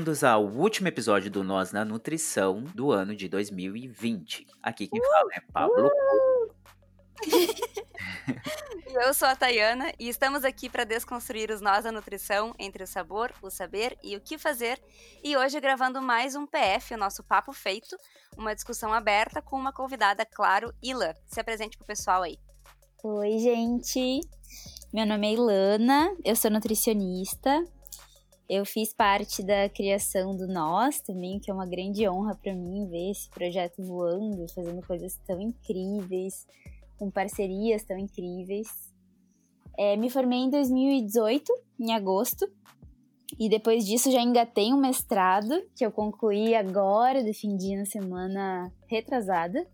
Bem-vindos ao último episódio do Nós na Nutrição do ano de 2020. Aqui quem fala é Pablo. Eu sou a Tayana e estamos aqui para desconstruir os nós da nutrição entre o sabor, o saber e o que fazer. E hoje gravando mais um PF, o nosso Papo Feito, uma discussão aberta com uma convidada, claro, Ila. Se apresente pro pessoal aí. Oi, gente. Meu nome é Ilana, eu sou nutricionista, eu fiz parte da criação do Nós também, que é uma grande honra para mim ver esse projeto voando, fazendo coisas tão incríveis, com parcerias tão incríveis. É, me formei em 2018, em agosto, e depois disso já engatei um mestrado, que eu concluí agora, defendi na semana retrasada.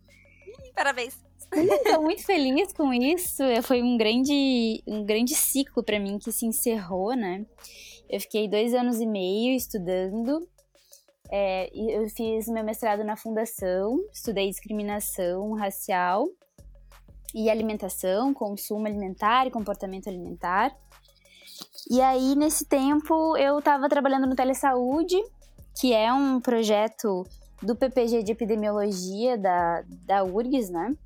Parabéns! Estou muito feliz com isso. Foi um grande, um grande ciclo para mim que se encerrou, né? Eu fiquei dois anos e meio estudando. É, eu fiz meu mestrado na Fundação, estudei discriminação racial e alimentação, consumo alimentar e comportamento alimentar. E aí, nesse tempo, eu estava trabalhando no Telesaúde, que é um projeto do PPG de Epidemiologia da, da URGS, né?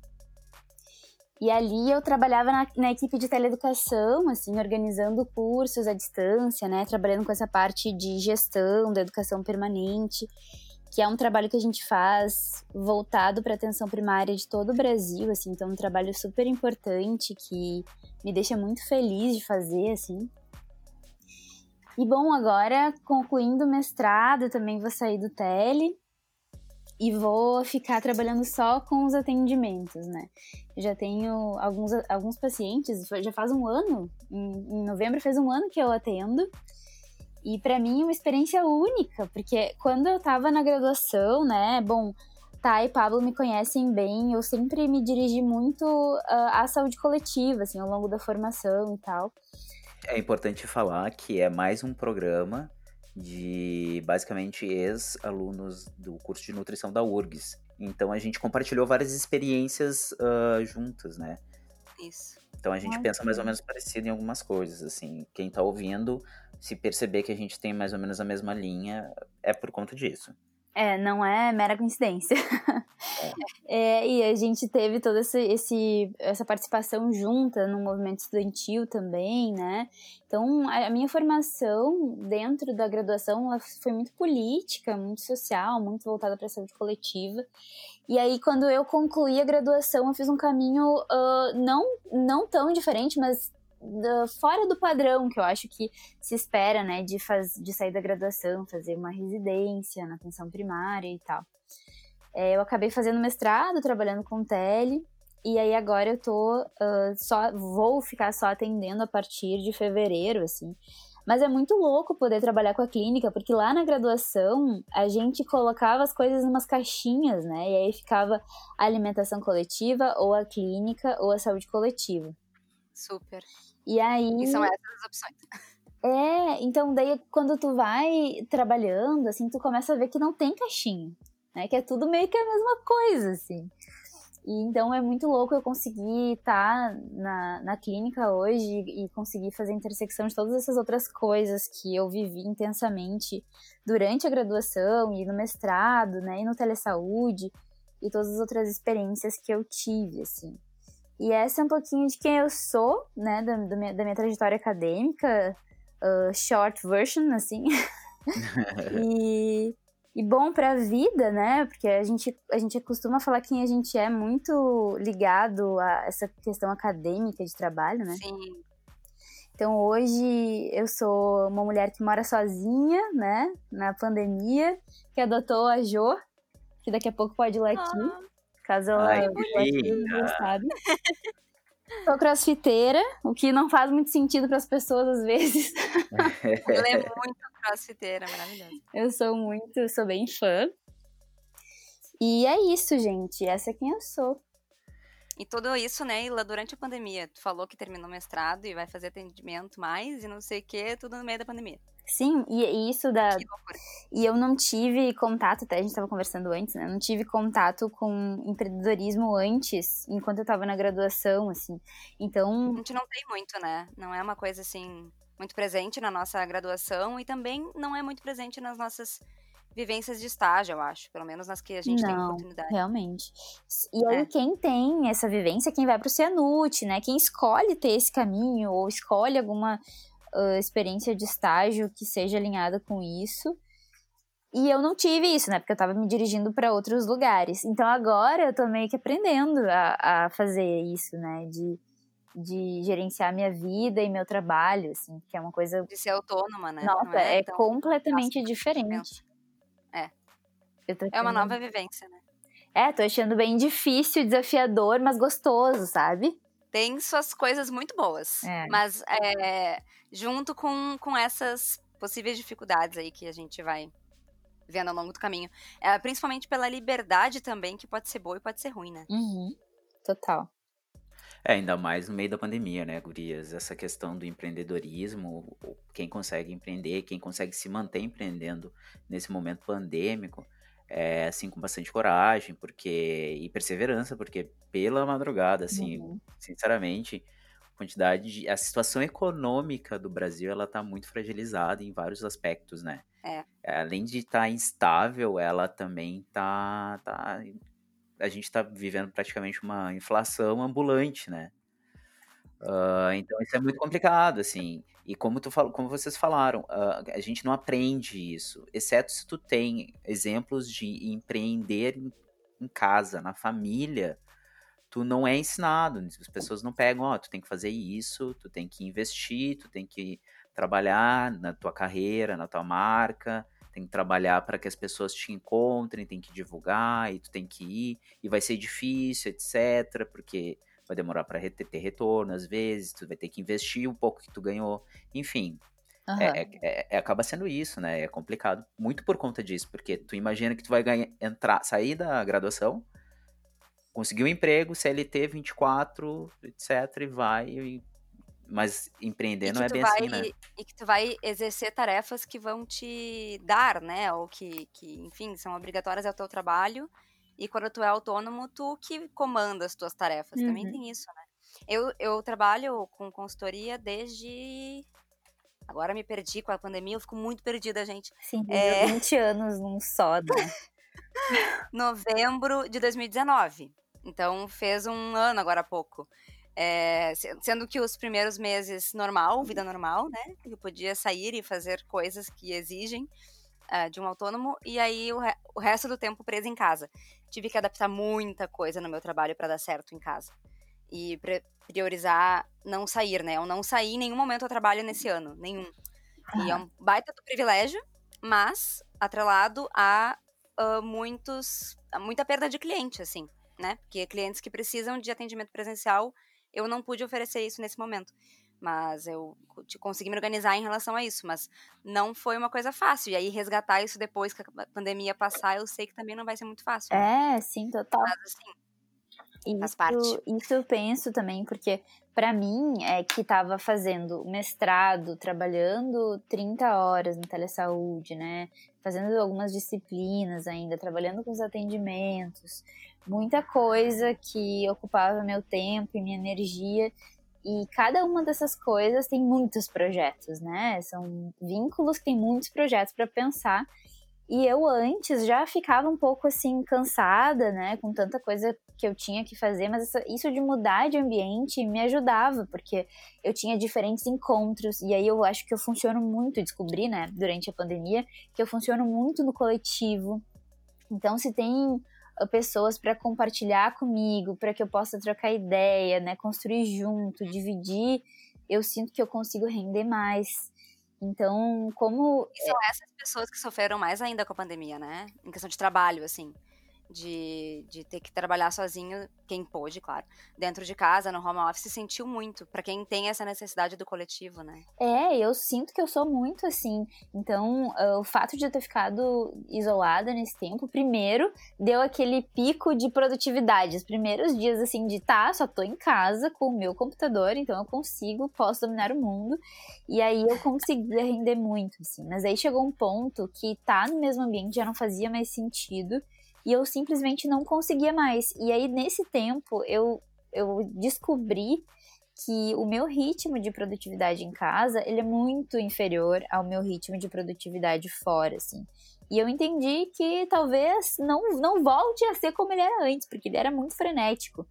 E ali eu trabalhava na, na, equipe de teleeducação, assim, organizando cursos à distância, né? Trabalhando com essa parte de gestão da educação permanente, que é um trabalho que a gente faz voltado para a atenção primária de todo o Brasil, assim. Então, é um trabalho super importante que me deixa muito feliz de fazer, assim. E bom, agora concluindo o mestrado, também vou sair do tele e vou ficar trabalhando só com os atendimentos, né? Já tenho alguns, alguns pacientes, já faz um ano, em, em novembro fez um ano que eu atendo, e para mim é uma experiência única, porque quando eu tava na graduação, né, bom, Tá e Pablo me conhecem bem, eu sempre me dirigi muito uh, à saúde coletiva, assim, ao longo da formação e tal. É importante falar que é mais um programa de basicamente ex-alunos do curso de nutrição da URGS. Então a gente compartilhou várias experiências uh, juntas, né? Isso. Então a gente Ai, pensa mais ou menos parecido em algumas coisas, assim. Quem tá ouvindo, se perceber que a gente tem mais ou menos a mesma linha, é por conta disso. É, não é mera coincidência. É. é, e a gente teve toda esse, esse, essa participação junta no movimento estudantil também, né? Então, a, a minha formação dentro da graduação foi muito política, muito social, muito voltada para a saúde coletiva. E aí, quando eu concluí a graduação, eu fiz um caminho uh, não, não tão diferente, mas do, fora do padrão que eu acho que se espera, né, de, faz, de sair da graduação, fazer uma residência na atenção primária e tal. É, eu acabei fazendo mestrado, trabalhando com tele, e aí agora eu tô uh, só, vou ficar só atendendo a partir de fevereiro, assim. Mas é muito louco poder trabalhar com a clínica, porque lá na graduação a gente colocava as coisas em umas caixinhas, né? E aí ficava a alimentação coletiva, ou a clínica, ou a saúde coletiva. Super. E aí. E são essas as opções. É, então daí quando tu vai trabalhando, assim, tu começa a ver que não tem caixinha, né? Que é tudo meio que a mesma coisa, assim. E então é muito louco eu conseguir estar tá na, na clínica hoje e conseguir fazer a intersecção de todas essas outras coisas que eu vivi intensamente durante a graduação e no mestrado, né? E no telesaúde e todas as outras experiências que eu tive, assim. E essa é um pouquinho de quem eu sou, né, da, da, minha, da minha, trajetória acadêmica, uh, short version, assim. e, e bom para a vida, né, porque a gente, a gente costuma falar que a gente é muito ligado a essa questão acadêmica de trabalho, né? Sim. Então hoje eu sou uma mulher que mora sozinha, né, na pandemia, que adotou a Jo, que daqui a pouco pode ir lá aqui. Caso ela Ai, sabe. Sou crossfiteira, o que não faz muito sentido para as pessoas às vezes. Ela é muito crossfiteira, maravilhosa. Eu sou muito, sou bem fã. E é isso, gente. Essa é quem eu sou. E tudo isso, né, Ila, durante a pandemia. Tu falou que terminou o mestrado e vai fazer atendimento mais e não sei o que, tudo no meio da pandemia. Sim, e, e isso da. E eu não tive contato, até a gente estava conversando antes, né? Eu não tive contato com empreendedorismo antes, enquanto eu estava na graduação, assim. A Então, gente não tem muito, né? Não é uma coisa assim muito presente na nossa graduação e também não é muito presente nas nossas vivências de estágio, eu acho. Pelo menos nas que a gente tem Não, oportunidade. realmente. E aí, É. quem tem essa vivência, quem vai pro Cianute, né? Quem escolhe ter esse caminho ou escolhe alguma ah, experiência de estágio que seja alinhada com isso. E eu não tive isso, né? Porque eu tava me dirigindo para outros lugares. Então agora eu tô meio que aprendendo a, a fazer isso, né? De, de gerenciar minha vida e meu trabalho, assim, que é uma coisa. De ser autônoma, né? Nossa, Não é, tão- completamente diferente. É. É uma nova vivência, né? É, tô achando bem difícil, desafiador, mas gostoso, sabe? Tem suas coisas muito boas. É. Mas é, junto com, com essas possíveis dificuldades aí que a gente vai vendo ao longo do caminho. É, principalmente pela liberdade também, que pode ser boa e pode ser ruim, né? Uhum. Total. É, ainda mais no meio da pandemia, né, gurias? Essa questão do empreendedorismo, quem consegue empreender, quem consegue se manter empreendendo nesse momento pandêmico, é, assim, com bastante coragem, porque e perseverança, porque pela madrugada, assim, Uhum. sinceramente, a quantidade de, a situação econômica do Brasil, ela tá muito fragilizada em vários aspectos, né? É. Além de estar instável, ela também tá, tá a gente tá vivendo praticamente uma inflação ambulante, né? Ah, então isso é muito complicado, assim. E como tu fal- como vocês falaram, ah, a gente não aprende isso, exceto se tu tem exemplos de empreender em, em casa, na família, tu não é ensinado. As pessoas não pegam, ó, tu tem que fazer isso, tu tem que investir, tu tem que trabalhar na tua carreira, na tua marca, tem que trabalhar para que as pessoas te encontrem, tem que divulgar, e tu tem que ir, e vai ser difícil, etc, porque vai demorar para ter retorno às vezes, tu vai ter que investir um pouco que tu ganhou, enfim, Aham. é, é- é- acaba sendo isso, né? É complicado muito por conta disso, porque tu imagina que tu vai ganhar, entrar, sair da graduação, conseguir um emprego, CLT 24, etc, e vai, e- mas empreender não é bem vai, assim, né? e que tu vai exercer tarefas que vão te dar, né? Ou que, que, enfim, são obrigatórias ao teu trabalho. E quando tu é autônomo, tu que comanda as tuas tarefas. Também Uhum. tem isso, né? Eu, eu trabalho com consultoria desde. Agora me perdi com a pandemia, eu fico muito perdida, gente. Sim, É. 20 anos num só, né? Novembro de 2019. Então fez um ano agora há pouco. É, se- sendo que os primeiros meses normal, vida normal, né? Eu podia sair e fazer coisas que exigem ah, de um autônomo, e aí o, re- o resto do tempo preso em casa. Tive que adaptar muita coisa no meu trabalho para dar certo em casa. E priorizar não sair, né? Eu não saí em nenhum momento ao trabalho nesse ano, nenhum. E é um baita do privilégio, mas atrelado a ah, muitos, a muita perda de cliente, assim, né? Porque clientes que precisam de atendimento presencial, eu não pude oferecer isso nesse momento. Mas eu consegui me organizar em relação a isso, mas não foi uma coisa fácil. E aí resgatar isso depois que a pandemia passar, eu sei que também não vai ser muito fácil. né? É, sim, total. Mas assim, Faz Isso, parte. isso eu penso também, porque pra mim é que tava fazendo mestrado, trabalhando 30 horas na telesaúde, né? Fazendo algumas disciplinas ainda, trabalhando com os atendimentos, muita coisa que ocupava meu tempo e minha energia. E cada uma dessas coisas tem muitos projetos, né? São vínculos que tem muitos projetos para pensar. E eu antes já ficava um pouco assim cansada, né, com tanta coisa que eu tinha que fazer, mas isso de mudar de ambiente me ajudava, porque eu tinha diferentes encontros e aí eu acho que eu funciono muito, descobri, né, durante a pandemia, que eu funciono muito no coletivo. Então, se tem pessoas para compartilhar comigo, para que eu possa trocar ideia, né, construir junto, dividir, eu sinto que eu consigo render mais. Então, como E são essas pessoas que sofreram mais ainda com a pandemia, né? Em questão de trabalho, assim. De, de ter que trabalhar sozinho, quem pôde, claro, dentro de casa, no home office, sentiu muito, para quem tem essa necessidade do coletivo, né? É, eu sinto que eu sou muito assim. Então, uh, o fato de eu ter ficado isolada nesse tempo, primeiro, deu aquele pico de produtividade. Os primeiros dias, assim, de tá, só tô em casa com o meu computador, então eu consigo, posso dominar o mundo. E aí eu consegui render muito, assim. Mas aí chegou um ponto que tá no mesmo ambiente já não fazia mais sentido e eu simplesmente não conseguia mais. E aí, nesse tempo, eu, eu descobri que o meu ritmo de produtividade em casa, ele é muito inferior ao meu ritmo de produtividade fora, assim. E eu entendi que talvez não, não volte a ser como ele era antes, porque ele era muito frenético.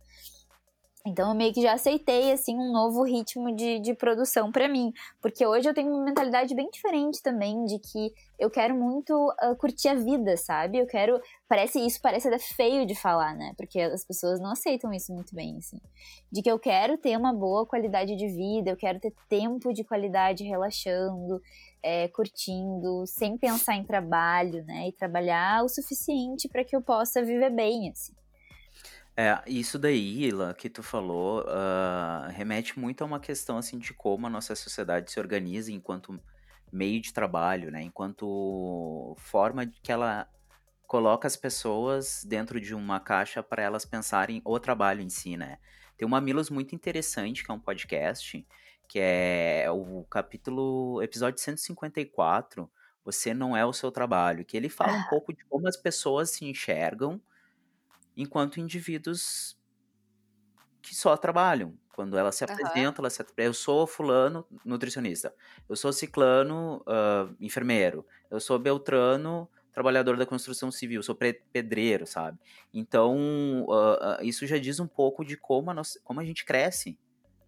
Então eu meio que já aceitei assim um novo ritmo de, de produção para mim, porque hoje eu tenho uma mentalidade bem diferente também de que eu quero muito uh, curtir a vida, sabe? Eu quero, parece isso parece até feio de falar, né? Porque as pessoas não aceitam isso muito bem assim. De que eu quero ter uma boa qualidade de vida, eu quero ter tempo de qualidade relaxando, é, curtindo, sem pensar em trabalho, né? E trabalhar o suficiente para que eu possa viver bem, assim. É, isso daí, Ila, que tu falou, uh, remete muito a uma questão assim de como a nossa sociedade se organiza enquanto meio de trabalho, né? Enquanto forma que ela coloca as pessoas dentro de uma caixa para elas pensarem o trabalho em si, né? Tem uma Milos muito interessante, que é um podcast, que é o capítulo, episódio 154, Você Não É o Seu Trabalho, que ele fala um pouco de como as pessoas se enxergam enquanto indivíduos que só trabalham. Quando elas se apresentam, elas se eu sou fulano, nutricionista. Eu sou ciclano, uh, enfermeiro. Eu sou beltrano, trabalhador da construção civil. Eu sou pedreiro, sabe? Então, uh, uh, isso já diz um pouco de como a, nossa, como a gente cresce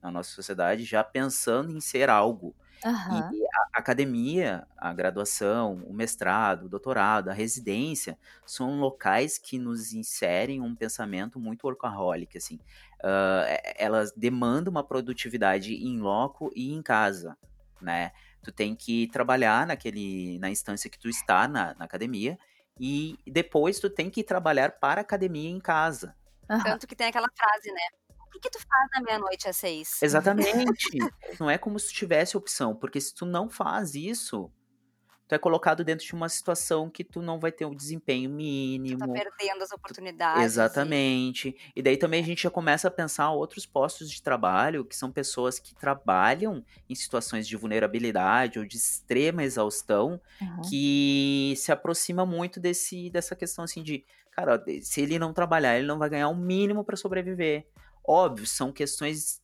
na nossa sociedade, já pensando em ser algo. Uhum. E a academia, a graduação, o mestrado, o doutorado, a residência, são locais que nos inserem um pensamento muito workaholic, assim. Uh, elas demandam uma produtividade em loco e em casa, né? Tu tem que trabalhar naquele, na instância que tu está na, na academia e depois tu tem que trabalhar para a academia em casa. Uhum. Tanto que tem aquela frase, né? Que, que tu faz na meia-noite às seis? Exatamente. não é como se tivesse opção, porque se tu não faz isso, tu é colocado dentro de uma situação que tu não vai ter um desempenho mínimo. Tu tá perdendo as oportunidades. Exatamente. E... e daí também a gente já começa a pensar outros postos de trabalho, que são pessoas que trabalham em situações de vulnerabilidade ou de extrema exaustão, uhum. que se aproxima muito desse, dessa questão assim de, cara, se ele não trabalhar, ele não vai ganhar o um mínimo para sobreviver. Óbvio, são questões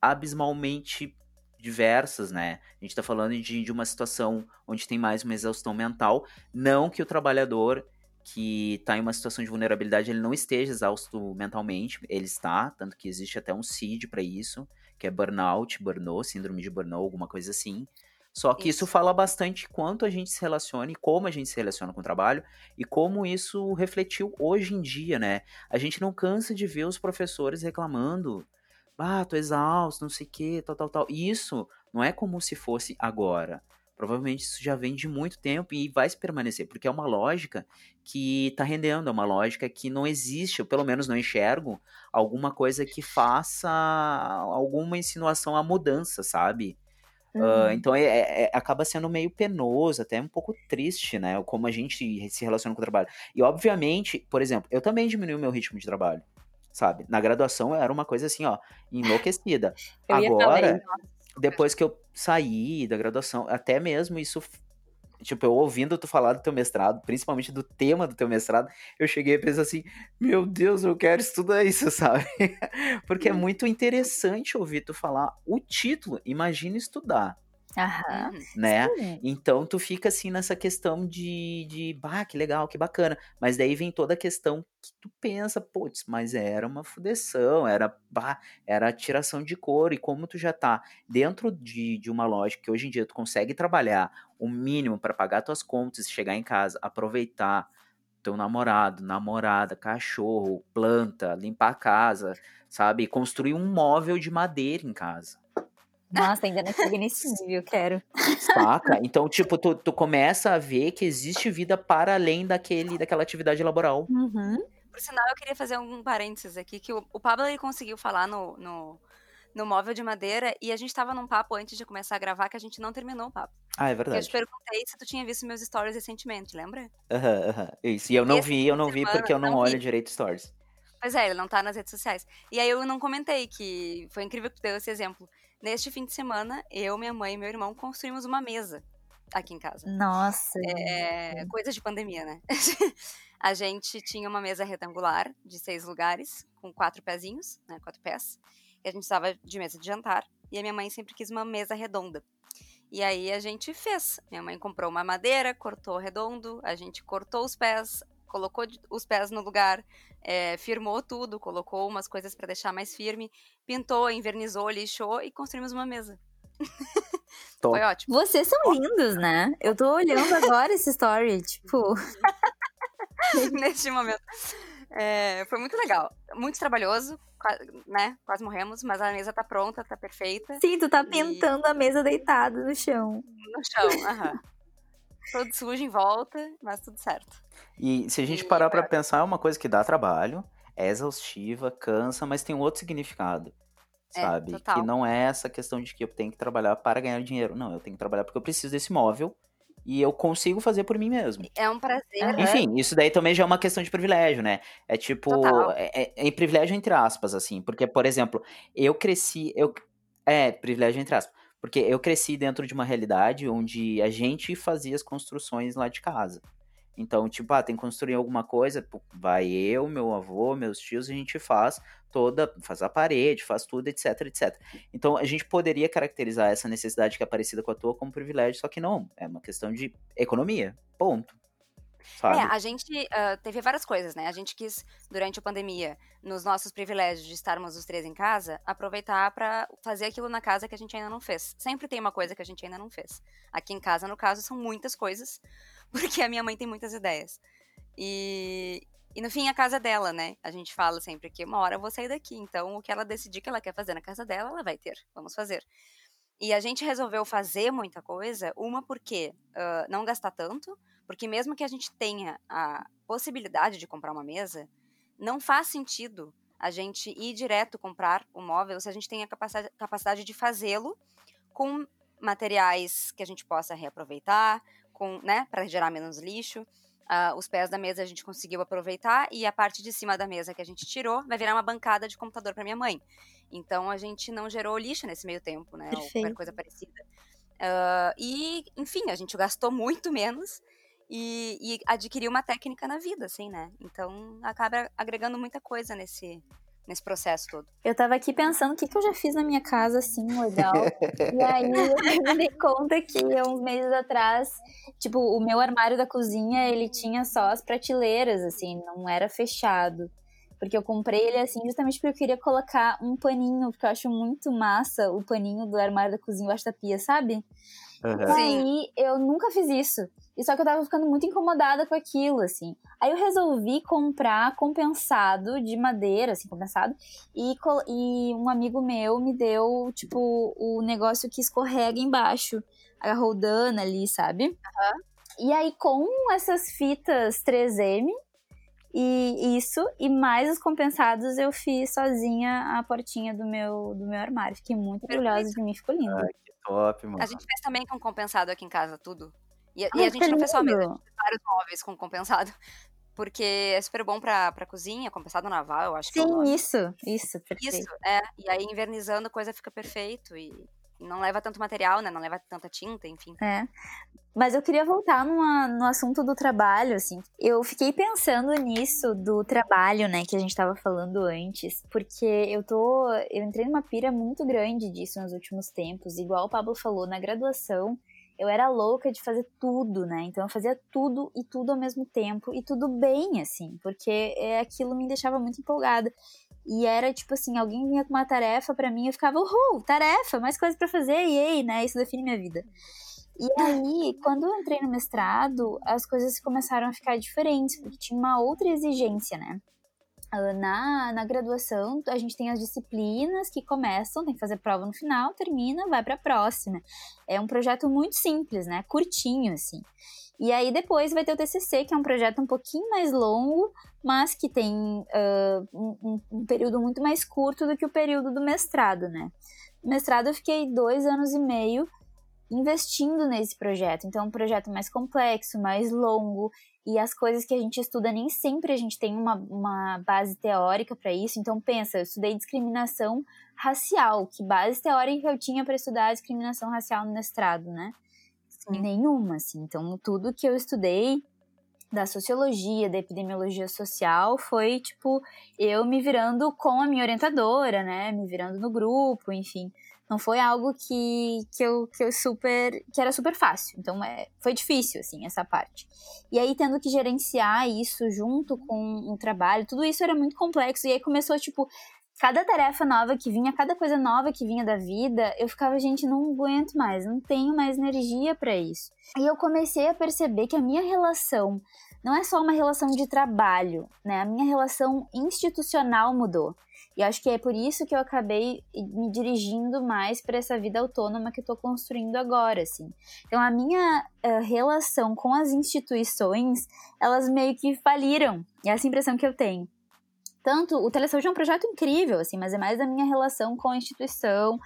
abismalmente diversas, né? A gente está falando de, de uma situação onde tem mais uma exaustão mental. Não que o trabalhador que está em uma situação de vulnerabilidade ele não esteja exausto mentalmente, ele está, tanto que existe até um CID para isso, que é burnout, burnout, síndrome de burnout, alguma coisa assim. Só que isso. isso. fala bastante quanto a gente se relaciona e como a gente se relaciona com o trabalho e como isso refletiu hoje em dia, né? A gente não cansa de ver os professores reclamando. Ah, tô exausto, não sei o que, tal, tal, tal. E isso não é como se fosse agora. Provavelmente isso já vem de muito tempo e vai se permanecer, porque é uma lógica que tá rendendo, é uma lógica que não existe, eu pelo menos não enxergo alguma coisa que faça alguma insinuação à mudança, sabe? Uh, então é, é, é, acaba sendo meio penoso, até um pouco triste, né? Como a gente se relaciona com o trabalho. E obviamente, por exemplo, eu também diminui o meu ritmo de trabalho, sabe? Na graduação era uma coisa assim, ó, enlouquecida. Agora, depois que eu saí da graduação, até mesmo isso tipo, eu ouvindo tu falar do teu mestrado, principalmente do tema do teu mestrado, eu cheguei a pensar assim, meu Deus, eu quero estudar isso, sabe? Porque é hum. muito interessante ouvir tu falar o título, imagina estudar. Aham. Né? Então tu fica assim nessa questão de, de, bah, que legal, que bacana. Mas daí vem toda a questão que tu pensa, putz, mas era uma fudeção, era, bah, era tiração de couro. E como tu já tá dentro de, de uma loja que hoje em dia tu consegue trabalhar o mínimo para pagar tuas contas, chegar em casa, aproveitar teu namorado, namorada, cachorro, planta, limpar a casa, sabe? Construir um móvel de madeira em casa. Nossa, ainda não cheguei nesse nível, quero. Saca? Então, tipo, tu, tu começa a ver que existe vida para além daquele, daquela atividade laboral. Uhum. Por sinal, eu queria fazer um parênteses aqui, que o, o Pablo ele conseguiu falar no, no, no móvel de madeira e a gente tava num papo antes de começar a gravar que a gente não terminou o papo. Ah, é Porque eu verdade. te perguntei se tu tinha visto meus stories recentemente, lembra? Aham, aham. Isso. E eu não Esse vi, eu não vi semana porque eu não, não olho vi. direito stories. Pois é, ele não tá nas redes sociais. E aí eu não comentei que foi incrível que tu deu esse exemplo. Neste fim de semana, eu, minha mãe e meu irmão construímos uma mesa aqui em casa. Nossa. É coisa de pandemia, né? a gente tinha uma mesa retangular de seis lugares, com quatro pezinhos, né? Quatro pés. E a gente estava de mesa de jantar. E a minha mãe sempre quis uma mesa redonda. E aí a gente fez. Minha mãe comprou uma madeira, cortou redondo, a gente cortou os pés, colocou os pés no lugar, é, firmou tudo, colocou umas coisas para deixar mais firme, pintou, invernizou, lixou e construímos uma mesa. Foi ótimo. Vocês são lindos, né? Eu tô olhando agora esse story, tipo. neste momento. É, foi muito legal. Muito trabalhoso, né? Quase morremos, mas a mesa tá pronta, tá perfeita. Sim, tu tá E- pintando a mesa deitada no chão. No chão, aham. Todo sujo em volta, mas tudo certo. E se a gente E parar pra pra- pensar, é uma coisa que dá trabalho, é exaustiva, cansa, mas tem um outro significado. É, Sabe? total. Que não é essa questão de que eu tenho que trabalhar para ganhar dinheiro. Não, eu tenho que trabalhar porque eu preciso desse móvel e eu consigo fazer por mim mesmo. É um prazer. Né? Enfim, isso daí também já é uma questão de privilégio, né? É tipo. É, é- é privilégio entre aspas, assim. Porque, por exemplo, eu cresci. Eu, é, privilégio entre aspas. Porque eu cresci dentro de uma realidade onde a gente fazia as construções lá de casa. Então, tipo, ah, tem que construir alguma coisa, vai eu, meu avô, meus tios, a gente faz toda, faz a parede, faz tudo, etc, etc. Então, a gente poderia caracterizar essa necessidade que é parecida com a tua como privilégio, só que não, é uma questão de economia, ponto. Sabe? É, a gente ah, teve várias coisas, né? A gente quis, durante a pandemia, nos nossos privilégios de estarmos os três em casa, aproveitar pra fazer aquilo na casa que a gente ainda não fez. Sempre tem uma coisa que a gente ainda não fez. Aqui em casa, no caso, são muitas coisas, porque a minha mãe tem muitas ideias. E, e no fim, a casa é dela, né? A gente fala sempre que uma hora eu vou sair daqui, então o que ela decidir que ela quer fazer na casa dela, ela vai ter. Vamos fazer. E a gente resolveu fazer muita coisa, uma porque ah, não gastar tanto, porque mesmo que a gente tenha a possibilidade de comprar uma mesa, não faz sentido a gente ir direto comprar o móvel se a gente tem a capacidade, de fazê-lo com materiais que a gente possa reaproveitar, com, né, para gerar menos lixo. Ah, os pés da mesa a gente conseguiu aproveitar e a parte de cima da mesa que a gente tirou vai virar uma bancada de computador para minha mãe. Então a gente não gerou lixo nesse meio tempo, né? Ou qualquer Perfeito. coisa parecida. Ah, e, enfim, a gente gastou muito menos e, e adquiriu uma técnica na vida, assim, né? Então acaba agregando muita coisa nesse, nesse processo todo. Eu tava aqui pensando o que, que eu já fiz na minha casa, assim, legal. e aí eu me dei conta que há uns meses atrás, tipo, o meu armário da cozinha, ele tinha só as prateleiras, assim, não era fechado. Porque eu comprei ele assim justamente porque eu queria colocar um paninho, porque eu acho muito massa o paninho do armário da cozinha embaixo da pia, sabe? E. Sim. aí eu nunca fiz isso. E só que eu tava ficando muito incomodada com aquilo, assim. Aí eu resolvi comprar compensado de madeira, assim, compensado. E, e um amigo meu me deu, tipo, o negócio que escorrega embaixo. A roldana ali, sabe? E aí com essas fitas 3M e isso, e mais os compensados, eu fiz sozinha a portinha do meu, do meu armário. Fiquei muito orgulhosa de mim, ficou lindo. Ai, que top, mano. A gente fez também com compensado aqui em casa, tudo. E, e a gente não fez só a mesa, a lindo. gente fez vários móveis com compensado. Porque é super bom pra, pra cozinha, compensado naval, eu acho que é Sim, isso, isso, perfeito. Isso, é. E aí, invernizando, a coisa fica perfeito. E não leva tanto material, né? Não leva tanta tinta, enfim. É. Mas eu queria voltar numa, no assunto do trabalho, assim. Eu fiquei pensando nisso do trabalho, né, que a gente tava falando antes, porque eu tô. Eu entrei numa pira muito grande disso nos últimos tempos. Igual o Pablo falou, na graduação, eu era louca de fazer tudo, né? Então eu fazia tudo e tudo ao mesmo tempo, e tudo bem, assim, porque é, aquilo me deixava muito empolgada. E era tipo assim, alguém vinha com uma tarefa pra mim, eu ficava, uhul, tarefa, mais coisa pra fazer, e aí, né? Isso define minha vida. E aí, quando eu entrei no mestrado, as coisas começaram a ficar diferentes, porque tinha uma outra exigência, né? Ah, Na, na graduação, a gente tem as disciplinas que começam, tem que fazer prova no final, termina, vai pra próxima. É um projeto muito simples, né? Curtinho, assim. E aí depois vai ter o TCC, que é um projeto um pouquinho mais longo, mas que tem uh, um, um, período muito mais curto do que o período do mestrado, né? No mestrado eu fiquei dois anos e meio investindo nesse projeto. Então, é um projeto mais complexo, mais longo, e as coisas que a gente estuda nem sempre a gente tem uma, uma base teórica para isso. Então, pensa, eu estudei discriminação racial. Que base teórica eu tinha para estudar discriminação racial no mestrado, né? Sim. Nenhuma, assim. Então, tudo que eu estudei da sociologia, da epidemiologia social, foi tipo eu me virando com a minha orientadora, né? Me virando no grupo, enfim. Não foi algo que, que, eu, que eu super. que era super fácil. Então é, foi difícil, assim, essa parte. E aí, tendo que gerenciar isso junto com o trabalho, tudo isso era muito complexo. E aí começou, tipo, cada tarefa nova que vinha, cada coisa nova que vinha da vida, eu ficava, gente, não aguento mais, não tenho mais energia para isso. E eu comecei a perceber que a minha relação não é só uma relação de trabalho, né? A minha relação institucional mudou. E acho que é por isso que eu acabei me dirigindo mais para essa vida autônoma que estou construindo agora, assim. Então, a minha uh, relação com as instituições, elas meio que faliram. É essa impressão que eu tenho. Tanto, o Telesaúde é um projeto incrível, assim, mas é mais a minha relação com a instituição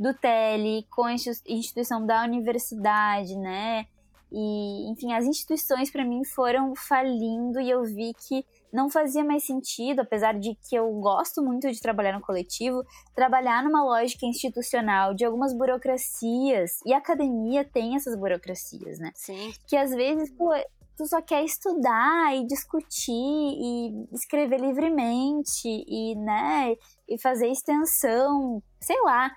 do Tele, com a instituição da universidade, né? E, enfim, as instituições para mim foram falindo e eu vi que não fazia mais sentido, apesar de que eu gosto muito de trabalhar no coletivo, trabalhar numa lógica institucional de algumas burocracias. E a academia tem essas burocracias, né? Sim. Que às vezes, pô, tu só quer estudar e discutir e escrever livremente e, né, e fazer extensão, sei lá.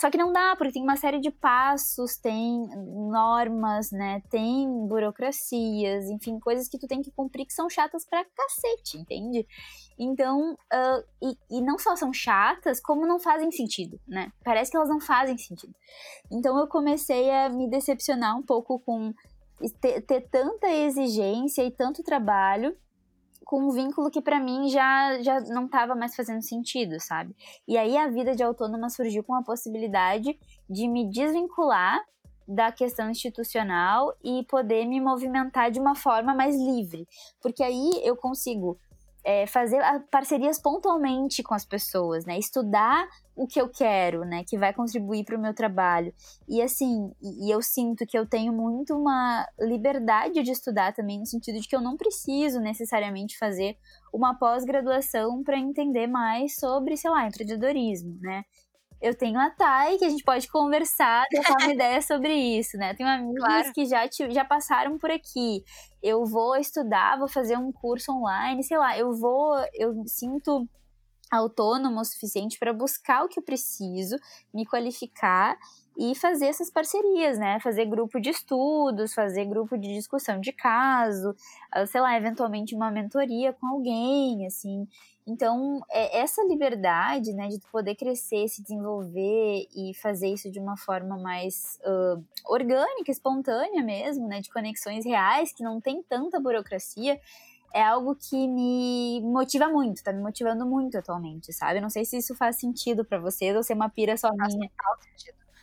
Só que não dá, porque tem uma série de passos, tem normas, né? Tem burocracias, enfim, coisas que tu tem que cumprir que são chatas pra cacete, entende? Então, uh, e, e não só são chatas, como não fazem sentido, né? Parece que elas não fazem sentido. Então eu comecei a me decepcionar um pouco com ter, ter tanta exigência e tanto trabalho com um vínculo que para mim já, já não estava mais fazendo sentido, sabe? E aí a vida de autônoma surgiu com a possibilidade de me desvincular da questão institucional e poder me movimentar de uma forma mais livre. Porque aí eu consigo é, fazer parcerias pontualmente com as pessoas, né? Estudar o que eu quero, né? Que vai contribuir para o meu trabalho. E assim, e, e eu sinto que eu tenho muito uma liberdade de estudar também, no sentido de que eu não preciso necessariamente fazer uma pós-graduação para entender mais sobre, sei lá, empreendedorismo, né? Eu tenho a Thay, que a gente pode conversar, trocar uma ideia sobre isso, né? Tenho amigos claro. que já, te, já passaram por aqui. Eu vou estudar, vou fazer um curso online, sei lá, eu vou, eu me sinto autônomo o suficiente para buscar o que eu preciso, me qualificar e fazer essas parcerias, né? Fazer grupo de estudos, fazer grupo de discussão de caso, ah, sei lá, eventualmente uma mentoria com alguém, assim. Então, é essa liberdade, né, de poder crescer, se desenvolver e fazer isso de uma forma mais uh, orgânica, espontânea mesmo, né, de conexões reais, que não tem tanta burocracia, é algo que me motiva muito, tá me motivando muito atualmente, sabe? não sei se isso faz sentido para vocês ou se é uma pira só minha.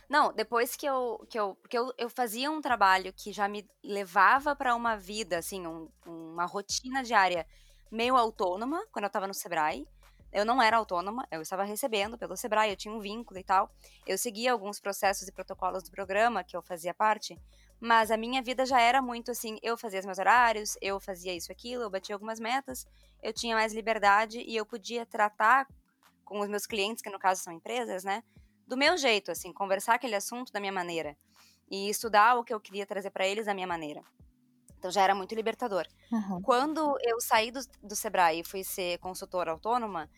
Não, depois que eu. Que eu porque eu, eu fazia um trabalho que já me levava para uma vida, assim, um, uma rotina diária meio autônoma quando eu estava no Sebrae. Eu não era autônoma, eu estava recebendo pelo Sebrae, eu tinha um vínculo e tal. Eu seguia alguns processos e protocolos do programa que eu fazia parte, mas a minha vida já era muito assim, eu fazia os meus horários, eu fazia isso aquilo, eu batia algumas metas, eu tinha mais liberdade e eu podia tratar com os meus clientes, que no caso são empresas, né, do meu jeito, assim, conversar aquele assunto da minha maneira e estudar o que eu queria trazer para eles da minha maneira. Então já era muito libertador. Uhum. Quando eu saí do, do Sebrae e fui ser consultora autônoma,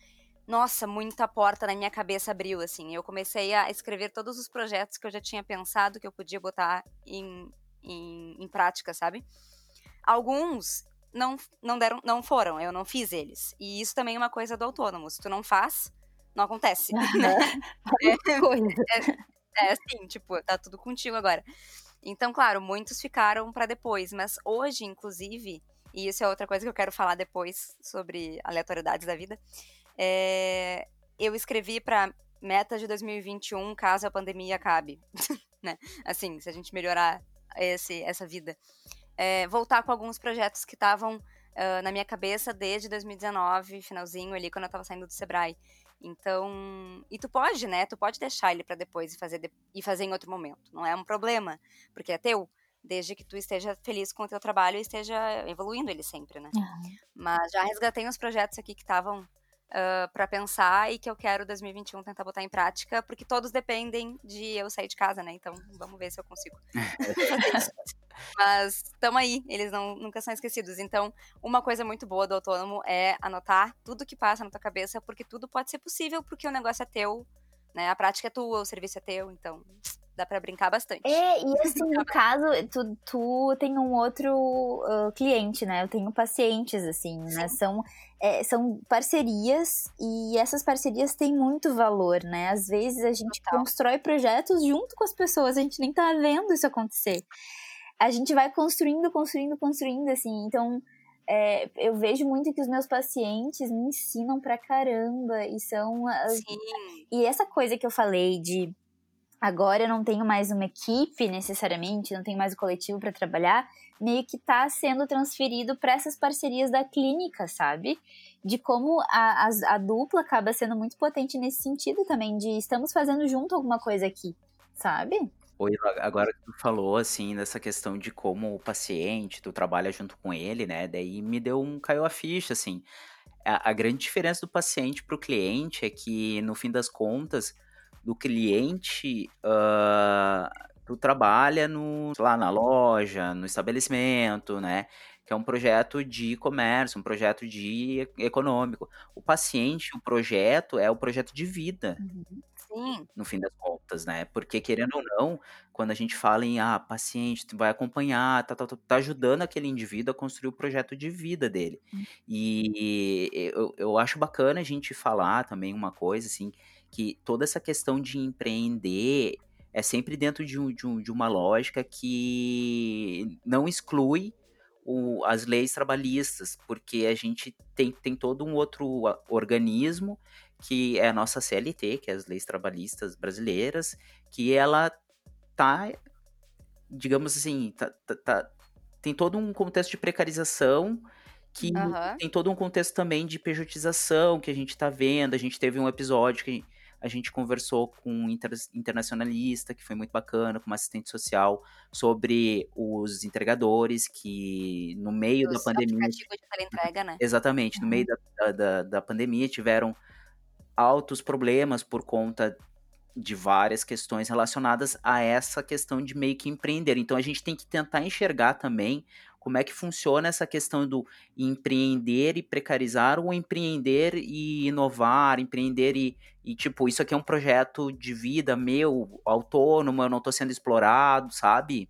nossa, muita porta na minha cabeça abriu, assim. Eu comecei a escrever todos os projetos que eu já tinha pensado que eu podia botar em, em, em prática, sabe? Alguns não, não deram, não foram, eu não fiz eles. E isso também é uma coisa do autônomo. Se tu não faz, não acontece. Né? é, é, é assim, tipo, tá tudo contigo agora. Então, claro, muitos ficaram para depois, mas hoje, inclusive, e isso é outra coisa que eu quero falar depois sobre aleatoriedades da vida, é, eu escrevi para meta de 2021 caso a pandemia acabe, né? Assim, se a gente melhorar esse, essa vida. é, voltar com alguns projetos que estavam uh, na minha cabeça desde 2019, finalzinho ali, quando eu tava saindo do Sebrae. Então, e tu pode, né? Tu pode deixar ele para depois e fazer, de, e fazer em outro momento. Não é um problema, porque é teu, desde que tu esteja feliz com o teu trabalho e esteja evoluindo ele sempre, né? Uhum. Mas já resgatei uns projetos aqui que estavam uh, para pensar e que eu quero 2021 tentar botar em prática, porque todos dependem de eu sair de casa, né? Então, vamos ver se eu consigo isso. Mas estamos aí, eles não, nunca são esquecidos. Então, uma coisa muito boa do autônomo é anotar tudo que passa na tua cabeça, porque tudo pode ser possível, porque o negócio é teu, né? A prática é tua, o serviço é teu, então dá para brincar bastante. É, e assim, no caso, tu, tu tem um outro uh, cliente, né? Eu tenho pacientes, assim, Sim. né? São, é, são parcerias e essas parcerias têm muito valor, né? Às vezes a gente Total. constrói projetos junto com as pessoas, a gente nem tá vendo isso acontecer a gente vai construindo, construindo, construindo, assim. Então, é, eu vejo muito que os meus pacientes me ensinam pra caramba e são. Sim. E essa coisa que eu falei de agora eu não tenho mais uma equipe necessariamente, não tenho mais o um coletivo para trabalhar, meio que tá sendo transferido para essas parcerias da clínica, sabe? De como a, a, a dupla acaba sendo muito potente nesse sentido também, de estamos fazendo junto alguma coisa aqui, sabe? Oi, agora que tu falou, assim, dessa questão de como o paciente, tu trabalha junto com ele, né? Daí me deu um, caiu a ficha, assim. A, a grande diferença do paciente para o cliente é que, no fim das contas, do cliente, uh, tu trabalha no, lá, na loja, no estabelecimento, né? Que é um projeto de comércio, um projeto de econômico. O paciente, o projeto é o projeto de vida. Uhum. Sim. No fim das contas, né? Porque, querendo ou não, quando a gente fala em, ah, paciente, vai acompanhar, tá, tá, tá, tá ajudando aquele indivíduo a construir o projeto de vida dele. Hum. E eu, eu acho bacana a gente falar também uma coisa, assim, que toda essa questão de empreender é sempre dentro de, um, de, um, de uma lógica que não exclui o, as leis trabalhistas, porque a gente tem, tem todo um outro organismo que é a nossa CLT, que é as leis trabalhistas brasileiras, que ela tá, digamos assim, tá, tá, tá tem todo um contexto de precarização que uhum. tem todo um contexto também de pejotização que a gente tá vendo. A gente teve um episódio que a gente conversou com um inter internacionalista, que foi muito bacana, com uma assistente social, sobre os entregadores que no meio da pandemia. De entrega, né? Exatamente, no meio uhum. da, da, da pandemia tiveram altos problemas por conta de várias questões relacionadas a essa questão de meio que empreender. Então a gente tem que tentar enxergar também como é que funciona essa questão do empreender e precarizar ou empreender e inovar, empreender e, e tipo, isso aqui é um projeto de vida meu, autônomo, eu não estou sendo explorado, sabe?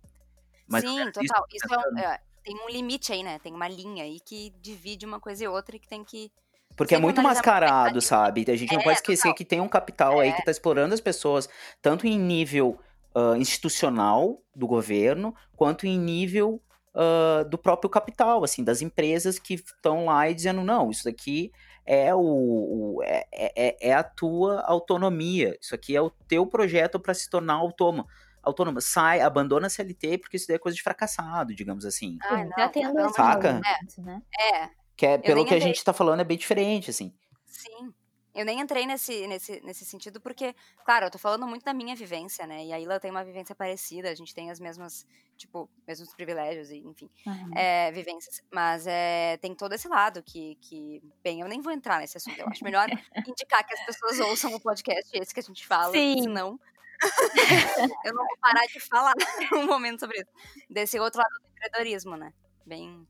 Mas Sim, total. Isso, isso é, é, tem um limite aí, né? Tem uma linha aí que divide uma coisa e outra e que tem que porque é muito mascarado, sabe? A gente não é, pode esquecer total. que tem um capital é. aí que está explorando as pessoas, tanto em nível uh, institucional do governo, quanto em nível uh, do próprio capital, assim, das empresas que estão lá e dizendo, não, isso daqui é, o, o é, é, é, a tua autonomia, isso aqui é o teu projeto para se tornar autônomo autônoma, sai, abandona a CLT, porque isso daí é coisa de fracassado, digamos assim. Ah, não, tá tendo saca? É, né? é, que é, pelo que a gente tá falando, é bem diferente, assim. Sim. Eu nem entrei nesse, nesse, nesse sentido porque, claro, eu tô falando muito da minha vivência, né? E a Ilha tem uma vivência parecida, a gente tem as mesmas, tipo, mesmos privilégios e, enfim, uhum. é, vivências. Mas é, tem todo esse lado que, que, bem, eu nem vou entrar nesse assunto. Eu acho melhor indicar que as pessoas ouçam o podcast, esse que a gente fala, Sim. senão eu não vou parar de falar um momento sobre isso. Desse outro lado do empreendedorismo, né? Bem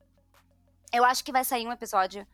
eu acho que vai sair um episódio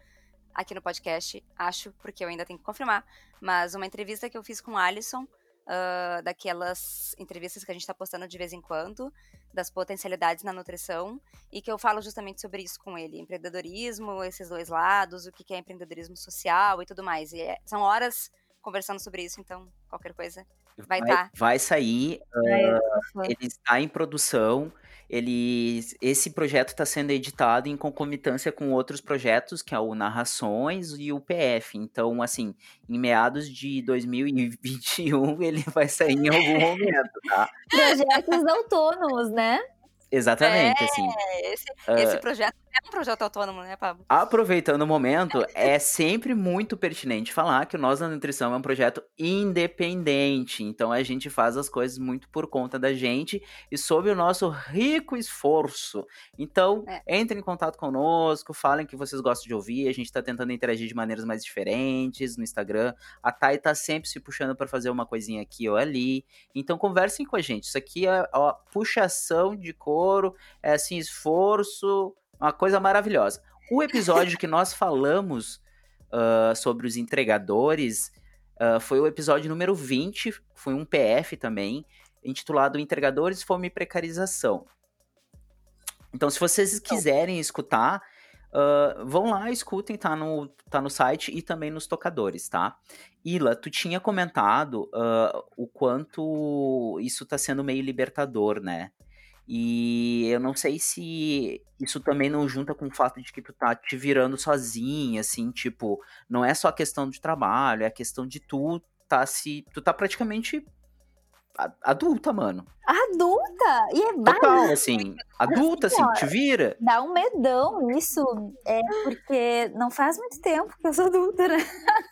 aqui no podcast, acho, porque eu ainda tenho que confirmar, mas uma entrevista que eu fiz com o Alisson, uh, daquelas entrevistas que a gente está postando de vez em quando, das potencialidades na nutrição, e que eu falo justamente sobre isso com ele, empreendedorismo, esses dois lados, o que é empreendedorismo social e tudo mais. E é, são horas conversando sobre isso, então qualquer coisa vai estar. Vai, tá. vai sair, uh, ele está em produção, ele, esse projeto está sendo editado em concomitância com outros projetos, que é o Narrações e o PF. Então, assim, em meados de 2021, ele vai sair em algum momento, tá? Projetos autônomos, né? Exatamente, assim. É, esse, Ah. esse projeto é um projeto autônomo, né, Pablo? Aproveitando o momento, é sempre muito pertinente falar que o Nós da Nutrição é um projeto independente. Então a gente faz as coisas muito por conta da gente e sob o nosso rico esforço. Então, É. entrem em contato conosco, falem que vocês gostam de ouvir. A gente tá tentando interagir de maneiras mais diferentes no Instagram. A Thay tá sempre se puxando para fazer uma coisinha aqui ou ali. Então conversem com a gente. Isso aqui é ó, puxação de couro, é assim, esforço, uma coisa maravilhosa. O episódio que nós falamos ah, sobre os entregadores ah, foi o episódio número 20, foi um PF também, intitulado Entregadores, Fome e Precarização. Então, se vocês quiserem escutar, ah, vão lá, escutem, tá no, tá no site e também nos tocadores, tá? Ila, tu tinha comentado o quanto isso tá sendo meio libertador, né? E eu não sei se isso também não junta com o fato de que tu tá te virando sozinha, assim, tipo, não é só a questão de trabalho, é a questão de tu tá se. Tu tá praticamente adulta, mano. Adulta! E é Total, assim. Adulta, assim, te vira. dá um medão isso. É porque não faz muito tempo que eu sou adulta, né?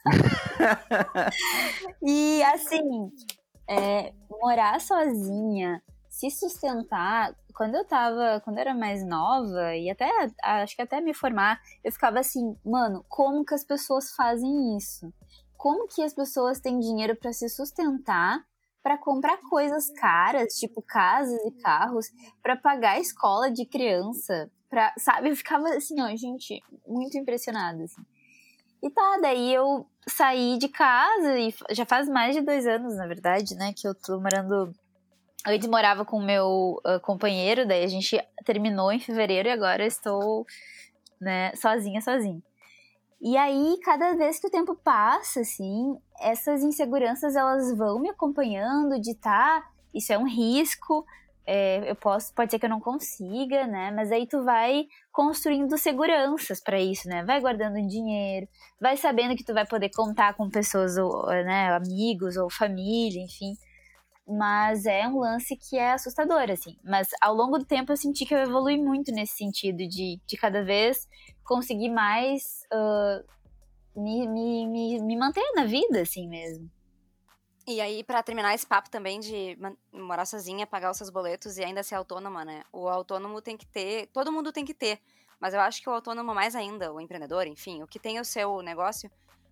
e assim, é, morar sozinha, se sustentar. Quando eu tava, quando eu era mais nova, e até acho que até me formar, eu ficava assim, mano, como que as pessoas fazem isso? Como que as pessoas têm dinheiro pra se sustentar, pra comprar coisas caras, tipo casas e carros, pra pagar a escola de criança, pra, sabe? Eu ficava assim, ó, gente, muito impressionada, assim. E tá, daí eu saí de casa e já faz mais de dois anos, na verdade, né, que eu tô morando. Antes morava com o meu ah, companheiro, daí a gente terminou em fevereiro e agora eu estou, né, sozinha, sozinha. E aí, cada vez que o tempo passa, assim, essas inseguranças elas vão me acompanhando de tá, isso é um risco, é, eu posso, pode ser que eu não consiga, né? Mas aí tu vai construindo seguranças para isso, né? Vai guardando dinheiro, vai sabendo que tu vai poder contar com pessoas, ou, né, amigos ou família, enfim. Mas é um lance que é assustador, assim. Mas ao longo do tempo eu senti que eu evolui muito nesse sentido, de, de cada vez conseguir mais ah, me, me, me, me manter na vida, assim mesmo. E aí, pra terminar esse papo também de morar sozinha, pagar os seus boletos e ainda ser autônoma, né? O autônomo tem que ter, todo mundo tem que ter, mas eu acho que o autônomo mais ainda, o empreendedor, enfim, o que tem o seu negócio,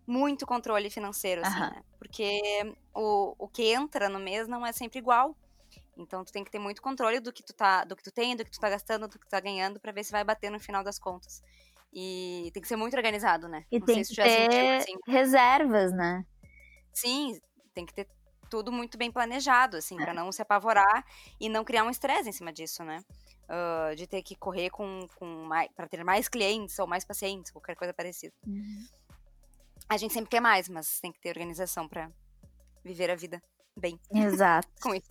muito controle financeiro, assim, né? Porque o, o que entra no mês não é sempre igual. Então tu tem que ter muito controle do que tu tá, do que tu tem, do que tu tá gastando, do que tu tá ganhando, pra ver se vai bater no final das contas. E tem que ser muito organizado, né? E Não tem sei que ter assim. reservas, né? Sim, tem que ter tudo muito bem planejado, assim, pra não se apavorar e não criar um estresse em cima disso, né? Ah, de ter que correr com, com para ter mais clientes ou mais pacientes, qualquer coisa parecida. A gente sempre quer mais, mas tem que ter organização pra viver a vida bem Exato. com isso.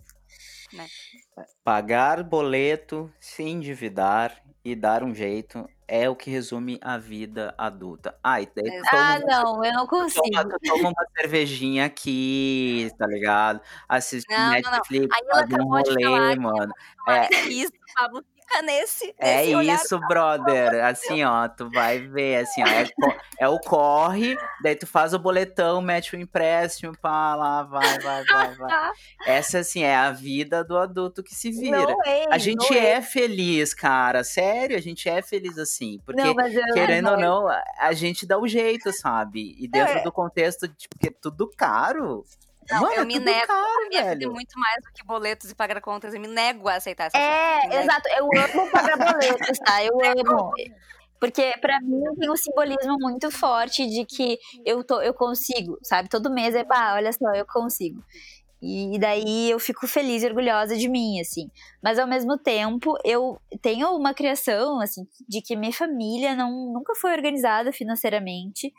Pagar boleto, se endividar e dar um jeito é o que resume a vida adulta. Ah, e daí Ah, não, eu não consigo. toma, toma uma cervejinha aqui, tá ligado? Assiste Não, não, não. Netflix, Aí ela um rolê, mano. Mas isso, Pablo, fica nesse, É nesse olhar. isso, brother. Assim, ó, tu vai ver, assim, ó, é, é o corre, daí tu faz o boletão, mete o empréstimo, pá, lá, vai, vai, vai, vai. Essa, assim, é a vida do adulto que se vira. Não é, A gente não é feliz, cara. Sério, a gente é feliz assim. Porque, Não, eu, querendo ou não, não, a- gente dá o jeito, sabe? E dentro do contexto de porque é tudo caro. Não, Mano, eu é me nego caro, A minha vida é velho. muito mais do que boletos e pagar contas. Eu me nego a aceitar essa É, frase. exato. Eu amo pagar boletos, tá? Eu amo. Porque pra mim tem um simbolismo muito forte de que eu, tô, eu consigo, sabe? Todo mês é, pá, olha só, eu consigo. E daí eu fico feliz e orgulhosa de mim, assim. Mas ao mesmo tempo, eu tenho uma criação, assim, de que minha família não, nunca foi organizada financeiramente.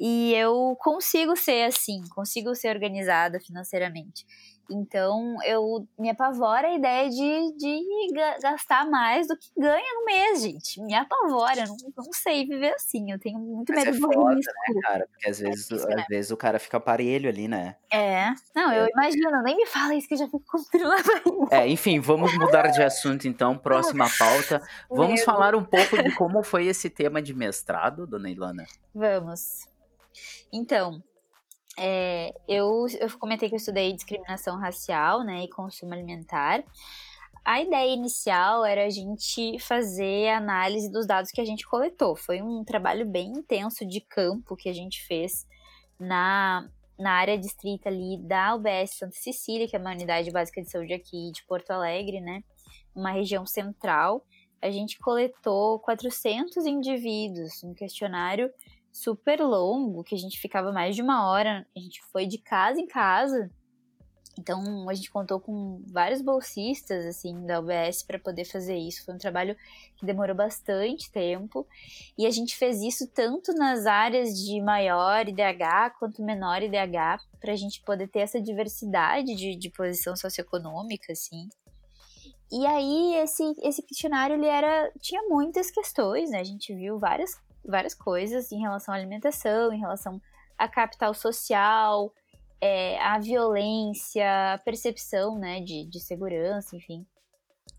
E eu consigo ser assim, consigo ser organizada financeiramente. Então, eu me apavora a ideia de, de gastar mais do que ganha no mês, gente. Me apavora, não, não sei viver assim. Eu tenho muito Mas medo é do foda, risco. né, cara? Porque às vezes, difícil, às né? vezes o cara fica aparelho ali, né? É. Não, eu imagino, nem me fala isso que eu já fico com frio na barriga. É, enfim, vamos mudar de assunto então. Próxima pauta. Vamos Medo. falar um pouco de como foi esse tema de mestrado, dona Ilana. Vamos. Então, é, eu, eu comentei que eu estudei discriminação racial né, e consumo alimentar. A ideia inicial era a gente fazer análise dos dados que a gente coletou. Foi um trabalho bem intenso de campo que a gente fez na, na área distrita ali da UBS Santa Cecília, que é uma unidade básica de saúde aqui de Porto Alegre, né? Uma região central. A gente coletou 400 indivíduos, um questionário super longo, que a gente ficava mais de uma hora. A gente foi de casa em casa. Então, a gente contou com vários bolsistas, assim, da UBS para poder fazer isso. Foi um trabalho que demorou bastante tempo. E a gente fez isso tanto nas áreas de maior IDH quanto menor IDH, para a gente poder ter essa diversidade de, de posição socioeconômica, assim. E aí, esse, esse questionário, ele era... Tinha muitas questões, né? A gente viu várias várias coisas em relação à alimentação, em relação a capital social, é, violência, a percepção né, de, de segurança, enfim.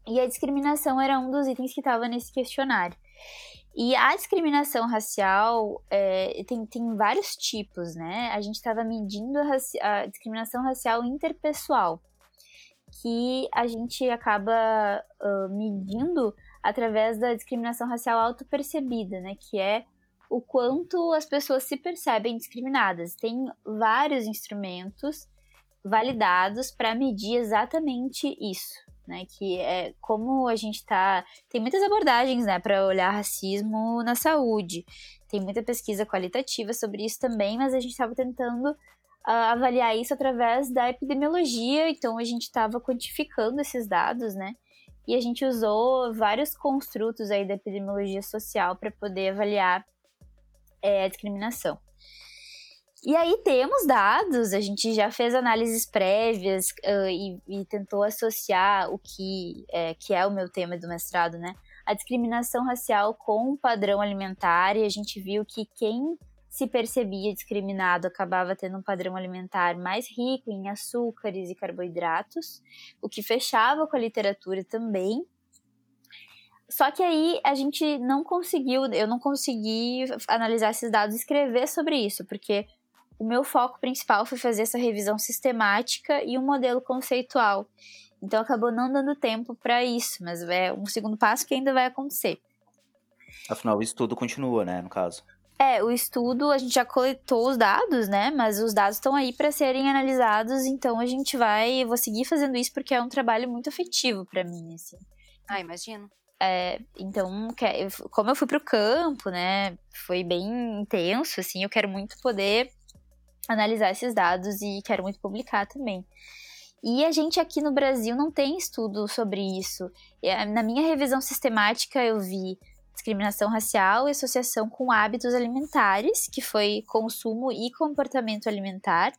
E a discriminação era um dos itens que estava nesse questionário. E a discriminação racial é, tem, tem vários tipos, né? A gente estava medindo a, a discriminação racial interpessoal, que a gente acaba uh, medindo através da discriminação racial autopercebida, né, que é o quanto as pessoas se percebem discriminadas. Tem vários instrumentos validados para medir exatamente isso, né, que é como a gente tá, tem muitas abordagens, né, para olhar racismo na saúde. Tem muita pesquisa qualitativa sobre isso também, mas a gente estava tentando uh, avaliar isso através da epidemiologia, então a gente estava quantificando esses dados, né? E a gente usou vários construtos aí da epidemiologia social para poder avaliar é, a discriminação. E aí temos dados, a gente já fez análises prévias uh, e, e, tentou associar o que é, que é o meu tema do mestrado, né? A discriminação racial com o padrão alimentar, e a gente viu que quem se percebia discriminado acabava tendo um padrão alimentar mais rico em açúcares e carboidratos, o que fechava com a literatura também. Só que aí a gente não conseguiu, eu não consegui analisar esses dados e escrever sobre isso, porque o meu foco principal foi fazer essa revisão sistemática e um modelo conceitual. Então acabou não dando tempo para isso, mas é um segundo passo que ainda vai acontecer. Afinal, o estudo continua, né, no caso. É, o estudo a gente já coletou os dados, né? Mas os dados estão aí para serem analisados, então a gente vai, eu vou seguir fazendo isso porque é um trabalho muito afetivo para mim, assim. Ah, imagino. É, então, como eu fui pro campo, né? Foi bem intenso, assim. Eu quero muito poder analisar esses dados e quero muito publicar também. E a gente aqui no Brasil não tem estudo sobre isso. Na minha revisão sistemática eu vi discriminação racial e associação com hábitos alimentares, que foi consumo e comportamento alimentar,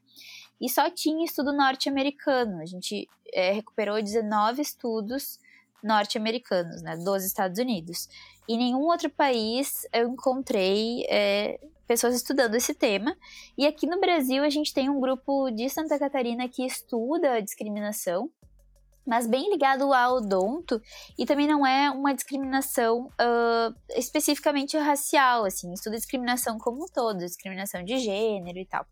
e só tinha estudo norte-americano. A gente é, recuperou 19 estudos norte-americanos, né, dos Estados Unidos. Em nenhum outro país eu encontrei é, pessoas estudando esse tema. E aqui no Brasil a gente tem um grupo de Santa Catarina que estuda a discriminação, mas bem ligado ao odonto e também não é uma discriminação uh, especificamente racial, assim, estuda discriminação como um todo, discriminação de gênero e tal.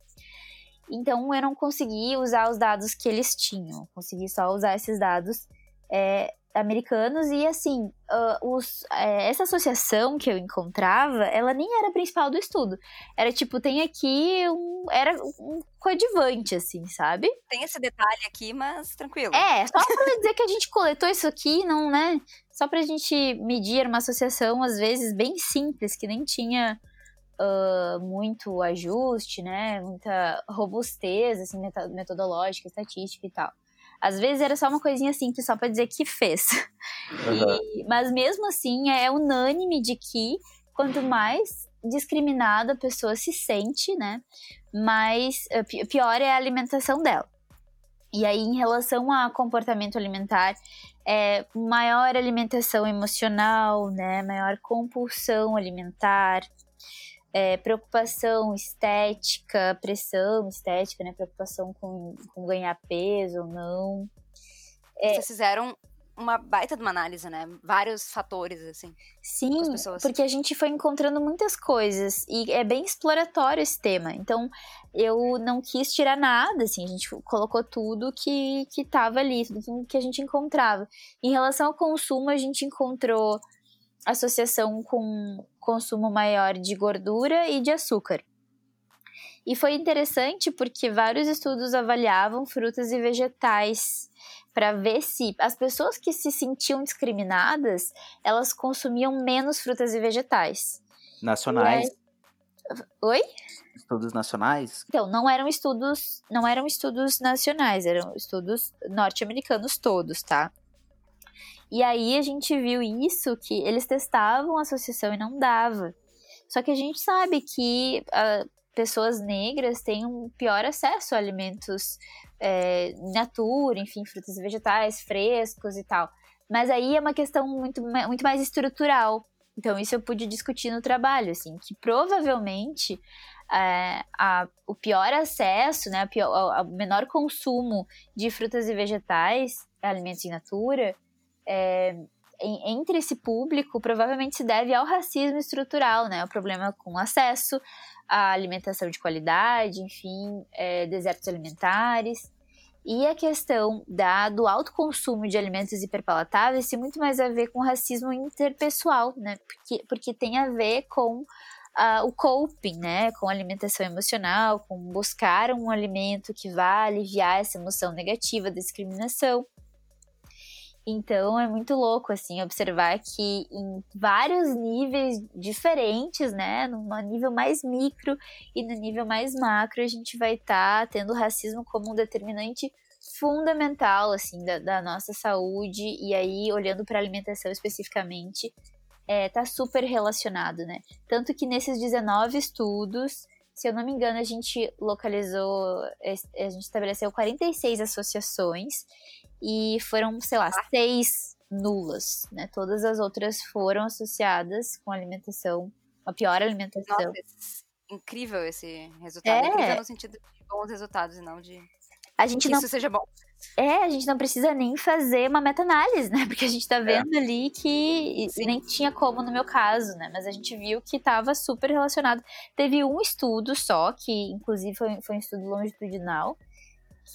Então eu não consegui usar os dados que eles tinham, consegui só usar esses dados é, americanos e assim uh, os, é, essa associação que eu encontrava ela nem era a principal do estudo. Era tipo tem aqui um era um coadjuvante assim sabe? Tem esse detalhe aqui mas tranquilo. É só para dizer que a gente coletou isso aqui não né? Só pra gente medir uma associação às vezes bem simples que nem tinha uh, muito ajuste né? Muita robustez assim metodológica estatística e tal às vezes era só uma coisinha simples, só para dizer que fez. Uhum. E, mas mesmo assim, é unânime de que quanto mais discriminada a pessoa se sente, né, mais pior é a alimentação dela. E aí, em relação a comportamento alimentar, é maior alimentação emocional, né? Maior compulsão alimentar, é, preocupação estética, pressão estética, né? Preocupação com, com ganhar peso ou não. É, Vocês fizeram uma baita de uma análise, né? Vários fatores, assim. Sim, porque a gente foi encontrando muitas coisas e é bem exploratório esse tema. Então, eu não quis tirar nada, assim, a gente colocou tudo que, que tava ali, tudo que a gente encontrava. Em relação ao consumo, a gente encontrou associação com consumo maior de gordura e de açúcar. E foi interessante porque vários estudos avaliavam frutas e vegetais para ver se as pessoas que se sentiam discriminadas, elas consumiam menos frutas e vegetais. Nacionais. Aí... Oi? Estudos nacionais? Então, não eram estudos, não eram estudos nacionais, eram estudos norte-americanos todos, tá? E aí a gente viu isso que eles testavam a associação e não dava. Só que a gente sabe que uh, pessoas negras têm um pior acesso a alimentos é, natura, enfim, frutas e vegetais frescos e tal. Mas aí é uma questão muito, muito mais estrutural. Então, isso eu pude discutir no trabalho, assim, que provavelmente é, a, o pior acesso, né, o menor consumo de frutas e vegetais, alimentos in natura, é, entre esse público provavelmente se deve ao racismo estrutural, né, o problema com acesso à alimentação de qualidade, enfim, é, desertos alimentares. E a questão da, do alto consumo de alimentos hiperpalatáveis tem muito mais a ver com racismo interpessoal, né? Porque, porque tem a ver com uh, o coping, né? Com alimentação emocional, com buscar um alimento que vá aliviar essa emoção negativa, discriminação. Então é muito louco assim observar que em vários níveis diferentes, né, no nível mais micro e no nível mais macro, a gente vai estar tá tendo o racismo como um determinante fundamental assim da, da nossa saúde e aí olhando para a alimentação especificamente, é, tá super relacionado, né? Tanto que nesses 19 estudos se eu não me engano, a gente localizou, a gente estabeleceu 46 associações e foram, sei lá, seis nulas, né? Todas as outras foram associadas com alimentação, uma pior alimentação. Nossa, incrível esse resultado. É. Incrível no sentido de bons resultados e não de a gente que não... isso seja bom. É, a gente não precisa nem fazer uma meta-análise, né? Porque a gente tá é. vendo é. ali que Sim. nem tinha como no meu caso, né? Mas a gente viu que tava super relacionado. Teve um estudo só, que inclusive foi, foi um estudo longitudinal,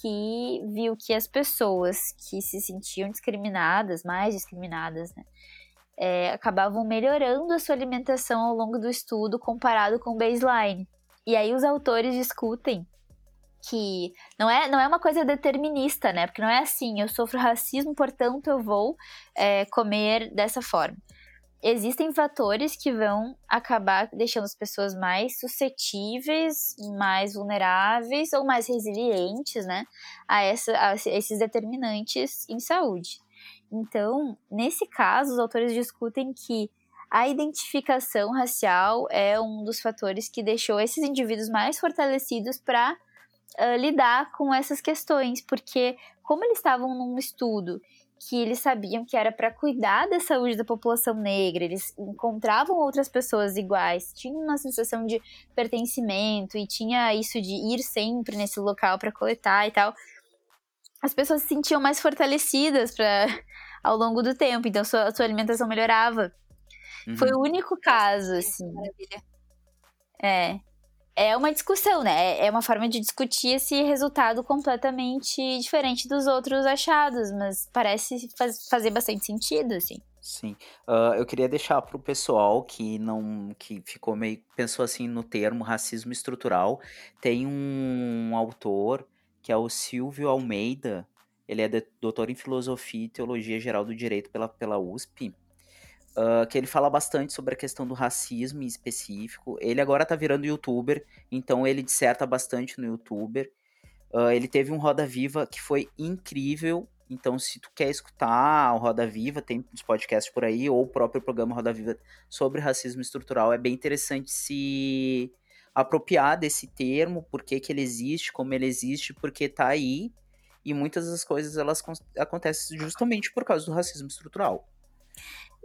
que viu que as pessoas que se sentiam discriminadas, mais discriminadas, né, é, acabavam melhorando a sua alimentação ao longo do estudo comparado com o baseline. E aí os autores discutem que não é, não é uma coisa determinista, né? Porque não é assim, eu sofro racismo, portanto eu vou é, comer dessa forma existem fatores que vão acabar deixando as pessoas mais suscetíveis, mais vulneráveis ou mais resilientes, né, a, essa, a esses determinantes em saúde. Então, nesse caso, os autores discutem que a identificação racial é um dos fatores que deixou esses indivíduos mais fortalecidos para uh, lidar com essas questões, porque como eles estavam num estudo que eles sabiam que era para cuidar da saúde da população negra, eles encontravam outras pessoas iguais, tinham uma sensação de pertencimento e tinha isso de ir sempre nesse local para coletar e tal. As pessoas se sentiam mais fortalecidas para ao longo do tempo, então sua, sua alimentação melhorava. Uhum. Foi o único caso, assim. Maravilha. É é uma discussão, né? É uma forma de discutir esse resultado completamente diferente dos outros achados, mas parece faz, fazer bastante sentido, assim. Sim. Uh, eu queria deixar para o pessoal que não que ficou meio pensou assim no termo racismo estrutural. Tem um autor que é o Silvio Almeida. Ele é doutor em filosofia e teologia geral do direito pela, pela USP uh, que ele fala bastante sobre a questão do racismo em específico. Ele agora tá virando youtuber, então ele disserta bastante no youtuber. Uh, ele teve um Roda Viva que foi incrível. Então, se tu quer escutar o Roda Viva, tem uns podcasts por aí, ou o próprio programa Roda Viva sobre racismo estrutural, é bem interessante se apropriar desse termo, por que, que ele existe, como ele existe, porque tá aí E muitas das coisas elas acontecem justamente por causa do racismo estrutural.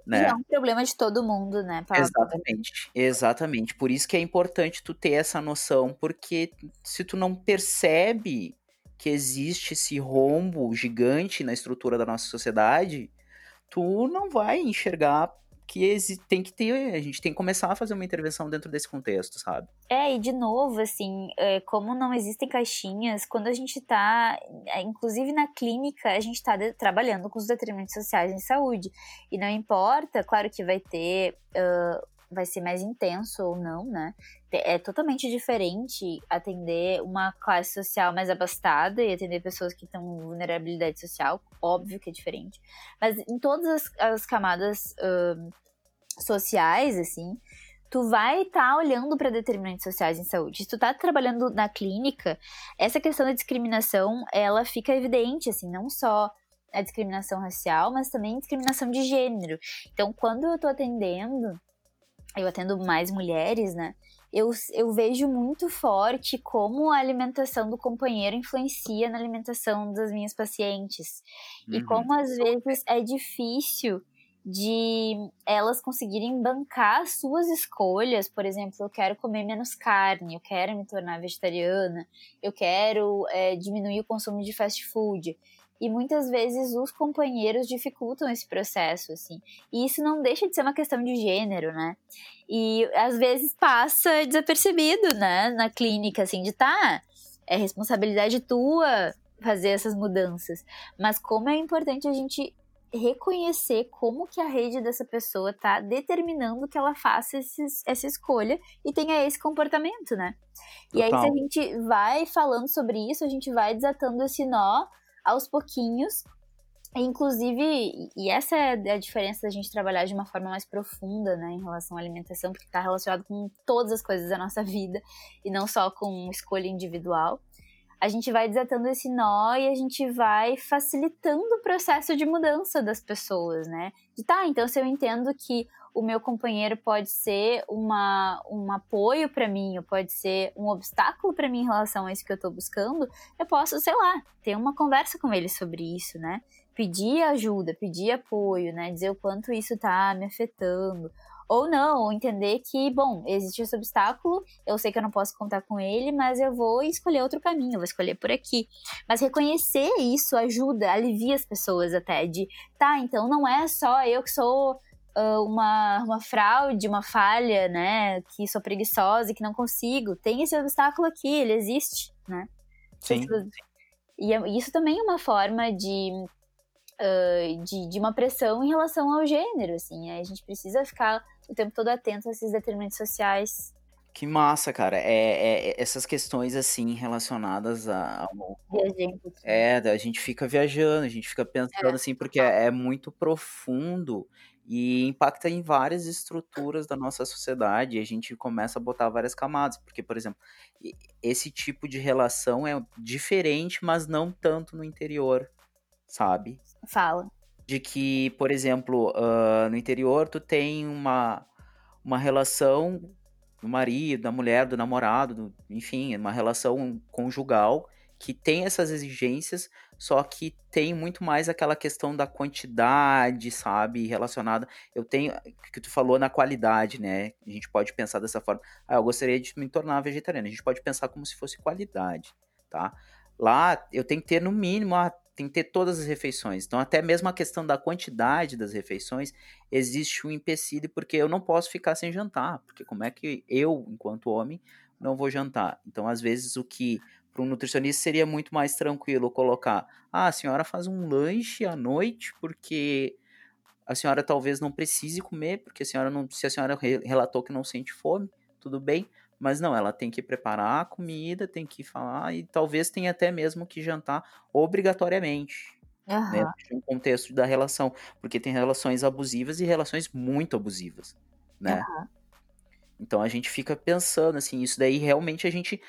Né? É um problema de todo mundo, né? Paula? Exatamente, exatamente. Por isso que é importante tu ter essa noção, porque se tu não percebe que existe esse rombo gigante na estrutura da nossa sociedade, tu não vai enxergar que tem que ter, a gente tem que começar a fazer uma intervenção dentro desse contexto, sabe? É, e de novo, assim, é, como não existem caixinhas, quando a gente tá, é, inclusive na clínica, a gente tá trabalhando com os determinantes sociais em saúde. E não importa, claro que vai ter. Uh, vai ser mais intenso ou não, né? É totalmente diferente atender uma classe social mais abastada e atender pessoas que estão em vulnerabilidade social, óbvio que é diferente. Mas em todas as, as camadas uh, sociais, assim, tu vai estar tá olhando para determinantes sociais em saúde. Se tu tá trabalhando na clínica, essa questão da discriminação, ela fica evidente, assim, não só a discriminação racial, mas também discriminação de gênero. Então, quando eu tô atendendo, eu atendo mais mulheres, né? Eu, eu vejo muito forte como a alimentação do companheiro influencia na alimentação das minhas pacientes. Uhum. E como às vezes é difícil de elas conseguirem bancar as suas escolhas. Por exemplo, eu quero comer menos carne, eu quero me tornar vegetariana, eu quero é, diminuir o consumo de fast food. E muitas vezes os companheiros dificultam esse processo, assim. E isso não deixa de ser uma questão de gênero, né? E às vezes passa desapercebido, né? Na clínica, assim, de tá, é responsabilidade tua fazer essas mudanças. Mas como é importante a gente reconhecer como que a rede dessa pessoa tá determinando que ela faça esses, essa escolha e tenha esse comportamento, né? Total. E aí, se a gente vai falando sobre isso, a gente vai desatando esse nó aos pouquinhos. Inclusive, e essa é a diferença da gente trabalhar de uma forma mais profunda, né, em relação à alimentação, porque está relacionado com todas as coisas da nossa vida e não só com escolha individual a gente vai desatando esse nó e a gente vai facilitando o processo de mudança das pessoas, né? De tá, então se eu entendo que o meu companheiro pode ser uma, um apoio para mim, ou pode ser um obstáculo para mim em relação a isso que eu estou buscando, eu posso, sei lá, ter uma conversa com ele sobre isso, né? Pedir ajuda, pedir apoio, né? Dizer o quanto isso tá me afetando ou não, ou entender que, bom, existe esse obstáculo, eu sei que eu não posso contar com ele, mas eu vou escolher outro caminho, vou escolher por aqui. Mas reconhecer isso ajuda, alivia as pessoas até, de, tá, então não é só eu que sou uh, uma, uma fraude, uma falha, né, que sou preguiçosa e que não consigo. Tem esse obstáculo aqui, ele existe, né? Sim. E é, isso também é uma forma de Uh, de, de, uma pressão em relação ao gênero, assim. A gente precisa ficar o tempo todo atento a esses determinantes sociais. Que massa, cara. É, é, essas questões, assim, relacionadas a. Viajando. É, a gente fica viajando, a gente fica pensando, é. assim, porque é, é muito profundo e impacta em várias estruturas da nossa sociedade. E a gente começa a botar várias camadas. Porque, por exemplo, esse tipo de relação é diferente, mas não tanto no interior, sabe? Fala de que, por exemplo, uh, no interior tu tem uma, uma relação do marido, da mulher, do namorado, do, enfim, uma relação conjugal que tem essas exigências, só que tem muito mais aquela questão da quantidade, sabe, relacionada. Eu tenho, que tu falou na qualidade, né? A gente pode pensar dessa forma. Ah, eu gostaria de me tornar vegetariano. A gente pode pensar como se fosse qualidade, tá? Lá eu tenho que ter no mínimo ah, tem que ter todas as refeições. Então, até mesmo a questão da quantidade das refeições, existe um empecilho, porque eu não posso ficar sem jantar. Porque como é que eu, enquanto homem, não vou jantar? Então, às vezes, o que para um nutricionista seria muito mais tranquilo colocar: ah, a senhora faz um lanche à noite, porque a senhora talvez não precise comer, porque a senhora não, se a senhora relatou que não sente fome, tudo bem, mas não, ela tem que preparar a comida, tem que falar e talvez tenha até mesmo que jantar obrigatoriamente. Uhum. Né, no contexto da relação. Porque tem relações abusivas e relações muito abusivas. Né? Uhum. Então a gente fica pensando assim, isso daí realmente a gente.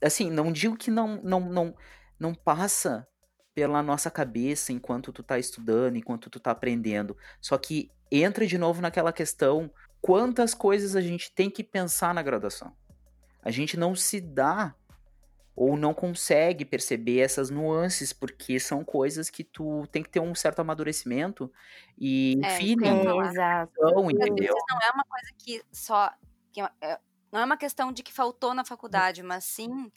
Assim, não digo que não, não, não, não passa pela nossa cabeça enquanto tu tá estudando, enquanto tu tá aprendendo. Só que entra de novo naquela questão quantas coisas a gente tem que pensar na graduação. A gente não se dá ou não consegue perceber essas nuances, porque são coisas que tu tem que ter um certo amadurecimento e É, feeling, É, exato. então, entendeu? não é uma coisa que só. que é- é- não é uma questão de que faltou na faculdade, mas sim.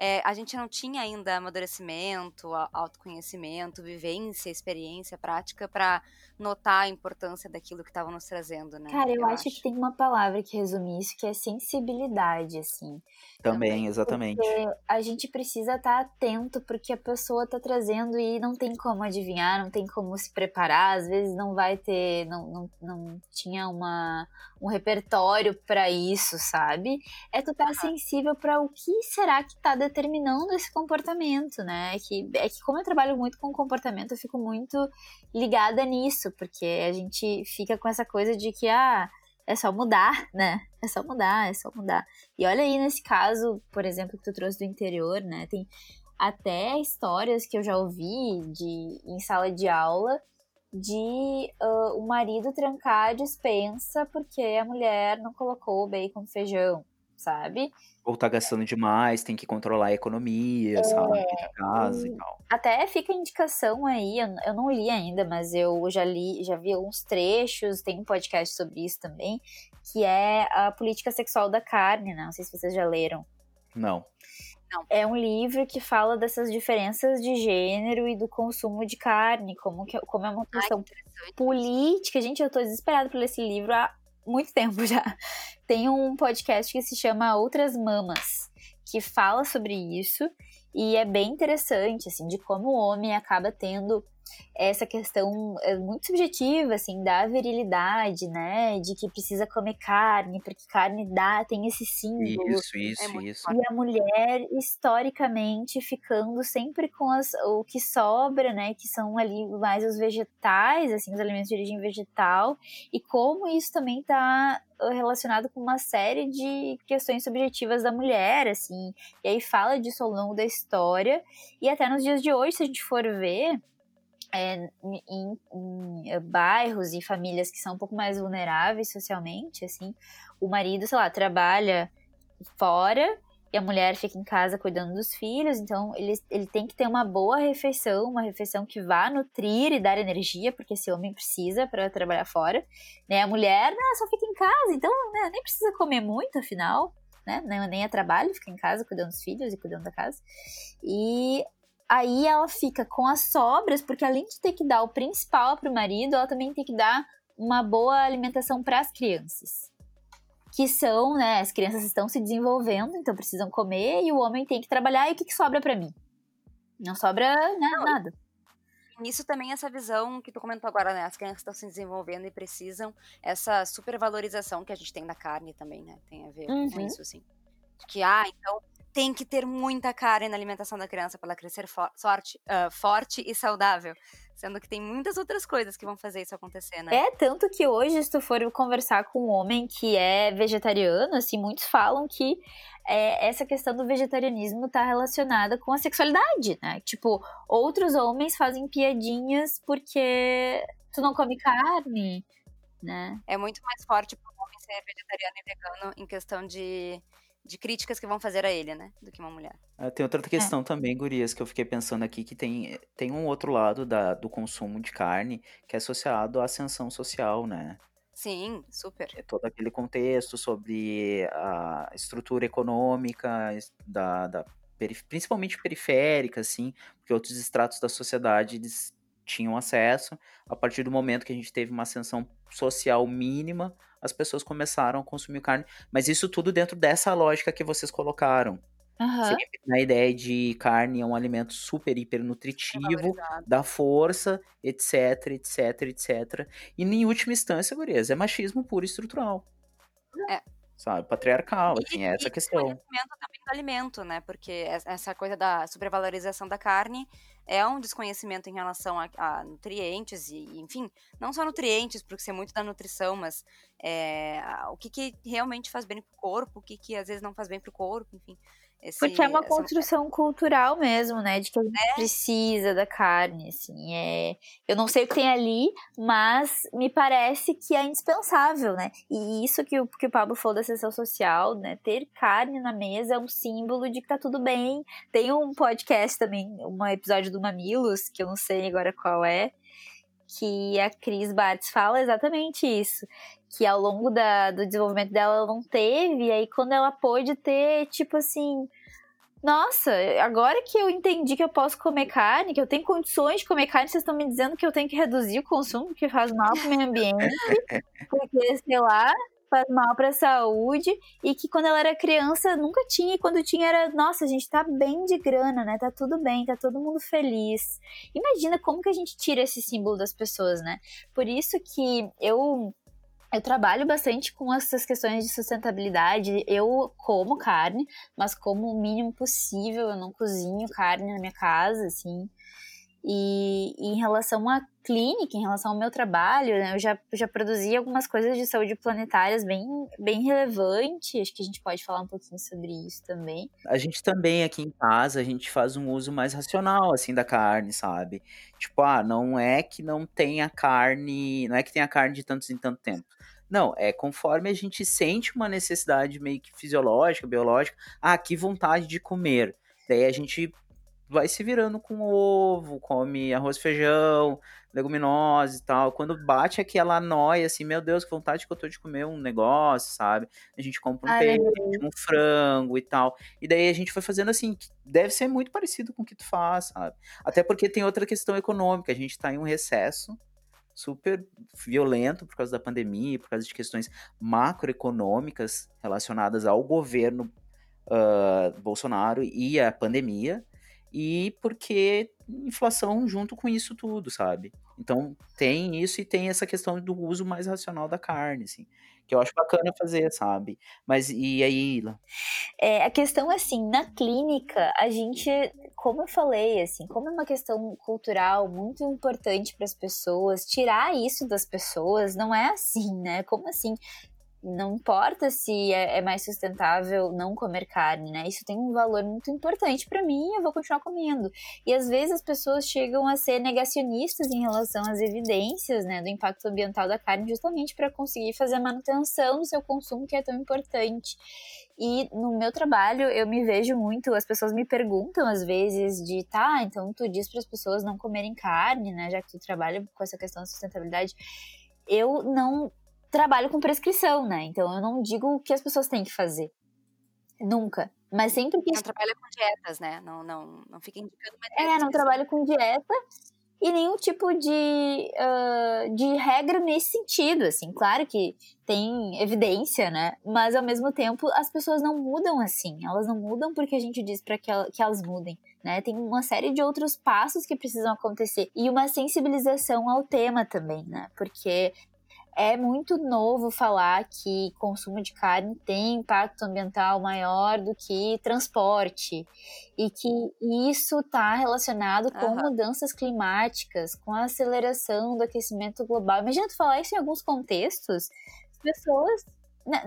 é, a gente não tinha ainda amadurecimento, autoconhecimento, vivência, experiência, prática para notar a importância daquilo que estavam nos trazendo, né? Cara, eu, acho, que tem uma palavra que resume isso, que é sensibilidade, assim. Também, exatamente. Porque a gente precisa estar atento porque a pessoa tá trazendo e não tem como adivinhar, não tem como se preparar, às vezes não vai ter, não, não, não tinha uma, um repertório para isso, sabe? É tu estar sensível para o que será que tá determinando esse comportamento, né? É que, é que como eu trabalho muito com comportamento, eu fico muito ligada nisso, porque a gente fica com essa coisa de que, ah, é só mudar, né? É só mudar, é só mudar. E olha aí nesse caso, por exemplo, que tu trouxe do interior, né? Tem até histórias que eu já ouvi de em sala de aula de ah, o marido trancar a dispensa porque a mulher não colocou o bacon feijão, sabe? Ou tá gastando demais, tem que controlar a economia, sabe? Da casa e tal. Até fica a indicação aí, eu, eu não li ainda, mas eu já li, já vi alguns trechos, tem um podcast sobre isso também, que é a política sexual da carne, né? Não sei se vocês já leram. Não. É um livro que fala dessas diferenças de gênero e do consumo de carne, como, que, como é uma Ai, questão interessante. política. Gente, eu tô desesperada por ler esse livro há muito tempo já. Tem um podcast que se chama Outras Mamas, que fala sobre isso e é bem interessante, assim, de como o homem acaba tendo essa questão é, muito subjetiva, assim, da virilidade, né, de que precisa comer carne, porque carne dá, tem esse símbolo. Isso, isso, muito isso. E a mulher, historicamente, ficando sempre com as, o que sobra, né? Que são ali mais os vegetais, assim, os alimentos de origem vegetal. E como isso também está relacionado com uma série de questões subjetivas da mulher, assim. E aí fala disso ao longo da história. E até nos dias de hoje, se a gente for ver, é, em, em, em bairros e famílias que são um pouco mais vulneráveis socialmente, assim, o marido, sei lá, trabalha fora e a mulher fica em casa cuidando dos filhos, então ele, ele tem que ter uma boa refeição, uma refeição que vá nutrir e dar energia, porque esse homem precisa para trabalhar fora, né? A mulher, né, só fica em casa, então né, nem precisa comer muito, afinal, né? Nem é trabalho, fica em casa cuidando dos filhos e cuidando da casa. E aí ela fica com as sobras, porque além de ter que dar o principal para o marido, ela também tem que dar uma boa alimentação para as crianças. Que são, né, as crianças estão se desenvolvendo, então precisam comer, e o homem tem que trabalhar, e o que, que sobra para mim? Não sobra né, nada. Nisso também essa visão que tu comentou agora, né? As crianças estão se desenvolvendo e precisam essa supervalorização que a gente tem da carne também, né? Tem a ver com Uhum. isso, assim. Que, ah, então tem que ter muita carne na alimentação da criança para ela crescer fo- sorte, ah, forte e saudável. Sendo que tem muitas outras coisas que vão fazer isso acontecer, né? É, tanto que hoje, se tu for conversar com um homem que é vegetariano, assim, muitos falam que é, essa questão do vegetarianismo tá relacionada com a sexualidade, né? Tipo, outros homens fazem piadinhas porque tu não come carne, né? É muito mais forte para um homem ser vegetariano e vegano em questão de, de críticas que vão fazer a ele, né? Do que uma mulher. Ah, Tem outra questão também, gurias, que eu fiquei pensando aqui, que tem, tem um outro lado da, do consumo de carne que é associado à ascensão social, né? Sim, super. É todo aquele contexto sobre a estrutura econômica da, da principalmente periférica, assim, porque outros estratos da sociedade eles tinham acesso. A partir do momento que a gente teve uma ascensão social mínima, as pessoas começaram a consumir carne. Mas isso tudo dentro dessa lógica que vocês colocaram. Aham. Sempre na ideia de carne é um alimento super, hiper nutritivo, Valorizado. dá força, etc, etc, etc. E em última instância, gurias, é machismo puro e estrutural. É. Sabe? Patriarcal, E- assim, é essa e questão. desconhecimento também do alimento, né? Porque es- essa coisa da supervalorização da carne é um desconhecimento em relação a, a nutrientes e, enfim, não só nutrientes, porque ser muito da nutrição, mas é, o que, que realmente faz bem pro corpo, o que, que às vezes não faz bem pro corpo, enfim. Esse, Porque é uma construção cultural mesmo, né? De que a gente É. precisa da carne, assim. É... Eu não sei o que tem ali, mas me parece que é indispensável, né? E isso que o, que o Pablo falou da sessão social, né? Ter carne na mesa é um símbolo de que tá tudo bem. Tem um podcast também, um episódio do Mamilos, que eu não sei agora qual é, que a Cris Bartz fala exatamente isso. Que ao longo da, do desenvolvimento dela ela não teve, e aí quando ela pôde ter, tipo assim, nossa, agora que eu entendi que eu posso comer carne, que eu tenho condições de comer carne, vocês estão me dizendo que eu tenho que reduzir o consumo porque faz mal pro meio ambiente, porque, sei lá, faz mal pra saúde, e que quando ela era criança nunca tinha, e quando tinha era, nossa, a gente tá bem de grana, né? Tá tudo bem, tá todo mundo feliz. Imagina como que a gente tira esse símbolo das pessoas, né? Por isso que eu eu trabalho bastante com essas questões de sustentabilidade. Eu como carne, mas como o mínimo possível. Eu não cozinho carne na minha casa, assim. E, em relação à clínica, em relação ao meu trabalho, né, eu já, já produzi algumas coisas de saúde planetárias bem, bem relevantes. Acho que a gente pode falar um pouquinho sobre isso também. A gente também aqui em casa, a gente faz um uso mais racional, assim, da carne, sabe? Tipo, ah, não é que não tenha carne, não é que tenha carne de tantos em tanto tempo. Não, é conforme a gente sente uma necessidade meio que fisiológica, biológica, ah, que vontade de comer. Daí a gente vai se virando com ovo, come arroz, feijão, leguminosas e tal. Quando bate aquela noia, assim, meu Deus, que vontade que eu tô de comer um negócio, sabe? A gente compra um Ah, peixe, um frango e tal. E daí a gente foi fazendo assim, que deve ser muito parecido com o que tu faz, sabe? Até porque tem outra questão econômica, a gente tá em um recesso super violento por causa da pandemia, por causa de questões macroeconômicas relacionadas ao governo ah, Bolsonaro e à pandemia, e porque inflação junto com isso tudo, sabe? Então tem isso e tem essa questão do uso mais racional da carne, assim, que eu acho bacana fazer, sabe? Mas e aí, Ila? É, a questão, assim, na clínica, a gente, como eu falei, assim, como é uma questão cultural muito importante para as pessoas, tirar isso das pessoas não é assim, né? Como assim? Não importa se é, é mais sustentável não comer carne, né? Isso tem um valor muito importante para mim, eu vou continuar comendo. E às vezes as pessoas chegam a ser negacionistas em relação às evidências, né, do impacto ambiental da carne, justamente para conseguir fazer a manutenção do seu consumo, que é tão importante. E no meu trabalho eu me vejo muito, as pessoas me perguntam às vezes de, tá, então tu diz para as pessoas não comerem carne, né, já que tu trabalha com essa questão da sustentabilidade. Eu não trabalho com prescrição, né? Então eu não digo o que as pessoas têm que fazer. Nunca. Mas sempre que Não trabalha com dietas, né? Não, não, não fica indicando uma dieta é, não trabalho com dieta e nenhum tipo de, ah, de regra nesse sentido, assim. Claro que tem evidência, né? Mas ao mesmo tempo as pessoas não mudam assim. Elas não mudam porque a gente diz para que, ela- que elas mudem, né? Tem uma série de outros passos que precisam acontecer e uma sensibilização ao tema também, né? Porque é muito novo falar que consumo de carne tem impacto ambiental maior do que transporte e que isso está relacionado com Aham. mudanças climáticas, com a aceleração do aquecimento global. Imagina tu falar isso em alguns contextos, as pessoas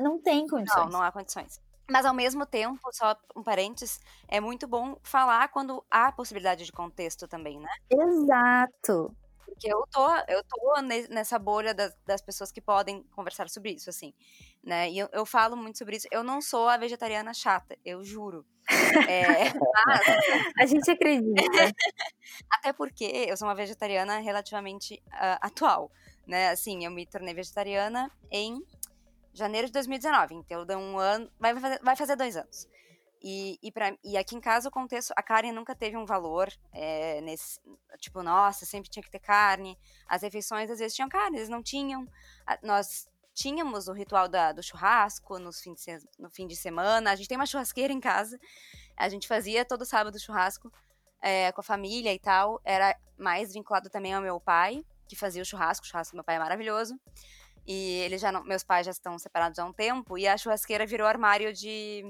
não têm condições. Não, não há condições. Mas ao mesmo tempo, só um parênteses, é muito bom falar quando há possibilidade de contexto também, né? Exato. Porque eu tô, eu tô ne- nessa bolha das, das pessoas que podem conversar sobre isso, assim, né? E eu, eu falo muito sobre isso. Eu não sou a vegetariana chata, eu juro. É, mas, A gente acredita. até porque eu sou uma vegetariana relativamente ah, atual, né? Assim, eu me tornei vegetariana em janeiro de 2019, então deu um ano, vai fazer, vai fazer dois anos. E, e, pra, e aqui em casa o contexto, a carne nunca teve um valor é, nesse, tipo, nossa, sempre tinha que ter carne. As refeições às vezes tinham carne, vezes não tinham. A- Nós tínhamos o ritual da- do churrasco nos fim de no fim de semana. A gente tem uma churrasqueira em casa. A gente fazia todo sábado churrasco é, com a família e tal. Era mais vinculado também ao meu pai, que fazia o churrasco. O churrasco do meu pai é maravilhoso. E eles já não, meus pais já estão separados há um tempo. E a churrasqueira virou armário de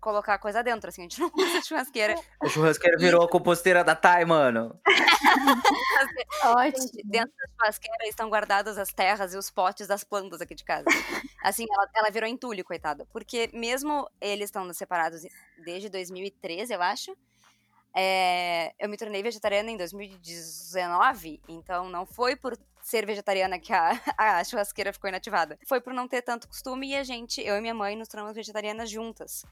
colocar coisa dentro, assim, a gente não usa churrasqueira. A churrasqueira virou a composteira da Thay, mano. Ótimo. Dentro da churrasqueira estão guardadas as terras e os potes das plantas aqui de casa. Assim, ela, ela virou entulho, coitada. Porque mesmo eles estando separados desde 2013, eu acho, é, eu me tornei vegetariana em 2019, então não foi por ser vegetariana que a, a churrasqueira ficou inativada. Foi por não ter tanto costume e a gente, eu e minha mãe, nos tornamos vegetarianas juntas.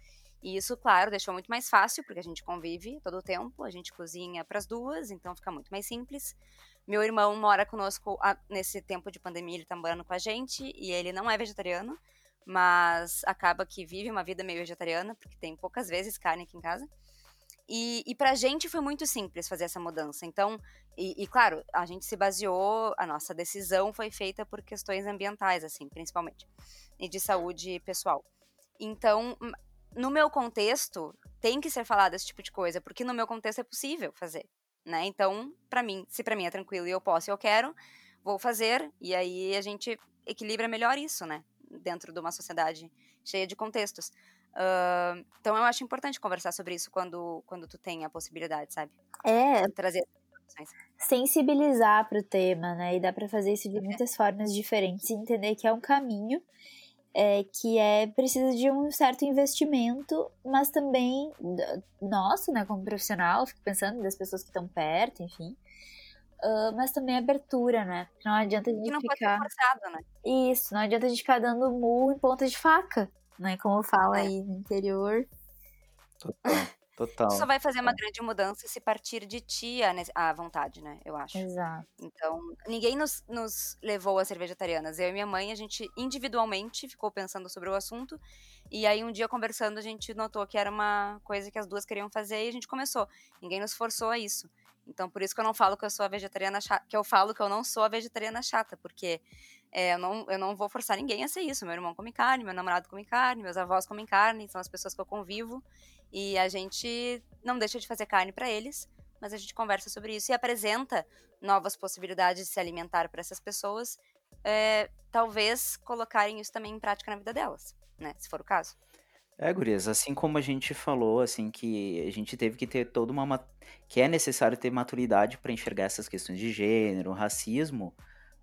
E isso, claro, deixou muito mais fácil, porque a gente convive todo o tempo, a gente cozinha para as duas, então fica muito mais simples. Meu irmão mora conosco a, nesse tempo de pandemia, ele tá morando com a gente, e ele não é vegetariano, mas acaba que vive uma vida meio vegetariana, porque tem poucas vezes carne aqui em casa. E, e pra gente foi muito simples fazer essa mudança. Então, e, e, claro, a gente se baseou, a nossa decisão foi feita por questões ambientais, assim, principalmente, e de saúde pessoal. Então, no meu contexto, tem que ser falado esse tipo de coisa, porque no meu contexto é possível fazer, né? Então, para mim, se para mim é tranquilo e eu posso e eu quero, vou fazer, e aí a gente equilibra melhor isso, né? Dentro de uma sociedade cheia de contextos. Uh, então eu acho importante conversar sobre isso quando, quando tu tem a possibilidade, sabe? É. Trazer sensibilizar para o tema, né? E dá para fazer isso de muitas formas diferentes entender que é um caminho é, que é precisa de um certo investimento, mas também nosso, né, como profissional, fico pensando das pessoas que estão perto, enfim. Uh, mas também abertura, né? Não adianta a gente não ficar. Pode ser forçado, né? Isso, não adianta a gente ficar dando murro em ponta de faca né? Como fala É. aí no interior. Total. Total. Tu só vai fazer uma grande mudança se partir de ti a vontade, né? Eu acho. Exato. Então, ninguém nos, nos levou a ser vegetarianas. Eu e minha mãe, a gente individualmente ficou pensando sobre o assunto. E aí, um dia conversando, a gente notou que era uma coisa que as duas queriam fazer e a gente começou. Ninguém nos forçou a isso. Então, por isso que eu não falo que eu sou a vegetariana chata, que eu falo que eu não sou a vegetariana chata, porque é, eu, não, eu não vou forçar ninguém a ser isso. Meu irmão come carne, meu namorado come carne, meus avós comem carne, são as pessoas que eu convivo. E a gente não deixa de fazer carne para eles, mas a gente conversa sobre isso e apresenta novas possibilidades de se alimentar para essas pessoas, é, talvez colocarem isso também em prática na vida delas, né? Se for o caso. É, gurias, assim como a gente falou, assim, que a gente teve que ter toda uma. ma- que é necessário ter maturidade para enxergar essas questões de gênero, racismo,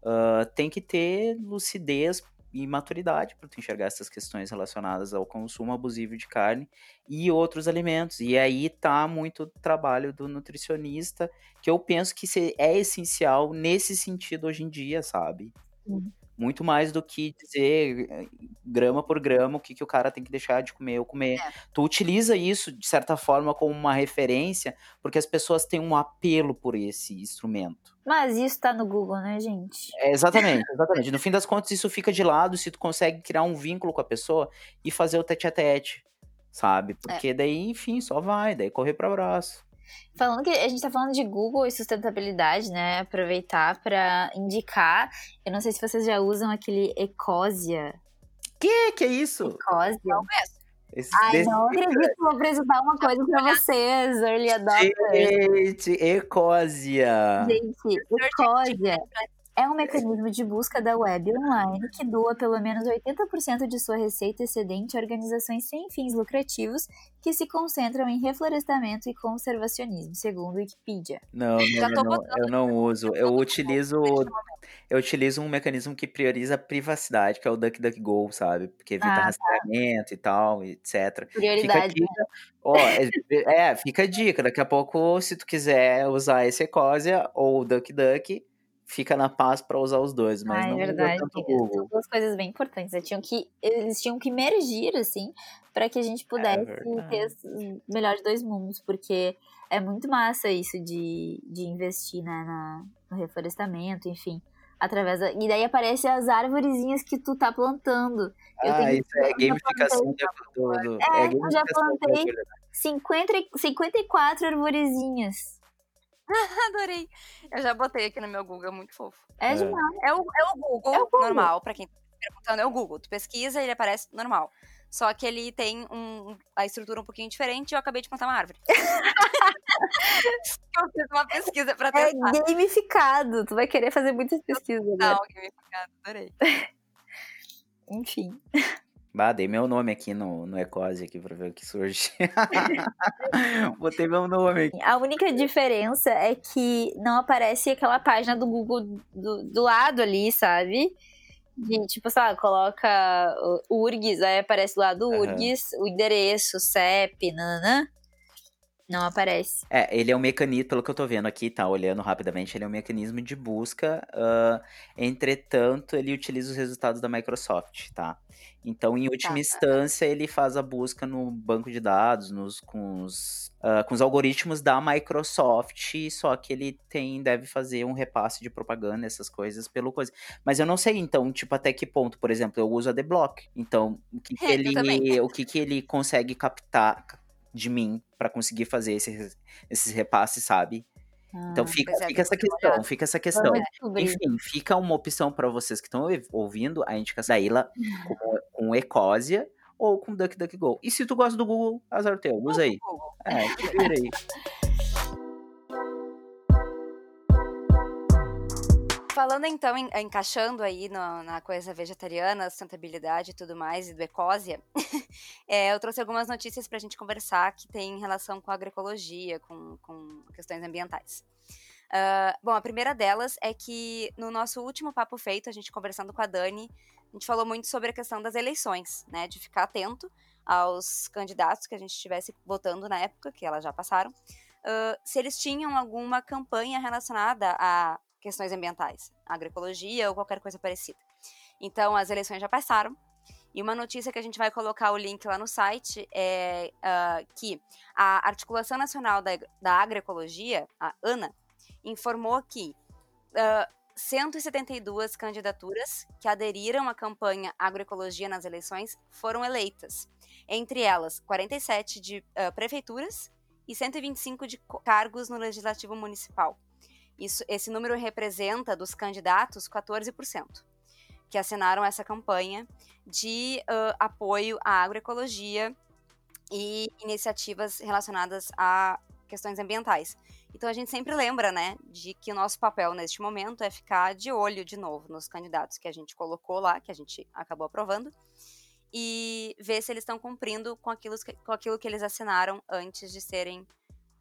ah, tem que ter lucidez e maturidade para tu enxergar essas questões relacionadas ao consumo abusivo de carne e outros alimentos. E aí tá muito trabalho do nutricionista, que eu penso que é essencial nesse sentido hoje em dia, sabe? Sim. Muito mais do que dizer eh, grama por grama o que, que o cara tem que deixar de comer ou comer. É. Tu utiliza isso, de certa forma, como uma referência, porque as pessoas têm um apelo por esse instrumento. Mas isso tá no Google, né, gente? É, exatamente, exatamente. No fim das contas, isso fica de lado se tu consegue criar um vínculo com a pessoa e fazer o tete a tete, sabe? Porque daí, enfim, só vai, daí correr para abraço. Falando que a gente tá falando de Google e sustentabilidade, né? Aproveitar pra indicar. Eu não sei se vocês já usam aquele Ecosia. Que que é isso? Ecosia. Esse, Ai, desse- não acredito que eu vou apresentar uma coisa pra vocês, early adopters. Gente, Ecósia. Gente, Ecosia é um mecanismo de busca da web online que doa pelo menos 80% de sua receita excedente a organizações sem fins lucrativos que se concentram em reflorestamento e conservacionismo, segundo Wikipedia. Não, não, não, não, eu não uso. Eu utilizo, eu utilizo um mecanismo que prioriza a privacidade, que é o DuckDuckGo, sabe? Porque evita Ah, tá. rastreamento e tal, etc. Fica Prioridade. dica. Ó, é, é, fica a dica. Daqui a pouco, se tu quiser usar esse Ecosia ou o DuckDuck, fica na paz pra usar os dois, mas Ah, é não verdade. tanto o São Google. duas coisas bem importantes. Eles tinham que, eles tinham que mergir, assim, para que a gente pudesse verdade. ter os melhores dois mundos, porque é muito massa isso de, de investir né, na, no reflorestamento, enfim. Através da, e daí aparecem as árvorezinhas que tu tá plantando. Eu Ah, tenho- isso é eu já gamificação do, É, é eu já plantei. bagulho, né? 50, e- 54 arvorezinhas. Adorei. Eu já botei aqui no meu Google, é muito fofo. É, É. demais. É o, é o Google, É o Google. normal, pra quem tá perguntando, é o Google. Tu pesquisa e ele aparece normal. Só que ele tem um, a estrutura um pouquinho diferente e eu acabei de plantar uma árvore. eu fiz uma pesquisa pra É testar. gamificado. Tu vai querer fazer muitas pesquisas. Né? Não, gamificado, adorei. Enfim. Bah, dei meu nome aqui no, no Ecose aqui pra ver o que surge. Botei meu nome aqui. A única diferença é que não aparece aquela página do Google do, do lado ali, sabe? De, tipo, sei lá, coloca URGS, aí aparece do lado do Aham. URGS, o endereço, o CEP, nananã. Não aparece. É, ele é um mecanismo, pelo que eu tô vendo aqui, tá? Olhando rapidamente, ele é um mecanismo de busca. ah, entretanto, ele utiliza os resultados da Microsoft, tá? Então, em última tá. instância, ele faz a busca no banco de dados, nos, com, os, ah, com os algoritmos da Microsoft, só que ele tem, deve fazer um repasse de propaganda, essas coisas, pelo coisa. Mas eu não sei, então, tipo, até que ponto, por exemplo, eu uso a Adblock. Então, o que, que É, ele, o que, que ele consegue captar de mim pra conseguir fazer esses, esses repasses, sabe? Então Ah, fica, pois é, fica essa questão, fica essa questão. Enfim, fica uma opção pra vocês que estão ouvindo a indicação da Ilha com, com Ecosia ou com DuckDuckGo. E se tu gosta do Google, azar teu, usa aí. É, te vira aí. Falando então, em- encaixando aí no- na coisa vegetariana, sustentabilidade e tudo mais, e do Ecósia, é, eu trouxe algumas notícias para a gente conversar que tem relação com a agroecologia, com, com questões ambientais. Ah, bom, a primeira delas é que no nosso último papo feito, a gente conversando com a Dani, a gente falou muito sobre a questão das eleições, né? De ficar atento aos candidatos que a gente estivesse votando na época, que elas já passaram, ah, se eles tinham alguma campanha relacionada a questões ambientais, agroecologia ou qualquer coisa parecida. Então, as eleições já passaram. E uma notícia que a gente vai colocar o link lá no site é ah, que a Articulação Nacional da, da Agroecologia, a ANA, informou que ah, 172 candidaturas que aderiram à campanha Agroecologia nas eleições foram eleitas. Entre elas, 47 de ah, prefeituras e 125 de cargos no Legislativo Municipal. Isso, esse número representa dos candidatos 14%, que assinaram essa campanha de ah, apoio à agroecologia e iniciativas relacionadas a questões ambientais. Então a gente sempre lembra, né, de que o nosso papel neste momento é ficar de olho de novo nos candidatos que a gente colocou lá, que a gente acabou aprovando, e ver se eles estão cumprindo com aquilo, que- com aquilo que eles assinaram antes de serem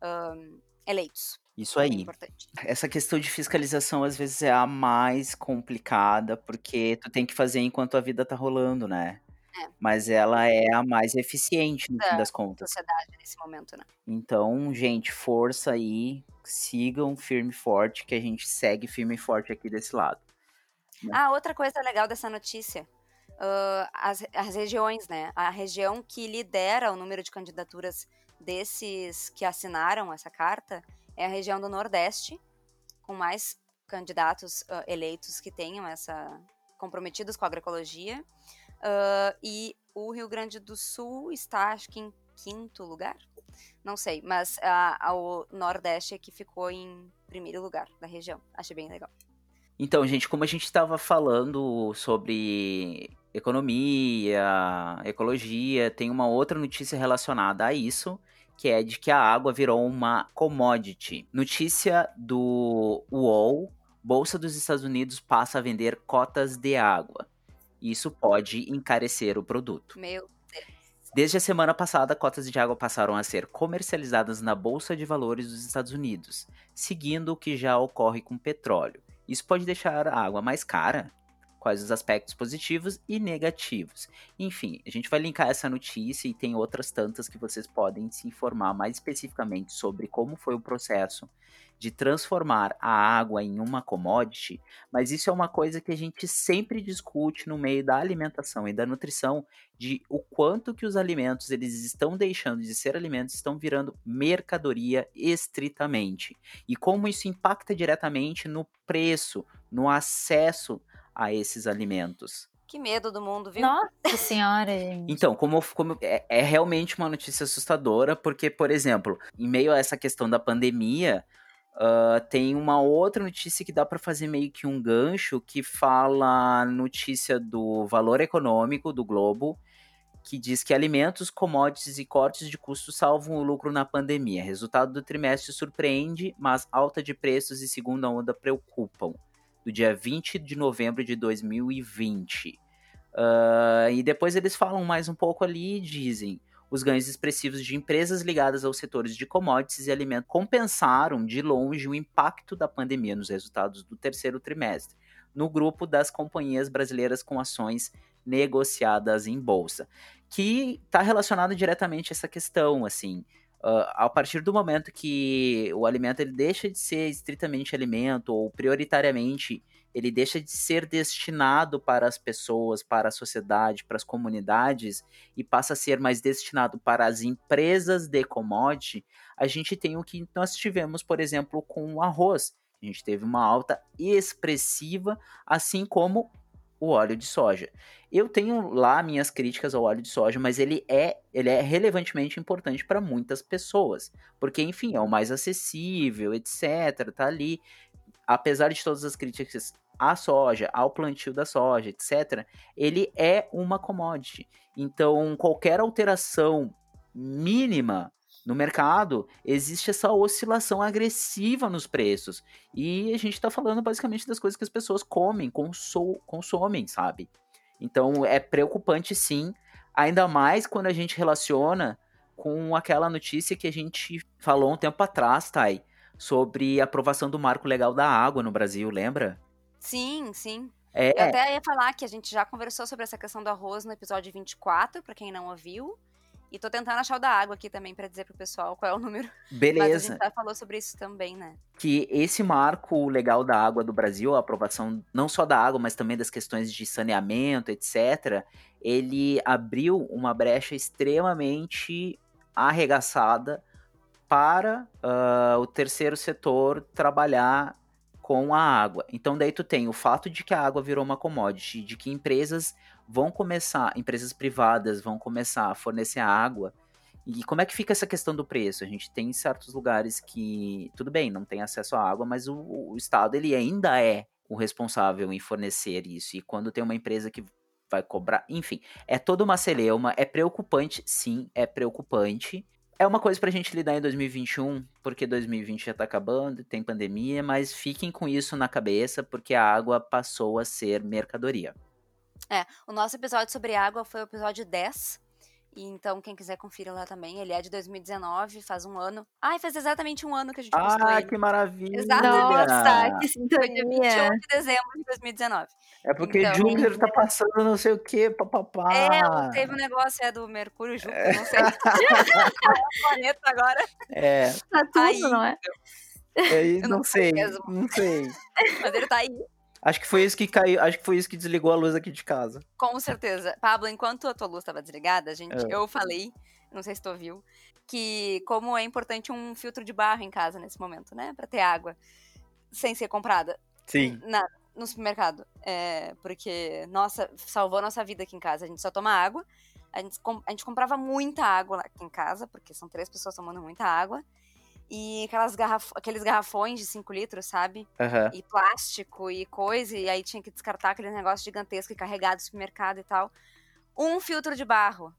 ahn, eleitos. Isso É aí. importante. Essa questão de fiscalização às vezes é a mais complicada, porque tu tem que fazer enquanto a vida tá rolando, né? É. Mas ela é a mais eficiente no fim Da das contas. Sociedade nesse momento, né? Então, gente, força aí, sigam firme e forte, que a gente segue firme e forte aqui desse lado. Ah, outra coisa legal dessa notícia. ah, as, as regiões, né? A região que lidera o número de candidaturas desses que assinaram essa carta é a região do Nordeste, com mais candidatos ah, eleitos que tenham essa. comprometidos com a agroecologia. Ah, e o Rio Grande do Sul está, acho que em quinto lugar. Não sei, mas ah, o Nordeste é que ficou em primeiro lugar da região. Achei bem legal. Então, gente, como a gente estava falando sobre economia, ecologia, tem uma outra notícia relacionada a isso, que é de que a água virou uma commodity. Notícia do UOL: Bolsa dos Estados Unidos passa a vender cotas de água. Isso pode encarecer o produto. Meu Desde a semana passada, cotas de água passaram a ser comercializadas na Bolsa de Valores dos Estados Unidos, seguindo o que já ocorre com petróleo. Isso pode deixar a água mais cara? Quais os aspectos positivos e negativos? Enfim, a gente vai linkar essa notícia e tem outras tantas que vocês podem se informar mais especificamente sobre como foi o processo de transformar a água em uma commodity, mas isso é uma coisa que a gente sempre discute no meio da alimentação e da nutrição, de o quanto que os alimentos eles estão deixando de ser alimentos, estão virando mercadoria estritamente. E como isso impacta diretamente no preço, no acesso a esses alimentos. Que medo do mundo, viu? Nossa senhora, gente. Então, como, como é, é realmente uma notícia assustadora, porque, por exemplo, em meio a essa questão da pandemia, ah, tem uma outra notícia que dá para fazer meio que um gancho que fala notícia do valor econômico do Globo, que diz que alimentos, commodities e cortes de custos salvam o lucro na pandemia. Resultado do trimestre surpreende, mas alta de preços e segunda onda preocupam. Do dia 20 de novembro de 2020. Uh, e depois eles falam mais um pouco ali e dizem: os ganhos expressivos de empresas ligadas aos setores de commodities e alimentos compensaram de longe o impacto da pandemia nos resultados do terceiro trimestre, no grupo das companhias brasileiras com ações negociadas em bolsa, que está relacionado diretamente a essa questão, assim. Uh, a partir do momento que o alimento ele deixa de ser estritamente alimento ou prioritariamente ele deixa de ser destinado para as pessoas, para a sociedade, para as comunidades e passa a ser mais destinado para as empresas de commodity, a gente tem o que nós tivemos, por exemplo, com o arroz. A gente teve uma alta expressiva, assim como o óleo de soja. Eu tenho lá minhas críticas ao óleo de soja, mas ele é, ele é relevantemente importante para muitas pessoas, porque enfim, é o mais acessível, etc, tá ali. Apesar de todas as críticas à soja, ao plantio da soja, etc., ele é uma commodity. Então, qualquer alteração mínima no mercado, existe essa oscilação agressiva nos preços. E a gente está falando basicamente das coisas que as pessoas comem, conso consomem, sabe? Então é preocupante sim, ainda mais quando a gente relaciona com aquela notícia que a gente falou um tempo atrás, Thay, sobre a aprovação do marco legal da água no Brasil, lembra? Sim, sim. É. Eu até ia falar que a gente já conversou sobre essa questão do arroz no episódio 24, para quem não ouviu. E tô tentando achar o da água aqui também para dizer pro pessoal qual é o número. Beleza. Mas a gente já falou sobre isso também, né? Que esse marco legal da água do Brasil, a aprovação não só da água, mas também das questões de saneamento, etc., ele abriu uma brecha extremamente arregaçada para uh, o terceiro setor trabalhar com a água. Então daí tu tem o fato de que a água virou uma commodity, de que empresas vão começar, empresas privadas vão começar a fornecer água. E como é que fica essa questão do preço? A gente tem certos lugares que, tudo bem, não tem acesso à água, mas o, o Estado ele ainda é o responsável em fornecer isso. E quando tem uma empresa que vai cobrar, enfim, é toda uma celeuma, é preocupante, sim, é preocupante. É uma coisa pra gente lidar em 2021, porque 2020 já tá acabando, tem pandemia, mas fiquem com isso na cabeça, porque a água passou a ser mercadoria. É, o nosso episódio sobre água foi o episódio 10. E então, quem quiser confira lá também. Ele é de 2019, faz um ano. Ai, faz exatamente um ano que a gente postou Ah, ele. que maravilha! Nossa, que Foi dia 21 sintonia. de dezembro de 2019. É porque Então, Júpiter tá passando não sei o que, papapá. É, teve um negócio, é do Mercúrio Júpiter, não sei. Qual é o planeta agora? É, Tá tudo, Aí. não é? é, Eu não, não sei, sei mesmo. não sei. Mas ele tá aí, Acho que foi isso que caiu, acho que foi isso que desligou a luz aqui de casa. com certeza. Pablo, enquanto a tua luz estava desligada, gente, É. eu falei, não sei se tu ouviu, que como é importante um filtro de barro em casa nesse momento, né? Pra ter água sem ser comprada. Sim. na, no supermercado. É, porque, nossa, salvou a nossa vida aqui em casa. A gente só toma água. A gente, a gente comprava muita água aqui em casa, porque são três pessoas tomando muita água. E aquelas garraf aqueles garrafões de 5 litros, sabe? Aham. E plástico e coisa. E aí tinha que descartar aquele negócio gigantesco e carregado do supermercado e tal. Um filtro de barro.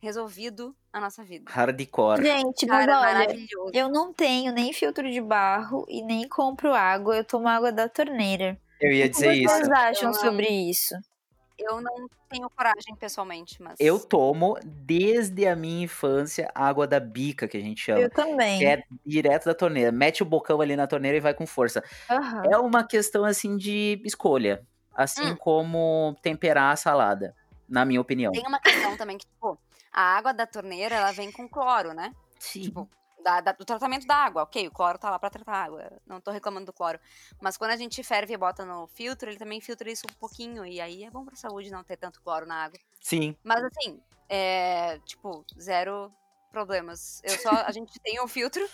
Resolvido a nossa vida. Hardcore. Gente, mas Cara, olha, maravilhoso. eu não tenho nem filtro de barro e nem compro água, eu tomo água da torneira. Eu ia O que dizer isso. vocês acham Eu amo. sobre isso? Eu não tenho coragem pessoalmente, mas. Eu tomo desde a minha infância água da bica, que a gente chama. Eu também. Que é direto da torneira. Mete o bocão ali na torneira e vai com força. Aham. É uma questão assim de escolha. Assim Hum. como temperar a salada, na minha opinião. Tem uma questão também que, tipo, a água da torneira, ela vem com cloro, né? Sim. Tipo, da- da- do tratamento da água. Ok, o cloro tá lá pra tratar a água. Não tô reclamando do cloro. Mas quando a gente ferve e bota no filtro, ele também filtra isso um pouquinho. E aí é bom pra saúde não ter tanto cloro na água. Sim. Mas assim, é. Tipo, zero problemas. Eu só. A gente tem o filtro.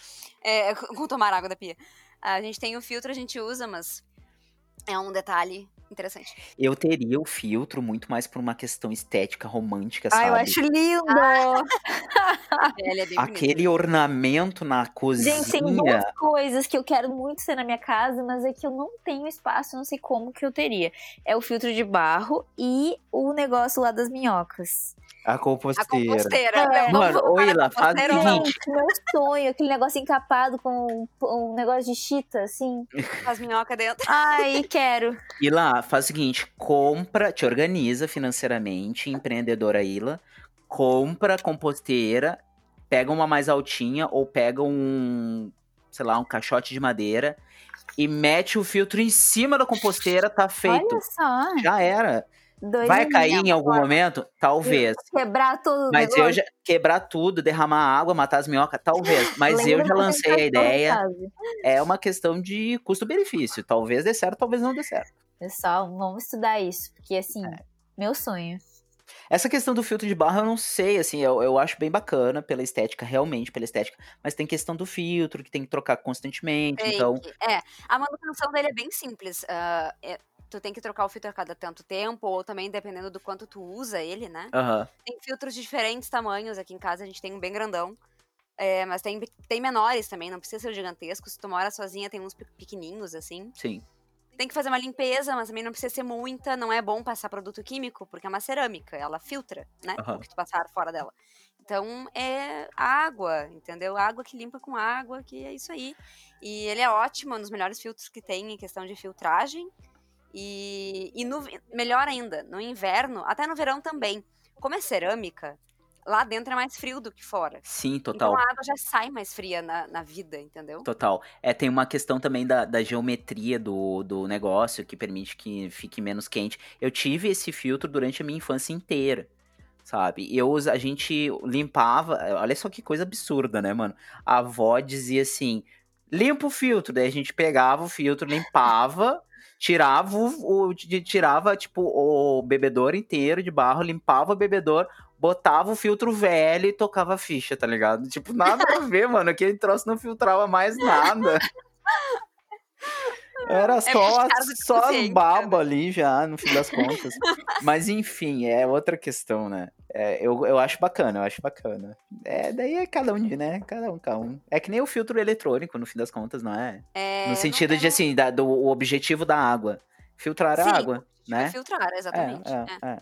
É, com tomar água da pia. A gente tem o filtro, a gente usa, mas. É um detalhe interessante. Eu teria o filtro muito mais por uma questão estética romântica, Ai, sabe? eu acho lindo! Ele é bem bonito. Aquele ornamento na cozinha. Gente, tem duas coisas que eu quero muito ter na minha casa, mas é que eu não tenho espaço, não sei como que eu teria. É o filtro de barro e o negócio lá das minhocas. A A composteira. composteira. É. Mano, oi lá, faz o composteira seguinte. Meu sonho, aquele negócio encapado com um negócio de chita, assim. Com as minhocas dentro. Ai, quero. E lá, faz o seguinte, compra, te organiza financeiramente, empreendedora Ila, compra composteira, pega uma mais altinha ou pega um, sei lá, um caixote de madeira e mete o filtro em cima da composteira, tá feito. Olha só. Já era. Dois Vai cair em algum momento? Talvez. Quebrar todo o Mas eu já quebrar tudo, derramar água, matar as minhocas, talvez. Mas eu já lancei a ideia. É uma questão de custo-benefício. Talvez dê certo, talvez não dê certo. Pessoal, vamos estudar isso, porque assim, É. meu sonho. Essa questão do filtro de barro eu não sei, assim, eu, eu acho bem bacana pela estética, realmente pela estética. Mas tem questão do filtro, que tem que trocar constantemente. Tem Então, É, a manutenção dele é bem simples. ah, é- tu tem que trocar o filtro a cada tanto tempo, ou também dependendo do quanto tu usa ele, né? aham. Tem filtros de diferentes tamanhos. Aqui em casa a gente tem um bem grandão. É, mas tem, tem menores também, não precisa ser gigantesco. Se tu mora sozinha, tem uns pe- pequenininhos, assim. sim. Tem que fazer uma limpeza, mas também não precisa ser muita. Não é bom passar produto químico, porque é uma cerâmica. Ela filtra, né? Aham. O que tu passar fora dela. Então, é água, entendeu? Água que limpa com água, que é isso aí. E ele é ótimo, é um dos melhores filtros que tem em questão de filtragem. E, e no, melhor ainda, no inverno, até no verão também. Como é cerâmica, lá dentro é mais frio do que fora. Sim, total. Então a água já sai mais fria na, na vida, entendeu? Total. É, tem uma questão também da, da geometria do, do negócio que permite que fique menos quente. Eu tive esse filtro durante a minha infância inteira, sabe? Eu, a gente limpava. Olha só que coisa absurda, né, mano? A avó dizia assim: limpa o filtro. Daí a gente pegava o filtro, limpava. Tirava o, o- tirava tipo o bebedouro inteiro de barro, limpava o bebedouro, botava o filtro velho e tocava a ficha, tá ligado? Tipo, nada a ver, mano. Aquele troço não filtrava mais nada. Era só, de só babas ali já, no fim das contas. Mas enfim, é outra questão, né? É, eu, eu acho bacana, eu acho bacana. É, daí é cada um né? Cada um, cada um. É que nem o filtro eletrônico, no fim das contas, não é? É, No sentido de, assim, da- do o objetivo da água. Filtrar a Sim, água, Vai né? filtrar, exatamente. É, é. é, é.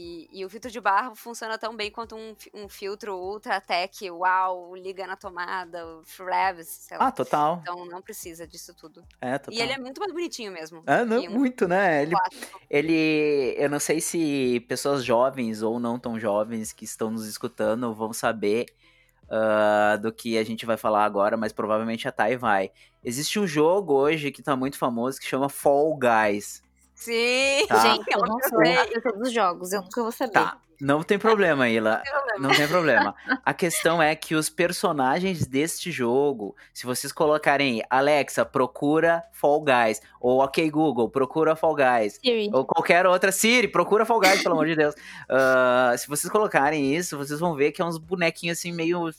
E, e- o filtro de barro funciona tão bem quanto um, um filtro Ultra Tech, Uau, liga na tomada, o Frevs, sei lá. Ah, total. Então não precisa disso tudo. É, total. E ele é muito mais bonitinho mesmo. Ah, não, que um muito, né? Ele, ele. Eu não sei se pessoas jovens ou não tão jovens que estão nos escutando vão saber ah, do que a gente vai falar agora, mas provavelmente a Thay vai. Existe um jogo hoje que tá muito famoso que chama Fall Guys. Sim, Tá. Gente, eu não sou sei. a pessoa dos jogos, eu nunca vou saber. Tá. Não tem problema, Ila. Não tem problema. A questão é que os personagens deste jogo, se vocês colocarem Alexa, procura Fall Guys, ou OK Google, procura Fall Guys, Siri. ou qualquer outra Siri, procura Fall Guys, pelo amor de Deus. Ah, se vocês colocarem isso, vocês vão ver que é uns bonequinhos assim meio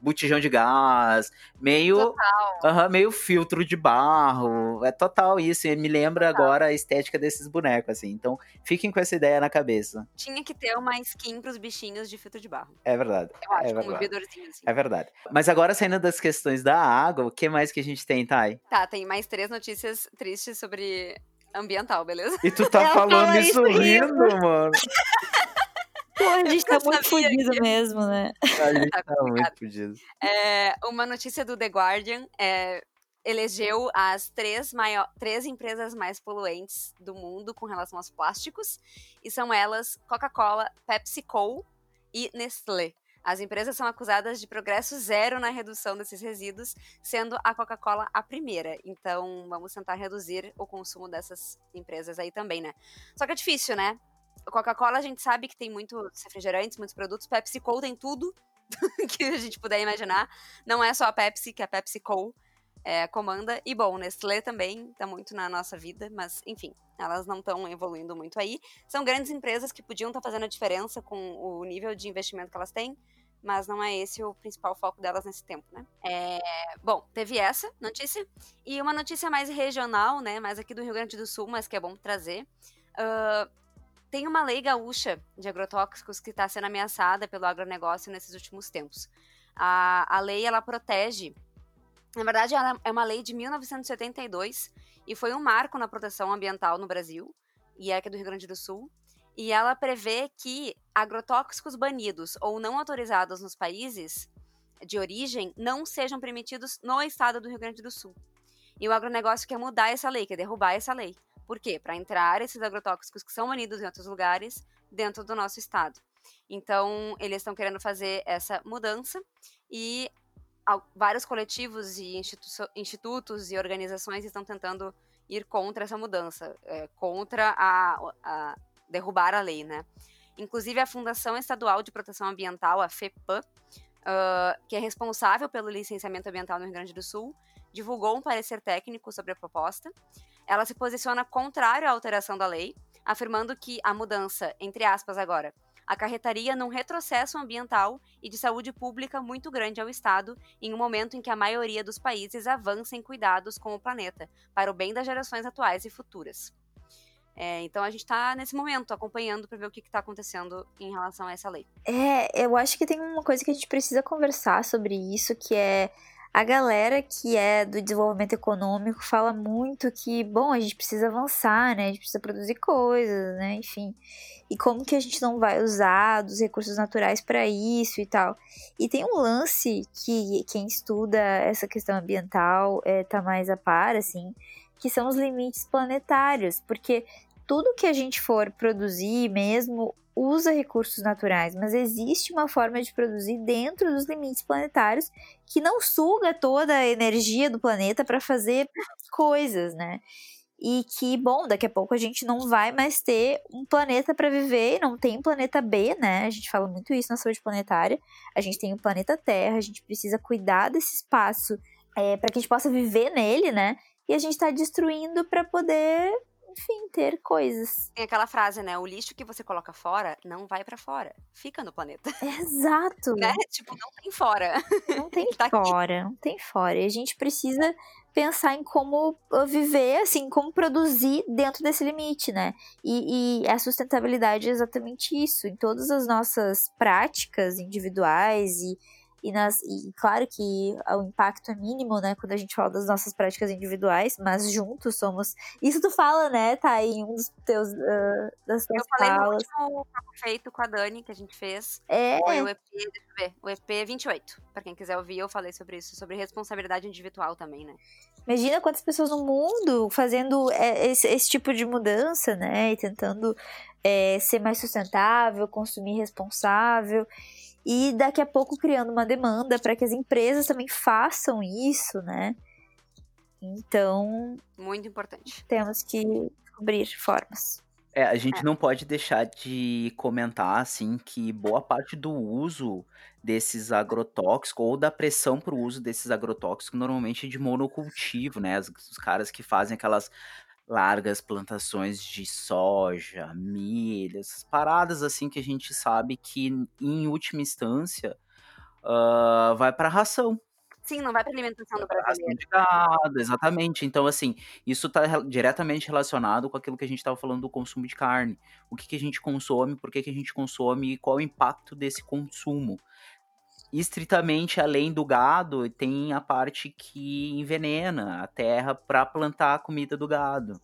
botijão de gás, meio Total. aham, meio filtro de barro. É total isso, e me lembra agora a estética desses bonecos assim. Então, fiquem com essa ideia na cabeça. Tinha que ter uma skin pros bichinhos de filtro de barro. É verdade. Eu acho, é um verdade. bebedorzinho assim. É verdade. Mas agora saindo das questões da água, o que mais que a gente tem, Thay? Tá, tem mais três notícias tristes sobre ambiental, beleza? E tu tá Ela falando fala isso isso rindo, mano. Pô, a gente tá muito sabia fudido mesmo, né? A gente Tá tá muito fudido. É, uma notícia do The Guardian é, elegeu as três, maior, três empresas mais poluentes do mundo com relação aos plásticos, e são elas Coca-Cola, PepsiCo e Nestlé. As empresas são acusadas de progresso zero na redução desses resíduos, sendo a Coca-Cola a primeira. Então, vamos tentar reduzir o consumo dessas empresas aí também, né? Só que é difícil, né? Coca-Cola a gente sabe que tem muitos refrigerantes, muitos produtos. PepsiCo tem tudo que a gente puder imaginar. Não é só a Pepsi, que a PepsiCo é, comanda. E bom, Nestlé também tá muito na nossa vida, mas enfim, elas não estão evoluindo muito aí. São grandes empresas que podiam estar fazendo a diferença com o nível de investimento que elas têm, mas não é esse o principal foco delas nesse tempo, né? É, bom, teve essa notícia. E uma notícia mais regional, né? Mais aqui do Rio Grande do Sul, mas que é bom trazer. Ah, tem uma lei gaúcha de agrotóxicos que está sendo ameaçada pelo agronegócio nesses últimos tempos. A, a lei, ela protege... Na verdade, ela é uma lei de 1972 e foi um marco na proteção ambiental no Brasil, e é aqui do Rio Grande do Sul. E ela prevê que agrotóxicos banidos ou não autorizados nos países de origem não sejam permitidos no estado do Rio Grande do Sul. E o agronegócio quer mudar essa lei, quer derrubar essa lei. Por quê? Para entrar esses agrotóxicos que são banidos em outros lugares dentro do nosso estado. Então, eles estão querendo fazer essa mudança e vários coletivos e institu institutos e organizações estão tentando ir contra essa mudança, é, contra a, a, derrubar a lei, né? Inclusive a Fundação Estadual de Proteção Ambiental, a FEPAM, uh, que é responsável pelo licenciamento ambiental no Rio Grande do Sul, divulgou um parecer técnico sobre a proposta. Ela se posiciona contrário à alteração da lei, afirmando que a mudança, entre aspas agora, acarretaria num retrocesso ambiental e de saúde pública muito grande ao Estado, em um momento em que a maioria dos países avança em cuidados com o planeta, para o bem das gerações atuais e futuras. É, então a gente está nesse momento acompanhando para ver o que está acontecendo em relação a essa lei. É, eu acho que tem uma coisa que a gente precisa conversar sobre isso, que é a galera que é do desenvolvimento econômico fala muito que, bom, a gente precisa avançar, né? A gente precisa produzir coisas, né? Enfim. E como que a gente não vai usar dos recursos naturais para isso e tal. E tem um lance que quem estuda essa questão ambiental é, tá mais a par, assim, que são os limites planetários, porque tudo que a gente for produzir mesmo usa recursos naturais, mas existe uma forma de produzir dentro dos limites planetários que não suga toda a energia do planeta para fazer coisas, né? E que, bom, daqui a pouco a gente não vai mais ter um planeta para viver, não tem planeta B, né? A gente fala muito isso na saúde planetária. A gente tem o planeta Terra, a gente precisa cuidar desse espaço é, para que a gente possa viver nele, né? E a gente está destruindo para poder enfim, ter coisas. Tem aquela frase, né? O lixo que você coloca fora não vai para fora, fica no planeta. Exato. né? Tipo, não tem fora. Não tem tá fora, aqui. não tem fora. E a gente precisa pensar em como uh, viver, assim, como produzir dentro desse limite, né? E, e a sustentabilidade é exatamente isso. Em todas as nossas práticas individuais e e, nas, e claro que o impacto é mínimo, né, quando a gente fala das nossas práticas individuais, mas juntos somos. Isso tu fala, né, tá em um dos teus uh, das tuas Eu falei falas. no último feito com a Dani que a gente fez. É. Foi o EP, deixa eu ver, o EP 28. Para quem quiser ouvir, eu falei sobre isso, sobre responsabilidade individual também, né? Imagina quantas pessoas no mundo fazendo é, esse, esse tipo de mudança, né, e tentando é, ser mais sustentável, consumir responsável e daqui a pouco criando uma demanda para que as empresas também façam isso, né? Então. Muito importante. Temos que descobrir formas. É, a gente é. não pode deixar de comentar, assim, que boa parte do uso desses agrotóxicos, ou da pressão para o uso desses agrotóxicos, normalmente é de monocultivo, né? Os, os caras que fazem aquelas largas plantações de soja, milho, essas paradas assim que a gente sabe que em última instância uh, vai para ração. Sim, não vai para alimentação do brasileiro. Gado, exatamente. Então, assim, isso está diretamente relacionado com aquilo que a gente estava falando do consumo de carne. O que, que a gente consome, por que, que a gente consome e qual o impacto desse consumo estritamente além do gado, tem a parte que envenena a terra para plantar a comida do gado.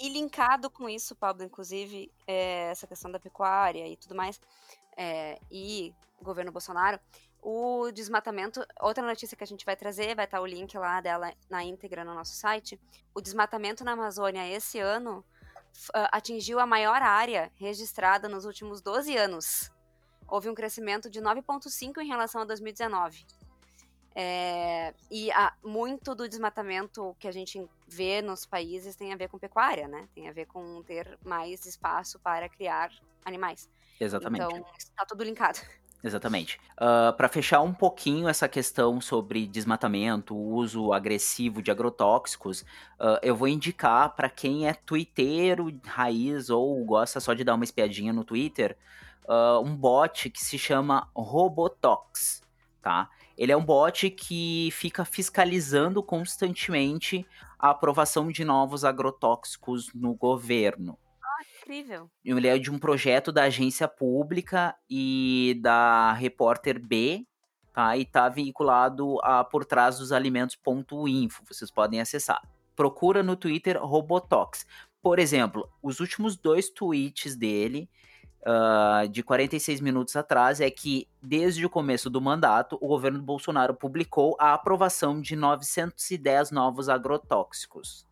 E linkado com isso, Pablo, inclusive, é, essa questão da pecuária e tudo mais, é, e governo Bolsonaro, o desmatamento, outra notícia que a gente vai trazer, vai estar o link lá dela na íntegra no nosso site. O desmatamento na Amazônia esse ano atingiu a maior área registrada nos últimos 12 anos houve um crescimento de 9,5% em relação a 2019. É, e a, muito do desmatamento que a gente vê nos países tem a ver com pecuária, né? Tem a ver com ter mais espaço para criar animais. Exatamente. Então, está tudo linkado. Exatamente. Uh, ah, para fechar um pouquinho essa questão sobre desmatamento, uso agressivo de agrotóxicos, uh, eu vou indicar para quem é twitteiro raiz ou gosta só de dar uma espiadinha no Twitter, uh, um bot que se chama Robotox, tá? Ele é um bot que fica fiscalizando constantemente a aprovação de novos agrotóxicos no governo. Ah, incrível. Ele é de um projeto da agência pública e da Repórter B, tá? E tá vinculado a por trás dos alimentos.info. Vocês podem acessar. Procura no Twitter Robotox. Por exemplo, os últimos dois tweets dele uh, de 46 minutos atrás é que, desde o começo do mandato, o governo Bolsonaro publicou a aprovação de 910 novos agrotóxicos.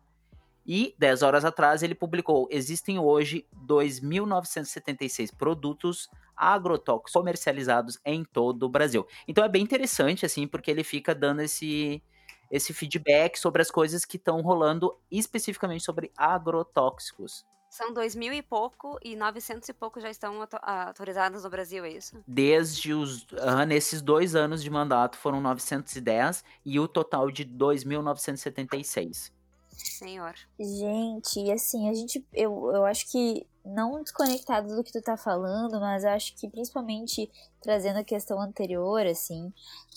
E 10 horas atrás ele publicou: existem hoje 2.976 produtos agrotóxicos comercializados em todo o Brasil. Então é bem interessante, assim, porque ele fica dando esse, esse feedback sobre as coisas que estão rolando especificamente sobre agrotóxicos. São dois mil e pouco e 900 e pouco já estão autorizados no Brasil, é isso? Desde os. Uh, nesses dois anos de mandato foram 910 e o total de 2.976. Senhor. Gente, e assim, a gente. Eu, eu acho que. Não desconectado do que tu tá falando, mas acho que principalmente trazendo a questão anterior, assim,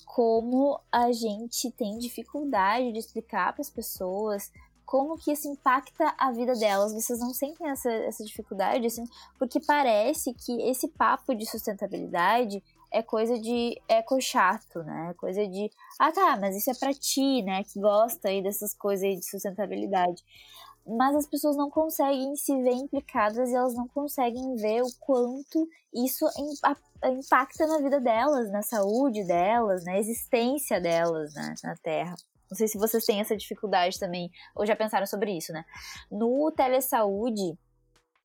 como a gente tem dificuldade de explicar para as pessoas como que isso impacta a vida delas. Vocês não sentem essa, essa dificuldade, assim? Porque parece que esse papo de sustentabilidade é coisa de eco chato, né? Coisa de, ah tá, mas isso é pra ti, né? Que gosta aí dessas coisas aí de sustentabilidade. Mas as pessoas não conseguem se ver implicadas e elas não conseguem ver o quanto isso impacta na vida delas, na saúde delas, na existência delas né, na Terra. Não sei se vocês têm essa dificuldade também, ou já pensaram sobre isso, né? No Telesaúde,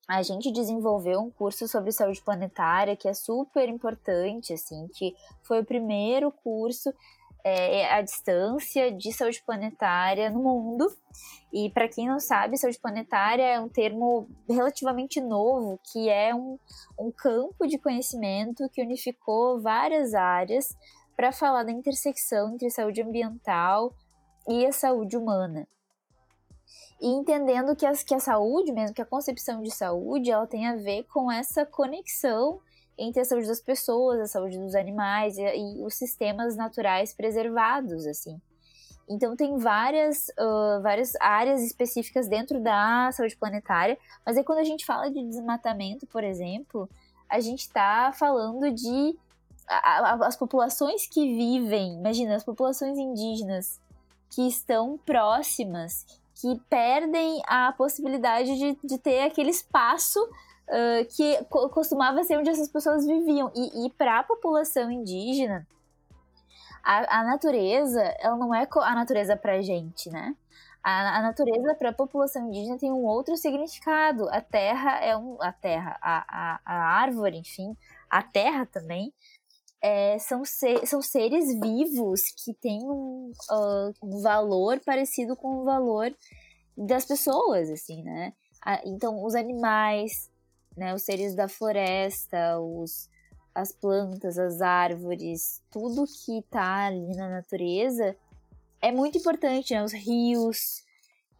a gente desenvolveu um curso sobre saúde planetária que é super importante, assim, que foi o primeiro curso é, à distância de saúde planetária no mundo. E para quem não sabe, saúde planetária é um termo relativamente novo, que é um, um campo de conhecimento que unificou várias áreas para falar da intersecção entre saúde ambiental, e a saúde humana. E entendendo que, as, que a saúde, mesmo que a concepção de saúde, ela tem a ver com essa conexão entre a saúde das pessoas, a saúde dos animais e, e os sistemas naturais preservados, assim. Então tem várias, uh, várias áreas específicas dentro da saúde planetária, mas aí quando a gente fala de desmatamento, por exemplo, a gente está falando de a, a, as populações que vivem, imagina, as populações indígenas que estão próximas, que perdem a possibilidade de, de ter aquele espaço uh, que co costumava ser onde essas pessoas viviam. E, e para a população indígena, a, a, natureza, ela não é a natureza para gente, né? A, a natureza para a população indígena tem um outro significado. A terra é um. A terra, a, a, a árvore, enfim, a terra também é, são, são seres vivos que têm um, uh, um, valor parecido com o valor das pessoas, assim, né? Então, os animais, né, os seres da floresta, os, as plantas, as árvores, tudo que está ali na natureza é muito importante, né? Os rios.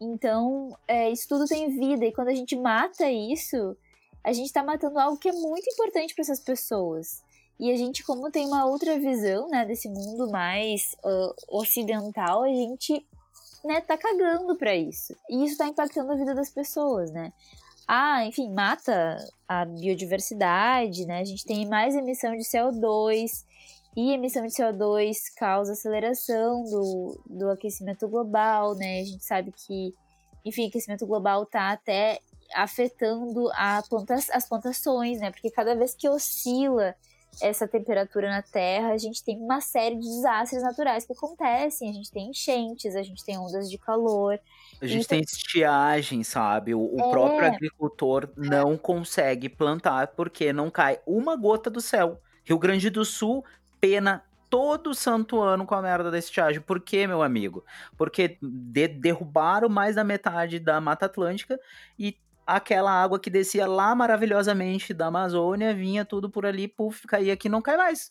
Então, é, isso tudo tem vida, e quando a gente mata isso, a gente está matando algo que é muito importante para essas pessoas. E a gente, como tem uma outra visão, né, desse mundo mais uh, ocidental, a gente, né, tá cagando para isso. E isso tá impactando a vida das pessoas, né? Ah, enfim, mata a biodiversidade, né? A gente tem mais emissão de CO2 e emissão de CO2 causa aceleração do, do aquecimento global, né? A gente sabe que, enfim, aquecimento global tá até afetando a planta, as plantações, né? Porque cada vez que oscila essa temperatura na Terra, a gente tem uma série de desastres naturais que acontecem. A gente tem enchentes, a gente tem ondas de calor. A gente então... tem estiagem, sabe? O, é... próprio agricultor não consegue plantar porque não cai uma gota do céu. Rio Grande do Sul, pena todo santo ano com a merda da estiagem. Por quê, meu amigo? Porque de derrubaram mais da metade da Mata Atlântica e aquela água que descia lá maravilhosamente da Amazônia, vinha tudo por ali, puf, caía aqui, não cai mais.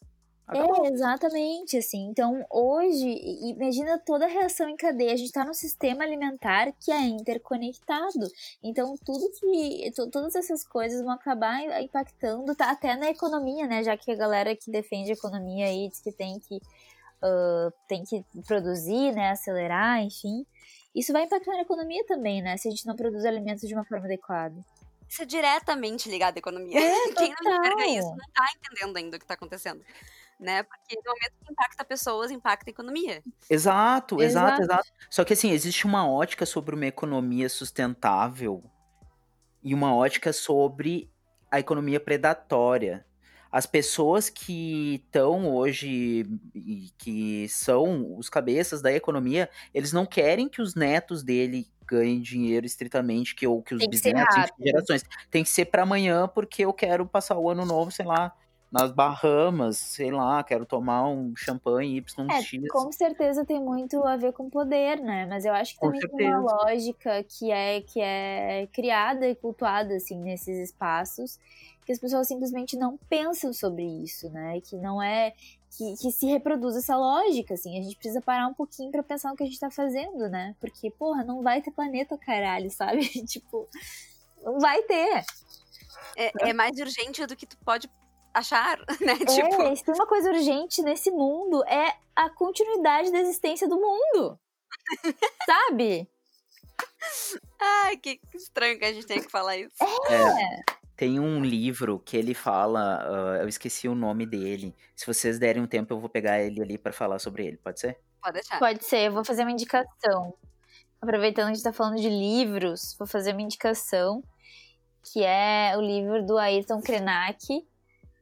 Acabou. É, exatamente, assim. Então, hoje, imagina toda a reação em cadeia. A gente está num sistema alimentar que é interconectado. Então, tudo que. Todas essas coisas vão acabar impactando, tá até na economia, né? Já que a galera que defende a economia aí diz que tem que, uh, tem que produzir, né? Acelerar, enfim. Isso vai impactar na economia também, né? Se a gente não produz alimentos de uma forma adequada. Isso é diretamente ligado à economia. É, Quem não enxerga isso não tá entendendo ainda o que tá acontecendo. Né? Porque no momento que impacta pessoas, impacta a economia. Exato, exato, exato, exato. Só que assim, existe uma ótica sobre uma economia sustentável e uma ótica sobre a economia predatória. As pessoas que estão hoje e que são os cabeças da economia, eles não querem que os netos dele ganhem dinheiro estritamente, que, ou que os bisnetos, gerações. Tem que ser para amanhã, porque eu quero passar o ano novo, sei lá, nas Bahamas, sei lá, quero tomar um champanhe YX. É, com certeza tem muito a ver com poder, né? Mas eu acho que Com também tem uma lógica que é, que é criada e cultuada, assim, nesses espaços, que as pessoas simplesmente não pensam sobre isso, né? E que não é... Que, que se reproduz essa lógica, assim. A gente precisa parar um pouquinho pra pensar no que a gente tá fazendo, né? Porque, porra, não vai ter planeta, caralho, sabe? tipo, não vai ter. É, é mais urgente do que tu pode achar, né? É, Tipo, se tem uma coisa urgente nesse mundo, é a continuidade da existência do mundo. Sabe? ai, que estranho que a gente tem que falar isso. É, tem um livro que ele fala, ah, eu esqueci o nome dele. Se vocês derem um tempo, eu vou pegar ele ali pra falar sobre ele, pode ser? Pode deixar. Pode ser, eu vou fazer uma indicação. Aproveitando que a gente tá falando de livros, vou fazer uma indicação, que é o livro do Ayrton Krenak.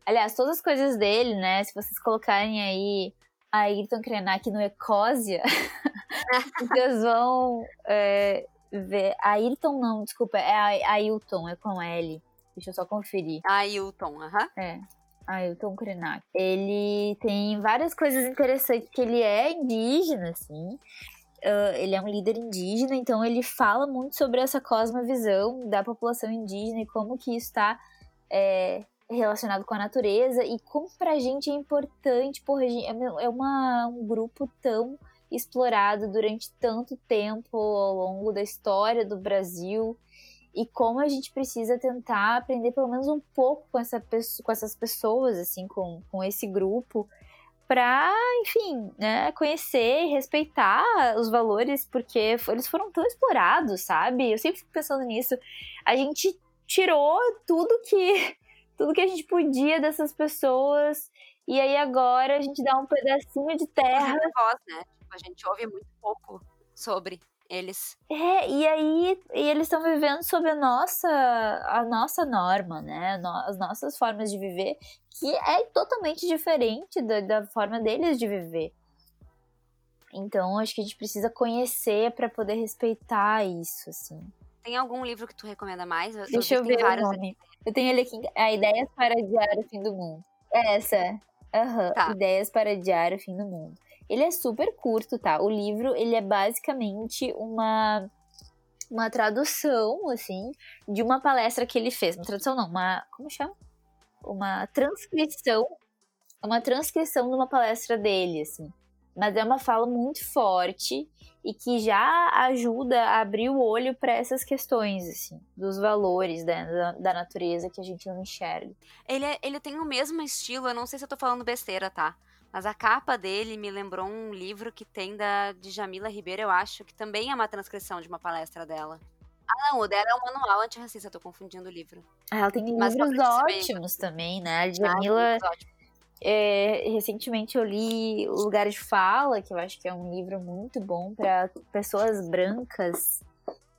Aliás, todas as coisas dele, né? Se vocês colocarem aí Ayrton Krenak no Ecosia, vocês vão é, ver. Ayrton não, desculpa, é A- Ailton, é com L. Deixa eu só conferir. Ailton, aham. É. Ailton Krenak. Ele tem várias coisas interessantes, que ele é indígena, assim. Ah, ele é um líder indígena, então ele fala muito sobre essa cosmovisão da população indígena e como que isso está é, relacionado com a natureza e como pra gente é importante, porra, é é uma, um grupo tão explorado durante tanto tempo ao longo da história do Brasil e como a gente precisa tentar aprender pelo menos um pouco com, essa, com essas pessoas, assim, com, com esse grupo, para, enfim, né, conhecer e respeitar os valores, porque eles foram tão explorados, sabe? Eu sempre fico pensando nisso. A gente tirou tudo que tudo que a gente podia dessas pessoas e aí agora a gente dá um pedacinho de terra né? Tipo, a gente ouve muito pouco sobre eles. É, e aí e eles estão vivendo sob a nossa, a nossa norma, né? No- As nossas formas de viver, que é totalmente diferente da, da forma deles de viver. Então, acho que a gente precisa conhecer para poder respeitar isso, assim. Tem algum livro que tu recomenda mais? Eu, Deixa eu ver o nome. Eu tenho ele aqui, a Ideias para Adiar o Fim do Mundo. É Essa. Aham, Tá. Ideias para Adiar o Fim do Mundo. Ele é super curto, tá? O livro, ele é basicamente uma uma tradução, assim, de uma palestra que ele fez. Uma tradução não, uma... Como chama? Uma transcrição. Uma transcrição de uma palestra dele, assim. Mas é uma fala muito forte e que já ajuda a abrir o olho para essas questões, assim, dos valores né, da, da natureza que a gente não enxerga. Ele, é- ele tem o mesmo estilo, eu não sei se eu tô falando besteira, tá? Mas a capa dele me lembrou um livro que tem da de Jamila Ribeiro, eu acho, que também é uma transcrição de uma palestra dela. Ah, não, o dela é um manual antirracista, eu tô confundindo o livro. Ah, Ela tem Mas livros ótimos também, né? A Ah, Jamila, é, recentemente eu li O Lugar de Fala, que eu acho que é um livro muito bom para pessoas brancas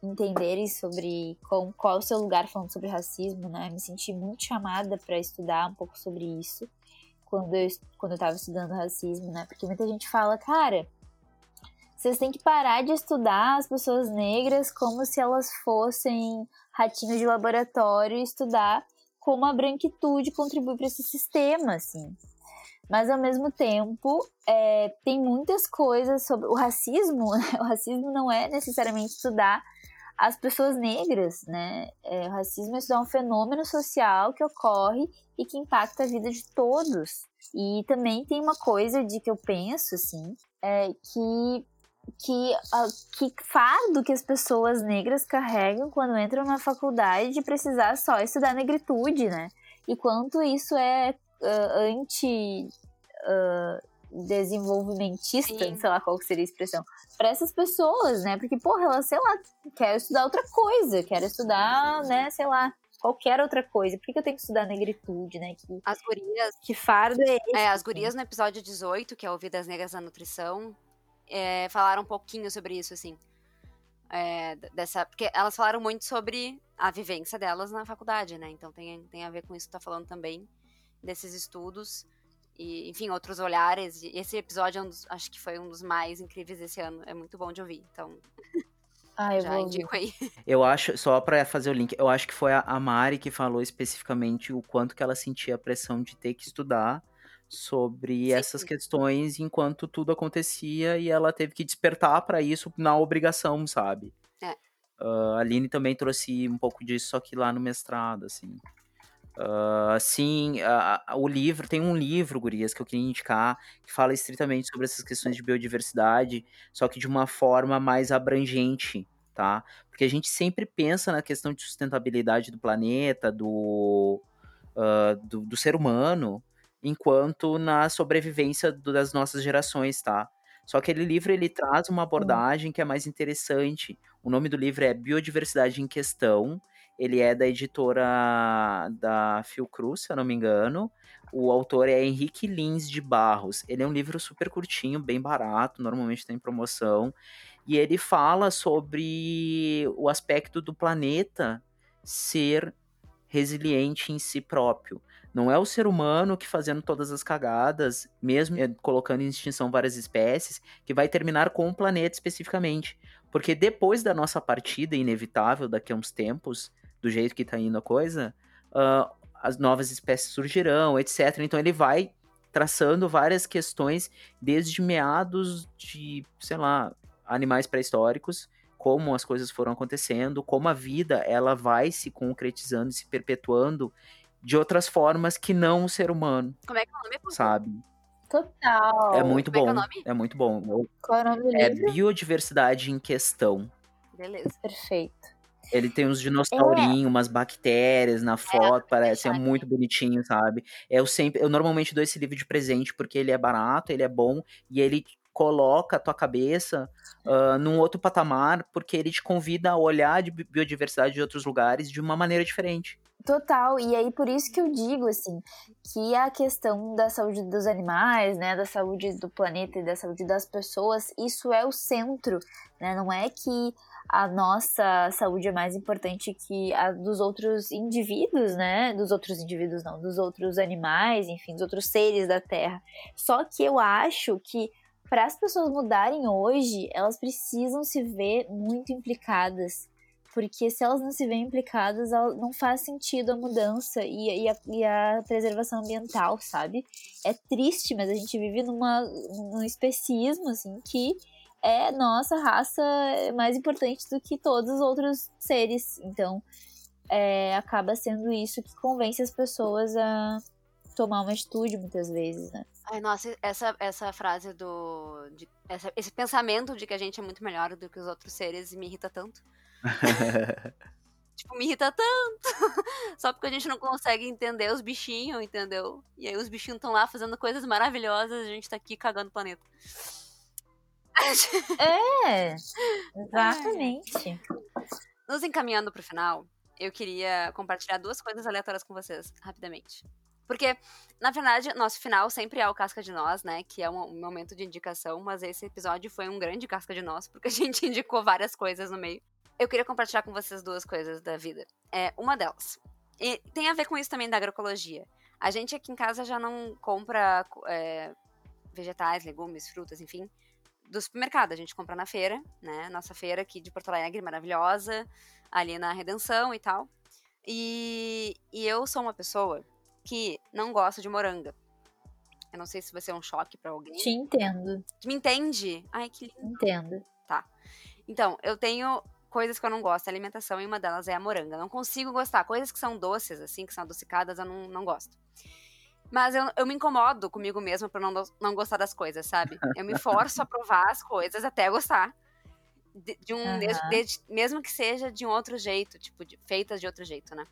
entenderem sobre com, qual é o seu lugar falando sobre racismo, né? Me senti muito chamada para estudar um pouco sobre isso quando eu, quando eu tava estudando racismo, né? Porque muita gente fala, cara, vocês têm que parar de estudar as pessoas negras como se elas fossem ratinhos de laboratório e estudar como a branquitude contribui para esse sistema, assim. Mas ao mesmo tempo, é, tem muitas coisas sobre o racismo. né? O racismo não é necessariamente estudar as pessoas negras, né? É, o racismo é um fenômeno social que ocorre e que impacta a vida de todos. E também tem uma coisa de que eu penso, assim, é que que, que fardo que as pessoas negras carregam quando entram na faculdade de precisar só estudar negritude, né? E quanto isso é ah, anti ah, desenvolvimentista, Sim. sei lá qual que seria a expressão, para essas pessoas, né? Porque, porra, elas, sei lá, querem estudar outra coisa, querem estudar, né, sei lá, qualquer outra coisa. Por que, eu tenho que estudar negritude, né? Que, As gurias, que fardo é esse? é, as gurias no episódio 18, que é o Vidas Negras na Nutrição, é, falaram um pouquinho sobre isso, assim. é, dessa. Porque elas falaram muito sobre a vivência delas na faculdade, né? Então tem, tem a ver com isso que tá falando também, desses estudos. E, enfim, outros olhares. Esse episódio é um dos, acho que foi um dos mais incríveis desse ano. É muito bom de ouvir. Então, Ah, eu já vou. indico aí. Eu acho, só pra fazer o link, eu acho que foi a, Mari que falou especificamente o quanto que ela sentia a pressão de ter que estudar sobre Sim. essas questões enquanto tudo acontecia e ela teve que despertar pra isso na obrigação, sabe? É. Ah, a Aline também trouxe um pouco disso, só que lá no mestrado, assim. Ah, sim, a- a- o livro, tem um livro, Gurias, que eu queria indicar, que fala estritamente sobre essas questões de biodiversidade, só que de uma forma mais abrangente, tá? Porque a gente sempre pensa na questão de sustentabilidade do planeta, do, ah, do, do ser humano, enquanto na sobrevivência do- das nossas gerações, tá? Só que aquele livro ele traz uma abordagem que é mais interessante. O nome do livro é Biodiversidade em Questão. Ele é da editora da Fiocruz, se eu não me engano. O autor é Henrique Lins de Barros. Ele é um livro super curtinho, bem barato, normalmente está em promoção. E ele fala sobre o aspecto do planeta ser resiliente em si próprio. Não é o ser humano que fazendo todas as cagadas, mesmo eh, colocando em extinção várias espécies, que vai terminar com o planeta especificamente. Porque depois da nossa partida, inevitável daqui a uns tempos, do jeito que tá indo a coisa, ah, as novas espécies surgirão, etc. Então ele vai traçando várias questões desde meados de, sei lá, animais pré-históricos, como as coisas foram acontecendo, como a vida ela vai se concretizando e se perpetuando de outras formas que não o ser humano, Como é que é o nome? Sabe? Total. É muito Como é que é bom. o nome? É muito bom. Qual é o nome do É livro? biodiversidade em questão. Beleza. Perfeito. Ele tem uns dinossaurinhos, umas bactérias na foto, parece, é muito bonitinho, sabe? Eu sempre, eu normalmente dou esse livro de presente porque ele é barato, ele é bom e ele coloca a tua cabeça ah, num outro patamar porque ele te convida a olhar de bi- biodiversidade de outros lugares de uma maneira diferente. Total, e aí por isso que eu digo assim, que a questão da saúde dos animais, né, da saúde do planeta e da saúde das pessoas, isso é o centro, né? Não é que a nossa saúde é mais importante que a dos outros indivíduos, né? Dos outros indivíduos não, dos outros animais, enfim, dos outros seres da Terra. Só que eu acho que para as pessoas mudarem hoje, elas precisam se ver muito implicadas porque se elas não se veem implicadas, não faz sentido a mudança e, e a, e a preservação ambiental, sabe? É triste, mas a gente vive numa, num especismo, assim, que é nossa raça é mais importante do que todos os outros seres. Então, é, acaba sendo isso que convence as pessoas a tomar uma atitude muitas vezes, né? Ai, nossa, essa, essa frase do. de- essa- esse pensamento de que a gente é muito melhor do que os outros seres me irrita tanto. Tipo, me irrita tanto. Só porque a gente não consegue entender os bichinhos, entendeu? E aí os bichinhos estão lá fazendo coisas maravilhosas, a gente tá aqui cagando o planeta. É, exatamente. Nos encaminhando pro final, eu queria compartilhar duas coisas aleatórias com vocês, rapidamente. Porque, na verdade, nosso final sempre é o Casca de Nós, né? Que é um, um momento de indicação, mas esse episódio foi um grande Casca de Nós, porque a gente indicou várias coisas no meio. Eu queria compartilhar com vocês duas coisas da vida. É, uma delas. E tem a ver com isso também da agroecologia. A gente aqui em casa já não compra é, vegetais, legumes, frutas, enfim, do supermercado. A gente compra na feira, né? Nossa feira aqui de Porto Alegre, maravilhosa, ali na Redenção e tal. E, e eu sou uma pessoa que não gosta de moranga. Eu não sei se vai ser um choque pra alguém. Te entendo, Me entende? Ai, que lindo. entendo. Então, eu tenho coisas que eu não gosto. Alimentação e uma delas é a moranga. Eu não consigo gostar. Coisas que são doces, assim, que são adocicadas, eu não, não gosto. Mas eu, eu me incomodo comigo mesma por não, não gostar das coisas, sabe? Eu me forço a provar as coisas até gostar. De, de um, Aham. mesmo, de- mesmo que seja de um outro jeito, tipo, de- feitas de outro jeito, né?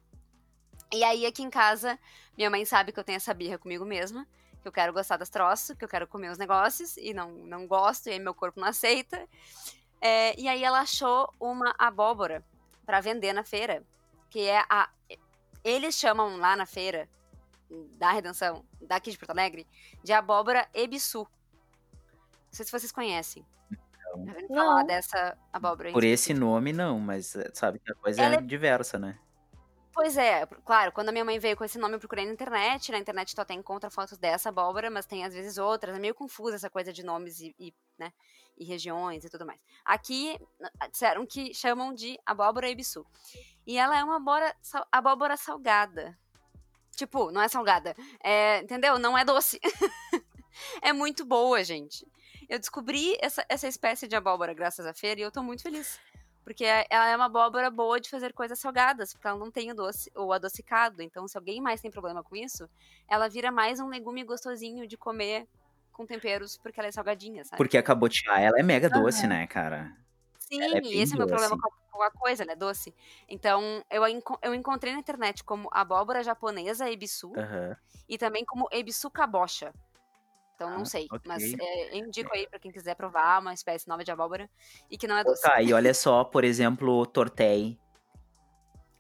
E aí, aqui em casa, minha mãe sabe que eu tenho essa birra comigo mesma, que eu quero gostar das troços, que eu quero comer os negócios, e não, não gosto, e aí meu corpo não aceita. É, e aí ela achou uma abóbora pra vender na feira, que é a... Eles chamam lá na feira da Redenção, daqui de Porto Alegre, de abóbora ebisu. Não sei se vocês conhecem. Então, Já ouviram Não. falar dessa abóbora? por esse nome, não, mas eh, sabe que a coisa Ela é é- diversa, né? Pois é, claro, quando a minha mãe veio com esse nome, eu procurei na internet. Na internet tu até encontra fotos dessa abóbora, mas tem às vezes outras. É meio confusa essa coisa de nomes e, e, né, e regiões e tudo mais. Aqui, n- disseram que chamam de abóbora ibiçu. E ela é uma abóbora, abóbora salgada. Tipo, não é salgada. É, entendeu? Não é doce. é muito boa, gente. Eu descobri essa, essa espécie de abóbora graças à feira e eu tô muito feliz. Porque é- ela é uma abóbora boa de fazer coisas salgadas, porque ela não tem o doce ou adocicado. Então, se alguém mais tem problema com isso, ela vira mais um legume gostosinho de comer com temperos, porque ela é salgadinha, sabe? Porque a cabotiá, ela é mega doce, né, cara? Sim, ela é e esse é o meu problema doce. com a, coisa, ela é doce. Então, eu, eu encontrei na internet como abóbora japonesa ebisu e também como ebisu kabocha. Então, Ah, não sei, ok. mas é, eu indico aí pra quem quiser provar uma espécie nova de abóbora e que não é doce. Tá, e olha só, por exemplo, tortei.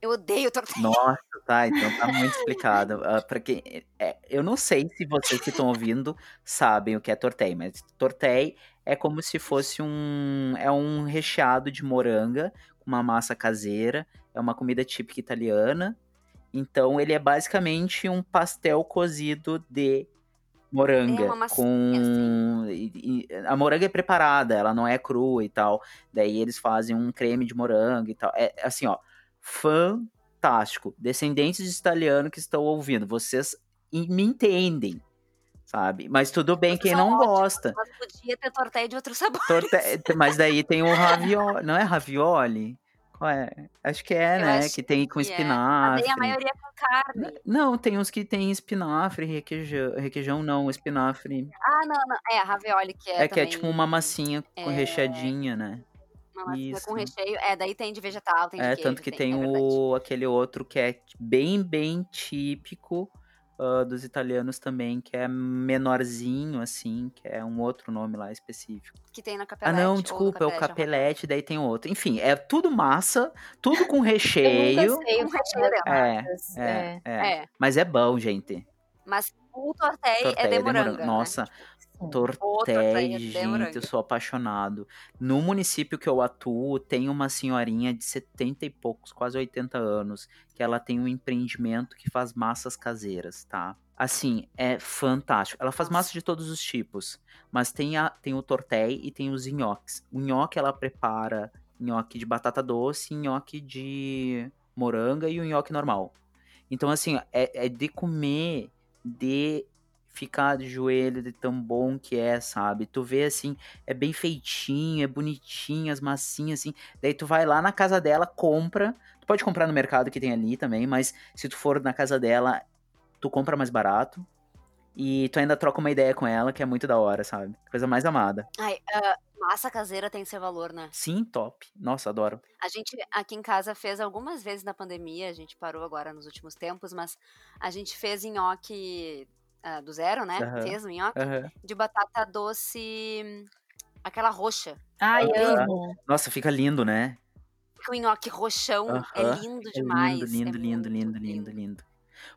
Eu odeio torta. Nossa, tá, então tá muito explicado. Ah, pra quem, é, eu não sei se vocês que estão ouvindo sabem o que é tortei, mas tortei é como se fosse um é um recheado de moranga com uma massa caseira, é uma comida típica italiana. Então ele é basicamente um pastel cozido de moranga É uma massinha, com e- e- a moranga é preparada, ela não é crua e tal. Daí eles fazem um creme de moranga e tal. É assim, ó, fantástico. Descendentes de italiano que estão ouvindo, vocês me entendem, sabe? Mas tudo bem Vocês quem não ótimos, gosta. Mas podia ter torteia de outro sabor. Torte- Mas daí tem o ravioli, não é ravioli? Qual é? Acho que é, Eu né? Que tem com que é. Mas espinafre. aí a maioria é com carne. Não, tem uns que tem espinafre, requeijão, requeijão não, espinafre. Ah, não, não. É, a ravioli que é É, que é também tipo uma massinha com é, recheadinha, né? Uma massinha Isso. com recheio. É, daí tem de vegetal, tem de É, queijo, tanto que tem, é verdade. o, aquele outro que é bem, bem típico ah, dos italianos também, que é menorzinho, assim, que é um outro nome lá específico. Que tem na Ah, capelete. não, ou no desculpa, é o capelete, daí tem outro. Enfim, é tudo massa, tudo com Eu recheio. nunca sei que recheio é dela. É, é, é. é, É, Mas é bom, gente. mas o tortei Torteia é de de morango. moranga. né? Nossa, De gente, eu sou apaixonado. No município que eu atuo, tem uma senhorinha de 70 e poucos, quase 80 anos, que ela tem um empreendimento que faz massas caseiras, tá? Assim, é fantástico. Ela faz massa de todos os tipos, mas tem, a, tem o tortéi e tem os nhoques. O nhoque ela prepara nhoque de batata doce, nhoque de moranga e o nhoque normal. Então, assim, é, é de comer, de ficar de joelho, de tão bom que é, sabe? Tu vê assim, é bem feitinho, é bonitinho, as massinhas assim. Daí tu vai lá na casa dela, compra. Tu pode comprar no mercado que tem ali também, mas se tu for na casa dela, tu compra mais barato. E tu ainda troca uma ideia com ela, que é muito da hora, sabe? Coisa mais amada. Ai, ah, massa caseira tem seu valor, né? Sim, top. Nossa, adoro. A gente aqui em casa fez algumas vezes na pandemia, a gente parou agora nos últimos tempos, mas a gente fez nhoque ah, do zero, né? Fez o nhoque de batata doce, aquela roxa. Ai, Aham. amo. Nossa, fica lindo, né? O nhoque roxão é Aham. lindo É demais. lindo, é lindo, lindo, lindo, lindo, lindo.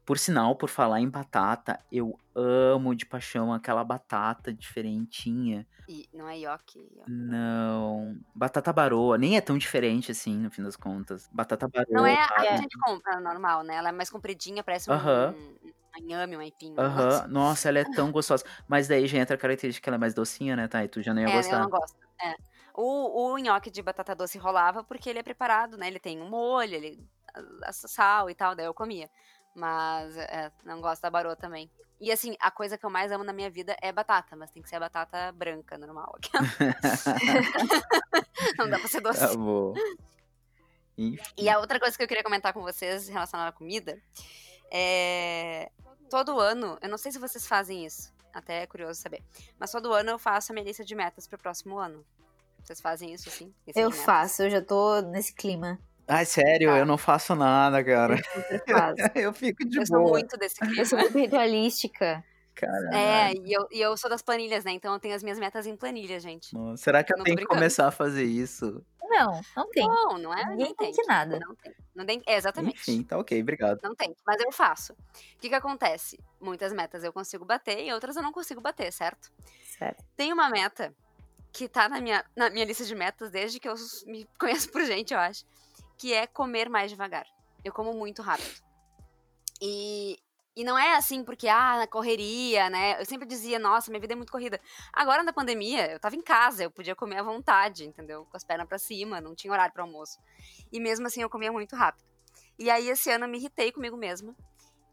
Por sinal, por falar em batata, eu amo de paixão aquela batata diferentinha. E não é nhoque. Não. Batata baroa, nem é tão diferente assim, no fim das contas. Batata baroa. Não é a que a gente compra normal, né? Ela é mais compridinha, parece um, Aham. um inhame, um aipim. Aham, negócio. nossa, ela é tão gostosa. Mas daí já entra a característica que ela é mais docinha, né, tá? E tu já não ia É, eu gostar. não gosto. É. O, o nhoque de batata doce rolava porque ele é preparado, né? Ele tem um molho, ele a- a sal e tal, daí eu comia. Mas é, não gosto da baroa também. E assim, a coisa que eu mais amo na minha vida é batata, mas tem que ser a batata branca, normal. não dá pra ser doce. Tá bom. Enfim. E a outra coisa que eu queria comentar com vocês relacionada à comida é. Todo ano, eu não sei se vocês fazem isso, até é curioso saber, mas todo ano eu faço a minha lista de metas pro próximo ano. Vocês fazem isso, assim? Eu faço, eu já tô nesse clima. Ai, sério, Tá. eu não faço nada, cara. Eu. Eu fico de Eu sou boa. muito desse Eu sou clima. muito ritualística. É, e eu, e eu sou das planilhas, né? Então eu tenho as minhas metas em planilha, gente. Nossa, será que eu Não tô tenho que começar a fazer isso? Não, não tem. Não, não é? Ninguém não tem que nada. Não tem. Não tem é, exatamente. Enfim, tá ok, obrigado. Não tem, mas eu faço. O que que acontece? Muitas metas eu consigo bater e outras eu não consigo bater, certo? Sério. Tem uma meta que tá na minha, na minha lista de metas desde que eu me conheço por gente, eu acho. Que é comer mais devagar. Eu como muito rápido. E, e não é assim porque, ah, correria, né? Eu sempre dizia, nossa, minha vida é muito corrida. Agora, na pandemia, eu tava em casa, eu podia comer à vontade, entendeu? Com as pernas para cima, não tinha horário para almoço. E mesmo assim, eu comia muito rápido. E aí, esse ano, eu me irritei comigo mesma.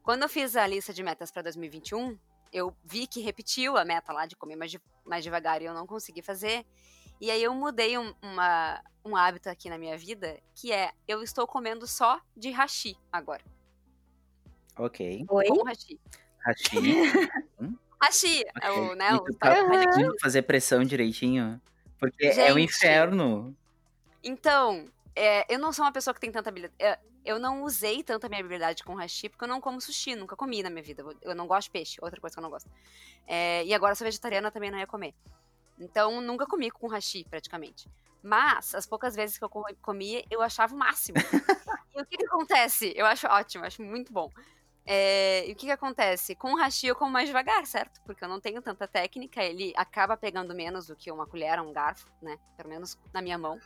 Quando eu fiz a lista de metas para 2021, eu vi que repetiu a meta lá de comer mais, de, mais devagar e eu não consegui fazer. E aí eu mudei um, uma, um hábito aqui na minha vida, que é eu estou comendo só de hashi agora. Ok. Oi? Com hashi. Hashi. Hashi, é ok. o, né? E O, tu tá tá- conseguindo fazer pressão direitinho? Porque é o Gente. inferno. Então, é, eu não sou uma pessoa que tem tanta habilidade. é, Eu não usei tanto a minha habilidade com hashi, porque eu não como sushi, nunca comi na minha vida. Eu não gosto de peixe, outra coisa que eu não gosto. É, e agora eu sou vegetariana, também não ia comer. Então, nunca comi com hashi, praticamente. Mas, as poucas vezes que eu co- comi, eu achava o máximo. e o que, que acontece? Eu acho ótimo, acho muito bom. É, e o que, que acontece? Com o hashi eu como mais devagar, certo? Porque eu não tenho tanta técnica, ele acaba pegando menos do que uma colher, um garfo, né? Pelo menos na minha mão.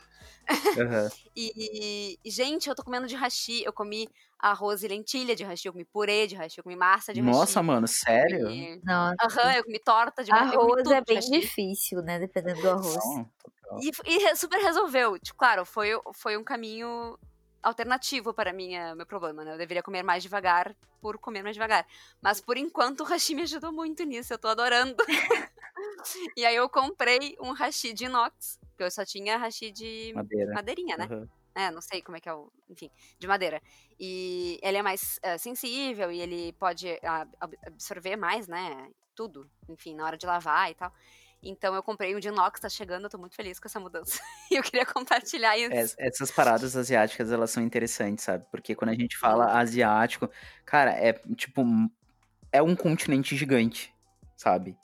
Aham. E, e, gente, eu tô comendo de hashi. Eu comi arroz e lentilha de hashi, eu comi purê de hashi, eu comi massa de hashi. Nossa, mano, sério? comi- Nossa. Aham, eu comi torta de hashi. Arroz é bem difícil, né? Dependendo do arroz. Não. E, e super resolveu. Tipo, claro, foi, foi um caminho alternativo para minha, meu problema, né? Eu deveria comer mais devagar por comer mais devagar. Mas por enquanto o hashi me ajudou muito nisso, eu tô adorando. e aí eu comprei um hashi de inox, porque eu só tinha hashi de Madeira. madeirinha, né? Aham. É, não sei como é que é o. Enfim, de madeira. E ele é mais eh, sensível e ele pode ab- absorver mais, né? Tudo. Enfim, na hora de lavar e tal. Então eu comprei um de inox, tá chegando, eu tô muito feliz com essa mudança. E eu queria compartilhar isso. Es- Essas paradas asiáticas, elas são interessantes, sabe? Porque quando a gente fala asiático, cara, é tipo. É um continente gigante, sabe?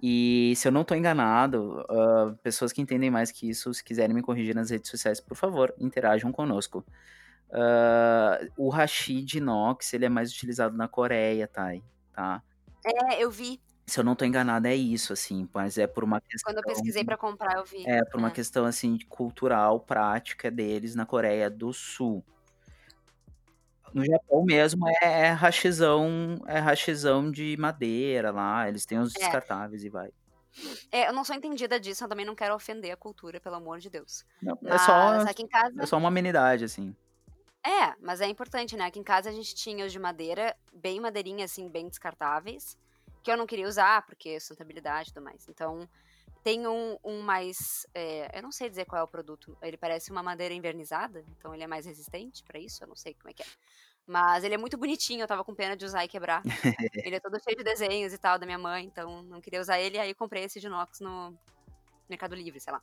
E se eu não tô enganado, ah, pessoas que entendem mais que isso, se quiserem me corrigir nas redes sociais, por favor, interajam conosco. Ah, o hashi de inox, ele é mais utilizado na Coreia, Thay, tá? É, eu vi. Se eu não tô enganado, é isso, assim, mas é por uma questão... Quando eu pesquisei pra comprar, eu vi. É, por uma É. questão, assim, cultural, prática deles na Coreia do Sul. No Japão mesmo é, é rachizão, é rachizão de madeira lá, eles têm os É. descartáveis e vai. É, eu não sou entendida disso, eu também não quero ofender a cultura, pelo amor de Deus. Não, é Mas só, aqui em casa. é só uma amenidade, assim. É, mas é importante, né? Aqui em casa a gente tinha os de madeira, bem madeirinha, assim, bem descartáveis, que eu não queria usar, porque sustentabilidade e tudo mais. Então, tem um, um mais. é, eu não sei dizer qual é o produto. Ele parece uma madeira invernizada, então ele é mais resistente pra isso, eu não sei como é que é. Mas ele é muito bonitinho, eu tava com pena de usar e quebrar. ele é todo cheio de desenhos e tal, da minha mãe, então não queria usar ele, aí comprei esse de inox no Mercado Livre, sei lá.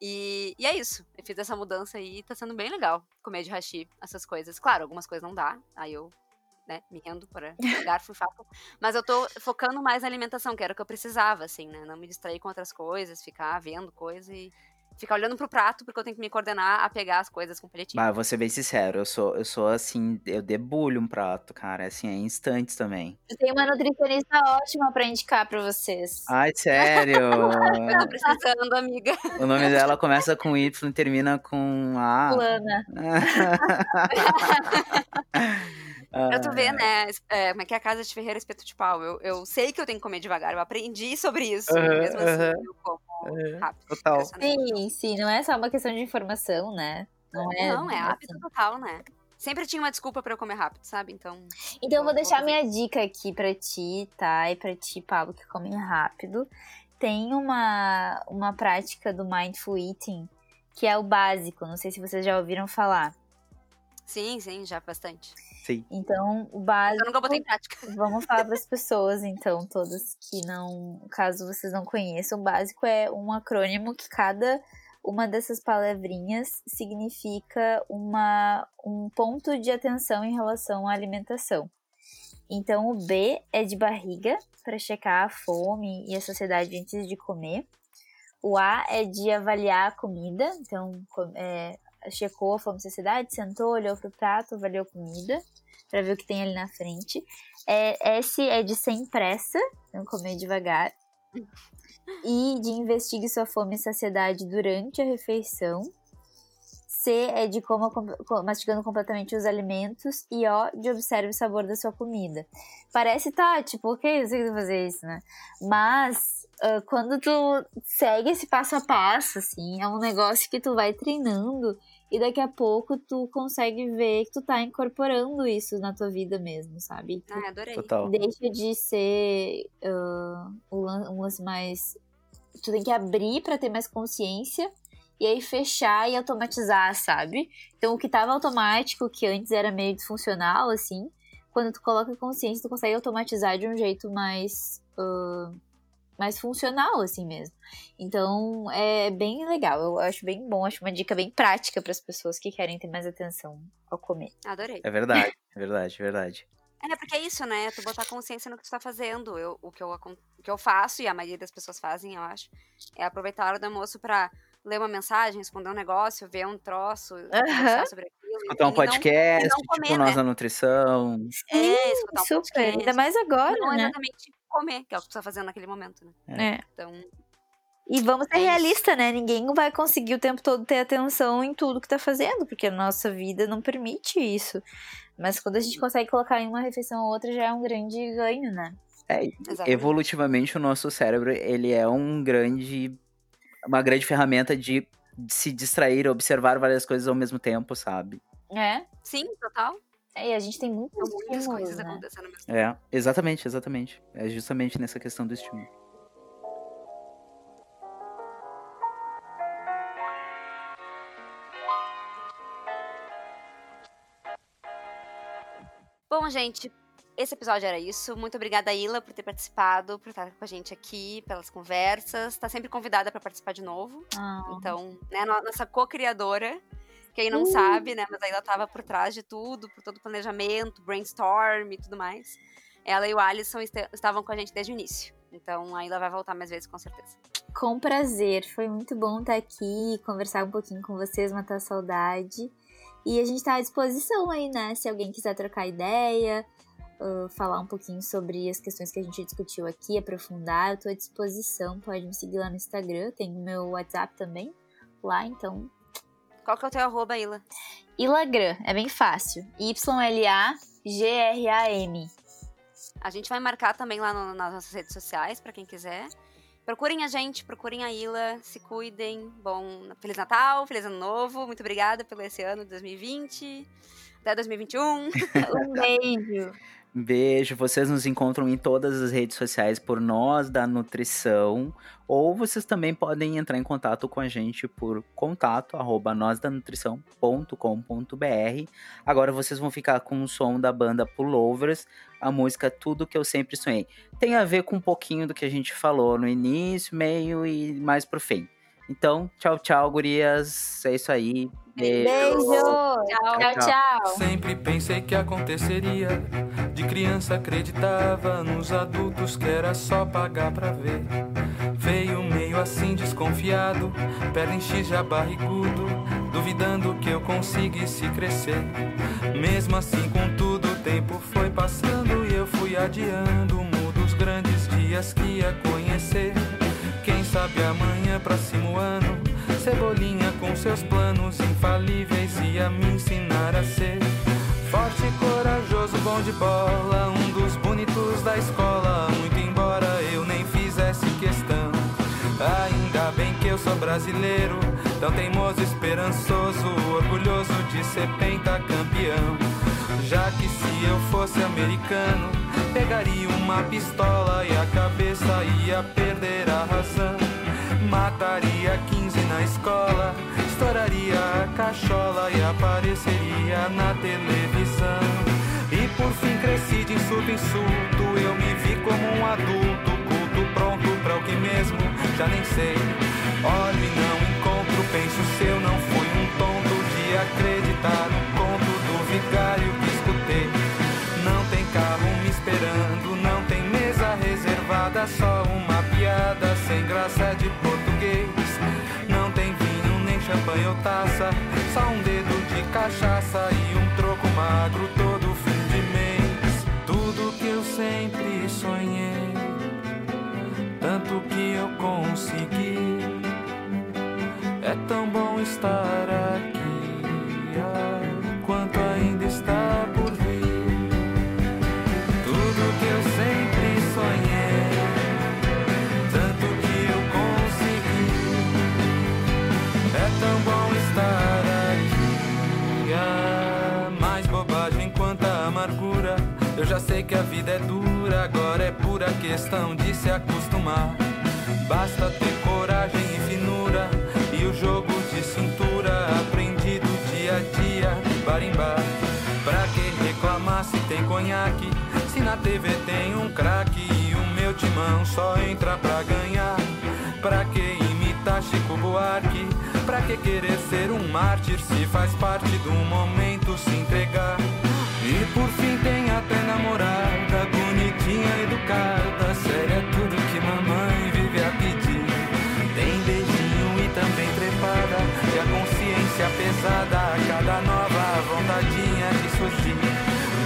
E, e é isso. Eu fiz essa mudança aí e tá sendo bem legal comer de hashi, essas coisas. Claro, algumas coisas não dá, aí eu, né, me rendo para garfo e faca. Mas eu tô focando mais na alimentação, que era o que eu precisava, assim, né? Não me distrair com outras coisas, ficar vendo coisa e ficar olhando pro prato, porque eu tenho que me coordenar a pegar as coisas com palitinho. Mas vou ser bem sincero, eu sou, eu sou assim, eu debulho um prato, cara, assim, é instantes também. Eu tenho uma nutricionista ótima pra indicar pra vocês. Ai, sério? Eu tô precisando, amiga. o nome dela começa com Y e termina com A. Fulana. Pra tu ver, né? é, como é que é a casa de Ferreira Espeto de Pau. Eu, eu sei que eu tenho que comer devagar, eu aprendi sobre isso. Mesmo assim, eu como Aham, rápido. Total. Sim, sim, não é só uma questão de informação, né? Não é. Não, é hábito total, né? Sempre tinha uma desculpa pra eu comer rápido, sabe? Então. Então eu vou Vou- deixar vou minha dica aqui pra ti, tá? E pra ti, Pablo, que come rápido. Tem uma, uma prática do Mindful Eating, que é o básico. Não sei se vocês já ouviram falar. Sim, sim, já bastante. Sim. Então, o básico. Eu nunca botei em prática. Vamos falar para as pessoas, então, todas que não. Caso vocês não conheçam, o básico é um acrônimo que cada uma dessas palavrinhas significa uma, um ponto de atenção em relação à alimentação. Então, o B é de barriga, para checar a fome e a saciedade antes de comer. O A é de avaliar a comida, então, é, checou a fome e saciedade, sentou, olhou pro prato, avaliou comida, para ver o que tem ali na frente. É, S é de sem pressa, então comer devagar. I de investigue sua fome e saciedade durante a refeição. C é de coma com- mastigando completamente os alimentos. E O de observe o sabor da sua comida. Parece, tá, tipo, ok, eu sei que fazer isso, né? Mas ah, quando tu segue esse passo a passo, assim, é um negócio que tu vai treinando e daqui a pouco tu consegue ver que tu tá incorporando isso na tua vida mesmo, sabe? Ai, adorei. Total. deixa de ser ah, um lan- lance mais. Tu tem que abrir pra ter mais consciência e aí fechar e automatizar, sabe? Então o que tava automático, que antes era meio disfuncional, assim, quando tu coloca consciência, tu consegue automatizar de um jeito mais. ah, mais funcional, assim mesmo. Então é bem legal, eu acho bem bom, acho uma dica bem prática para as pessoas que querem ter mais atenção ao comer. Adorei. É verdade, é verdade, é verdade. É, porque é isso, né? Tu botar consciência no que tu tá fazendo. Eu, o, que eu, o que eu faço, e a maioria das pessoas fazem, eu acho, é aproveitar a hora do almoço pra ler uma mensagem, responder um negócio, ver um troço, conversar sobre aquilo. Escutar um não- podcast, e não comer, tipo Nós né? da Nutrição. É, escutar um Super, podcast. ainda mais agora, não né? exatamente comer, que é o que tu tá fazendo naquele momento, né? É. Então, E vamos ser É realistas, né? Ninguém vai conseguir o tempo todo ter atenção em tudo que tá fazendo, porque a nossa vida não permite isso. Mas quando a gente consegue colocar em uma refeição ou outra, já é um grande ganho, né? É, exatamente. evolutivamente o nosso cérebro, ele é um grande uma grande ferramenta de, de se distrair, observar várias coisas ao mesmo tempo, sabe? É. Sim, total. É, e a gente tem muitos São muitas estímulos, coisas né? acontecendo ao mesmo tempo. É, exatamente, exatamente. É justamente nessa questão do estímulo. Bom, gente, esse episódio era isso. Muito obrigada, Ila, por ter participado, por estar com a gente aqui, pelas conversas. Tá sempre convidada para participar de novo. Ah, Então, né, no- nossa co-criadora, quem não Uh. sabe, né, mas a Ila tava por trás de tudo, por todo o planejamento, brainstorm e tudo mais. Ela e o Alisson este- estavam com a gente desde o início. Então, a Ila vai voltar mais vezes, com certeza. com prazer. Foi muito bom estar aqui, conversar um pouquinho com vocês, matar a saudade. E a gente tá à disposição aí, né? Se alguém quiser trocar ideia, ah, falar um pouquinho sobre as questões que a gente discutiu aqui, aprofundar, eu tô à disposição. Pode me seguir lá no Instagram, tem o meu WhatsApp também lá, então. Qual que é o teu arroba, Ila? Ilagram, é bem fácil. Y-L-A-G-R-A-M. A gente vai marcar também lá no- nas nossas redes sociais, pra quem quiser. Procurem a gente, procurem a Ila, se cuidem. Bom, Feliz Natal, Feliz Ano Novo. Muito obrigada pelo esse ano de 2020. Até 2021. Um beijo. Beijo. Vocês nos encontram em todas as redes sociais por Nós da Nutrição. Ou vocês também podem entrar em contato com a gente por contato arroba. Agora vocês vão ficar com o som da banda Pullovers, a música Tudo Que Eu Sempre Sonhei. Tem a ver com um pouquinho do que a gente falou no início, meio e mais pro fim. Então, tchau, tchau, gurias. É isso aí. Beijo. Tchau. Tchau, tchau. Sempre pensei que aconteceria. De criança acreditava nos adultos que era só pagar pra ver. Veio meio assim desconfiado, perna em X já barrigudo, duvidando que eu conseguisse crescer. Mesmo assim, contudo, o tempo foi passando e eu fui adiando o mundo dos grandes dias que ia conhecer. Sabe amanhã, próximo ano, Cebolinha com seus planos infalíveis ia me ensinar a ser forte, corajoso, bom de bola, um dos bonitos da escola. Muito embora eu nem fizesse questão. Ainda bem que eu sou brasileiro, tão teimoso, esperançoso, orgulhoso de ser pentacampeão. Já que se eu fosse americano, pegaria uma pistola e a cabeça ia perder a razão. Mataria 15 na escola, estouraria a cachola e apareceria na televisão. E por fim cresci de insulto em insulto, eu me vi como um adulto, culto, pronto pra o que mesmo, já nem sei. Olho e não encontro, penso se eu não fui um tonto de acreditar no conto do vigário que escutei. Não tem carro me esperando, não tem mesa reservada, só uma piada sem graça de português. Não tem vinho, nem champanhe ou taça, só um dedo de cachaça e um troco magro todo fim de mês. Tudo que eu sempre sonhei, tanto que eu consegui. É tão bom estar aqui. Que a vida é dura, agora é pura questão de se acostumar. Basta ter coragem e finura e o jogo de cintura aprendido dia a dia, bar em bar. Pra que reclamar se tem conhaque? Se na TV tem um craque e o meu timão só entra pra ganhar. Pra que imitar Chico Buarque? Pra que querer ser um mártir se faz parte do momento se entregar? E por fim tem até namorada, bonitinha, educada, séria, tudo que mamãe vive a pedir. Tem beijinho e também trepada, e a consciência pesada a cada nova vontadinha de surgir.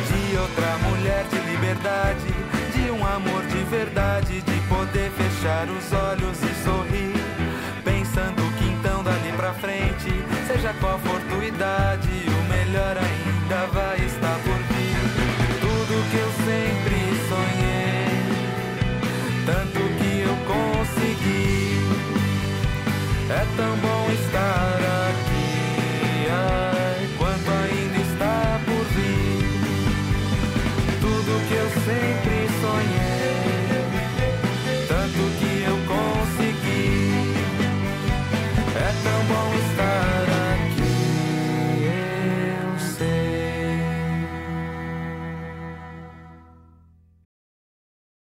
De outra mulher de liberdade, de um amor de verdade, de poder fechar os olhos e sorrir. Pensando que então dali pra frente, seja qual for tua idade